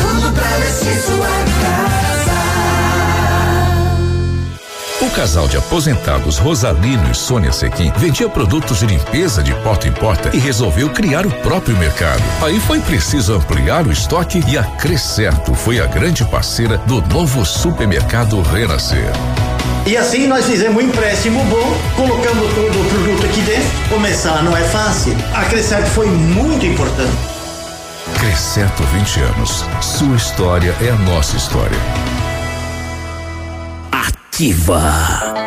tudo pra vestir sua O casal de aposentados Rosalino e Sônia Sequim vendia produtos de limpeza de porta em porta e resolveu criar o próprio mercado. Aí foi preciso ampliar o estoque e a Crescerto foi a grande parceira do novo supermercado Renascer. E assim nós fizemos um empréstimo bom, colocamos todo o produto aqui dentro. Começar não é fácil. A Crescerto foi muito importante. Crescerto 20 anos. Sua história é a nossa história. Ativa.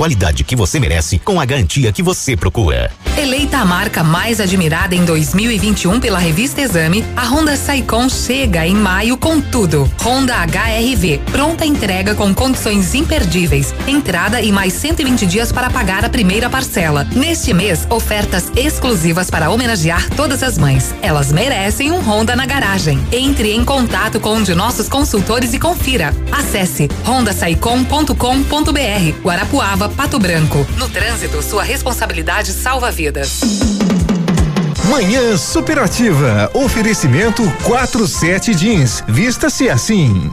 qualidade que você merece com a garantia que você procura. Eleita a marca mais admirada em 2021 pela revista Exame, a Honda Saicon chega em maio com tudo. Honda HRV, pronta entrega com condições imperdíveis. Entrada e mais 120 dias para pagar a primeira parcela. Neste mês, ofertas exclusivas para homenagear todas as mães. Elas merecem um Honda na garagem. Entre em contato com um de nossos consultores e confira. Acesse hondasaicom.com.br. Guarapuava, Pato Branco. No trânsito, sua responsabilidade salva vidas. Manhã Superativa. Oferecimento 47 Jeans. Vista-se assim.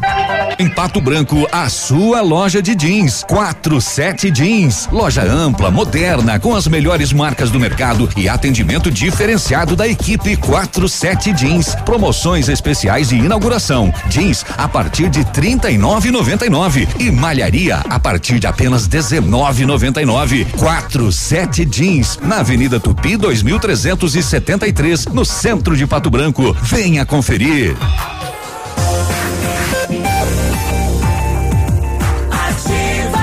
Em Pato Branco, a sua loja de jeans. 47 Jeans. Loja ampla, moderna, com as melhores marcas do mercado e atendimento diferenciado da equipe 47 Jeans. Promoções especiais de inauguração. Jeans a partir de 39,99 e malharia a partir de apenas 19,99. 47 Jeans na Avenida Tupi 2370 73, no centro de Pato Branco. Venha conferir. Ativa,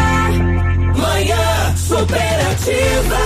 manhã superativa.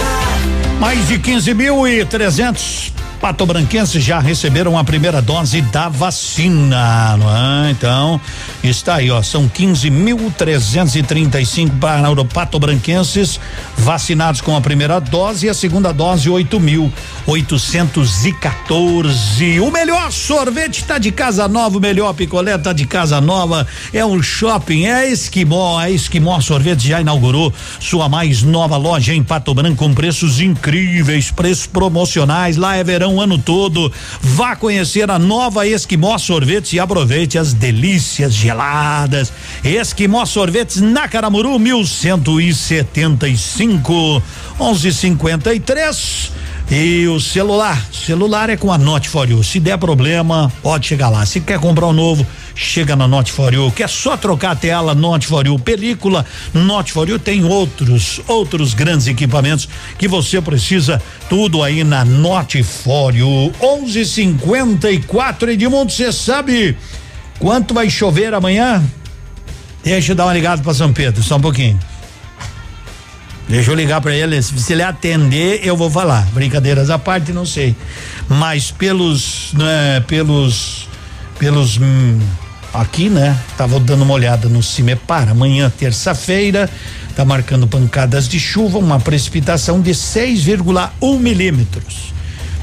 Mais de 15 mil e 300 patobranquenses já receberam a primeira dose da vacina, não é? Então, está aí, ó, são 15.335 para patobranquenses vacinados com a primeira dose e a segunda dose 8.814. O melhor sorvete está de casa nova, o melhor picolé tá de casa nova. É um shopping, é Esquimó, a Esquimó Sorvete já inaugurou sua mais nova loja em Pato Branco com preços incríveis, preços promocionais. Lá é verão o ano todo. Vá conhecer a nova Esquimó Sorvetes e aproveite as delícias geladas. Esquimó Sorvetes na Caramuru, 1175 1153. E o celular, celular é com a Note For You. Se der problema, pode chegar lá. Se quer comprar um novo, chega na Note For You. Quer só trocar a tela Note For You, película Note For You tem outros, outros grandes equipamentos que você precisa, tudo aí na Note For You. 11:54 Edmundo, você sabe quanto vai chover amanhã? Deixa eu dar uma ligada para São Pedro, só um pouquinho. Deixa eu ligar para ele. Se ele atender, eu vou falar. Brincadeiras à parte, não sei. Mas pelos, né, pelos, pelos hum, aqui, né? Tava dando uma olhada no Cimepar. Amanhã, terça-feira, tá marcando pancadas de chuva, uma precipitação de 6,1 milímetros.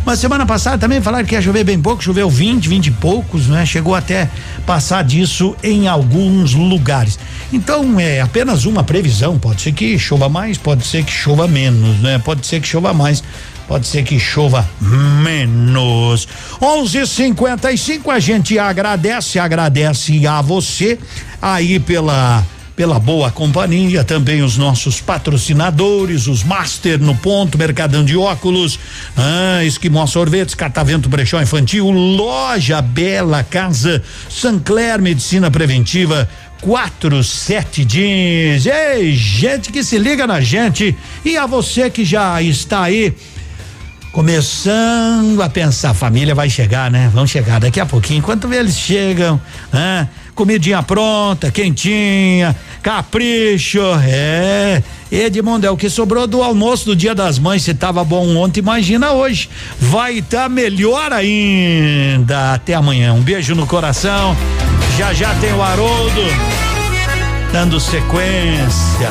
Mas semana passada também falaram que ia chover bem pouco, choveu 20, 20 e poucos, né? Chegou até passar disso em alguns lugares. Então é apenas uma previsão, pode ser que chova mais, pode ser que chova menos, né? Pode ser que chova mais, pode ser que chova menos. 11:55 a gente agradece, agradece a você aí pela pela boa companhia, também os nossos patrocinadores, os Master no Ponto, Mercadão de Óculos, ah, Esquimó Sorvetes, Catavento Brechó Infantil, Loja Bela Casa, Sancler Medicina Preventiva, quatro sete jeans. Ei, gente que se liga na gente e a você que já está aí começando a pensar, a família vai chegar, né? Vão chegar daqui a pouquinho. Enquanto eles chegam, né? comidinha pronta, quentinha, capricho, é. Edmundo, é o que sobrou do almoço do Dia das Mães. Se tava bom ontem, imagina hoje. Vai estar tá melhor ainda. Até amanhã. Um beijo no coração. Já já tem o Haroldo dando sequência.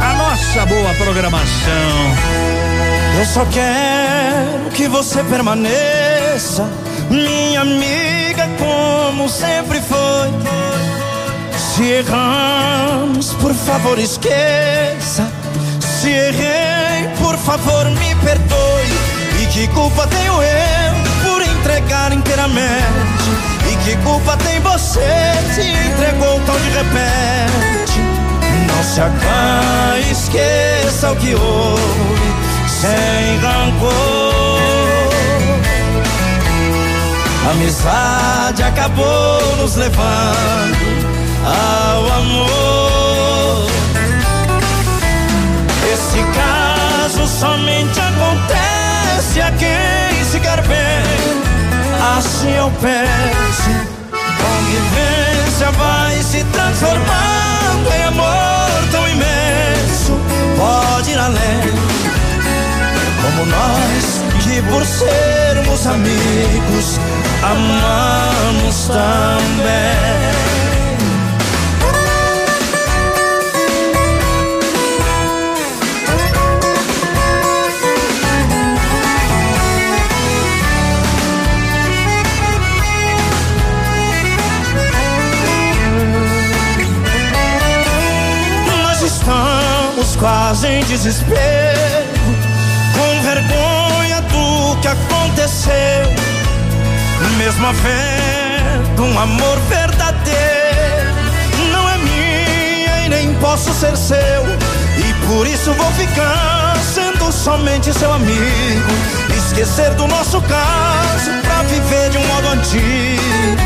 A nossa boa programação. Eu só quero que você permaneça, minha amiga, como sempre foi. Se erramos, por favor, esqueça. Se errei, por favor, me perdoe. E que culpa tenho eu por entregar inteiramente? E que culpa tem você se entregou tão de repente? Não se acanhe, esqueça o que houve sem rancor. A amizade acabou nos levando ao amor. Esse caso somente acontece a quem se quer bem. Assim eu peço, convivência vai se transformando em amor tão imenso. Pode ir além, como nós que por sermos amigos amamos também. Nós estamos quase em desespero, que aconteceu. Mesmo havendo um amor verdadeiro, não é minha e nem posso ser seu. E por isso vou ficar sendo somente seu amigo. Esquecer do nosso caso pra viver de um modo antigo.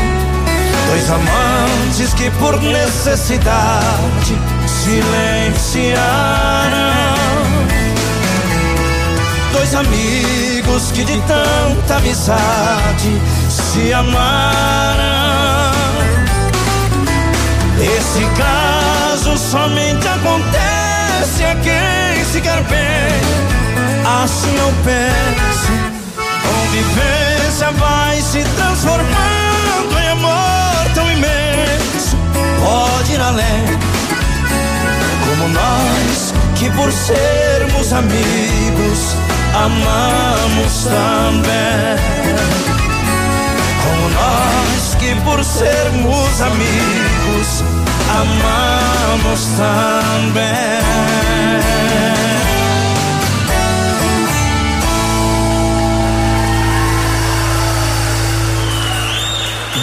Dois amantes que por necessidade silenciaram. Dois amigos que de tanta amizade se amaram. Esse caso somente acontece a quem se quer bem. Assim eu penso. Convivência vai se transformando em amor tão imenso. Pode ir além. Como nós que por sermos amigos amamos também. Como nós que por sermos amigos amamos também.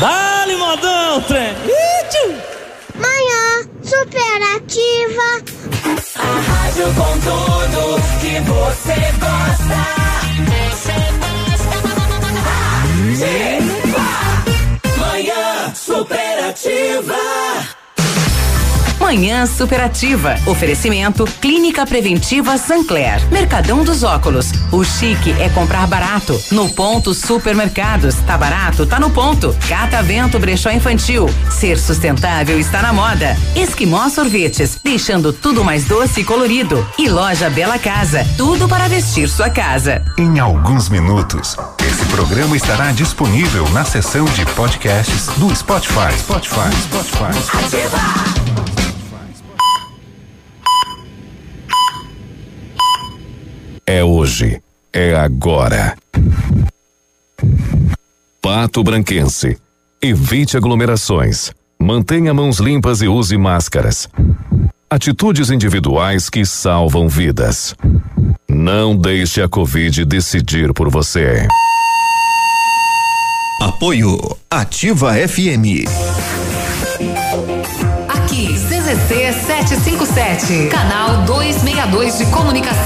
Dá-lhe, modão, trem. Manhã superativa. Rádio com tudo que você gosta. Ativa. Manhã superativa. Manhã Superativa. Oferecimento Clínica Preventiva Sancler. Mercadão dos Óculos. O chique é comprar barato. No ponto Supermercados. Tá barato? Tá no ponto. Catavento Brechó Infantil. Ser sustentável está na moda. Esquimó Sorvetes. Deixando tudo mais doce e colorido. E Loja Bela Casa. Tudo para vestir sua casa. Em alguns minutos, esse programa estará disponível na seção de podcasts do Spotify. Spotify, Spotify. Ativa. É hoje. É agora. Pato Branquense. Evite aglomerações. Mantenha mãos limpas e use máscaras. Atitudes individuais que salvam vidas. Não deixe a Covid decidir por você. Apoio Ativa FM. Aqui, CZC 757, canal 262 de comunicação.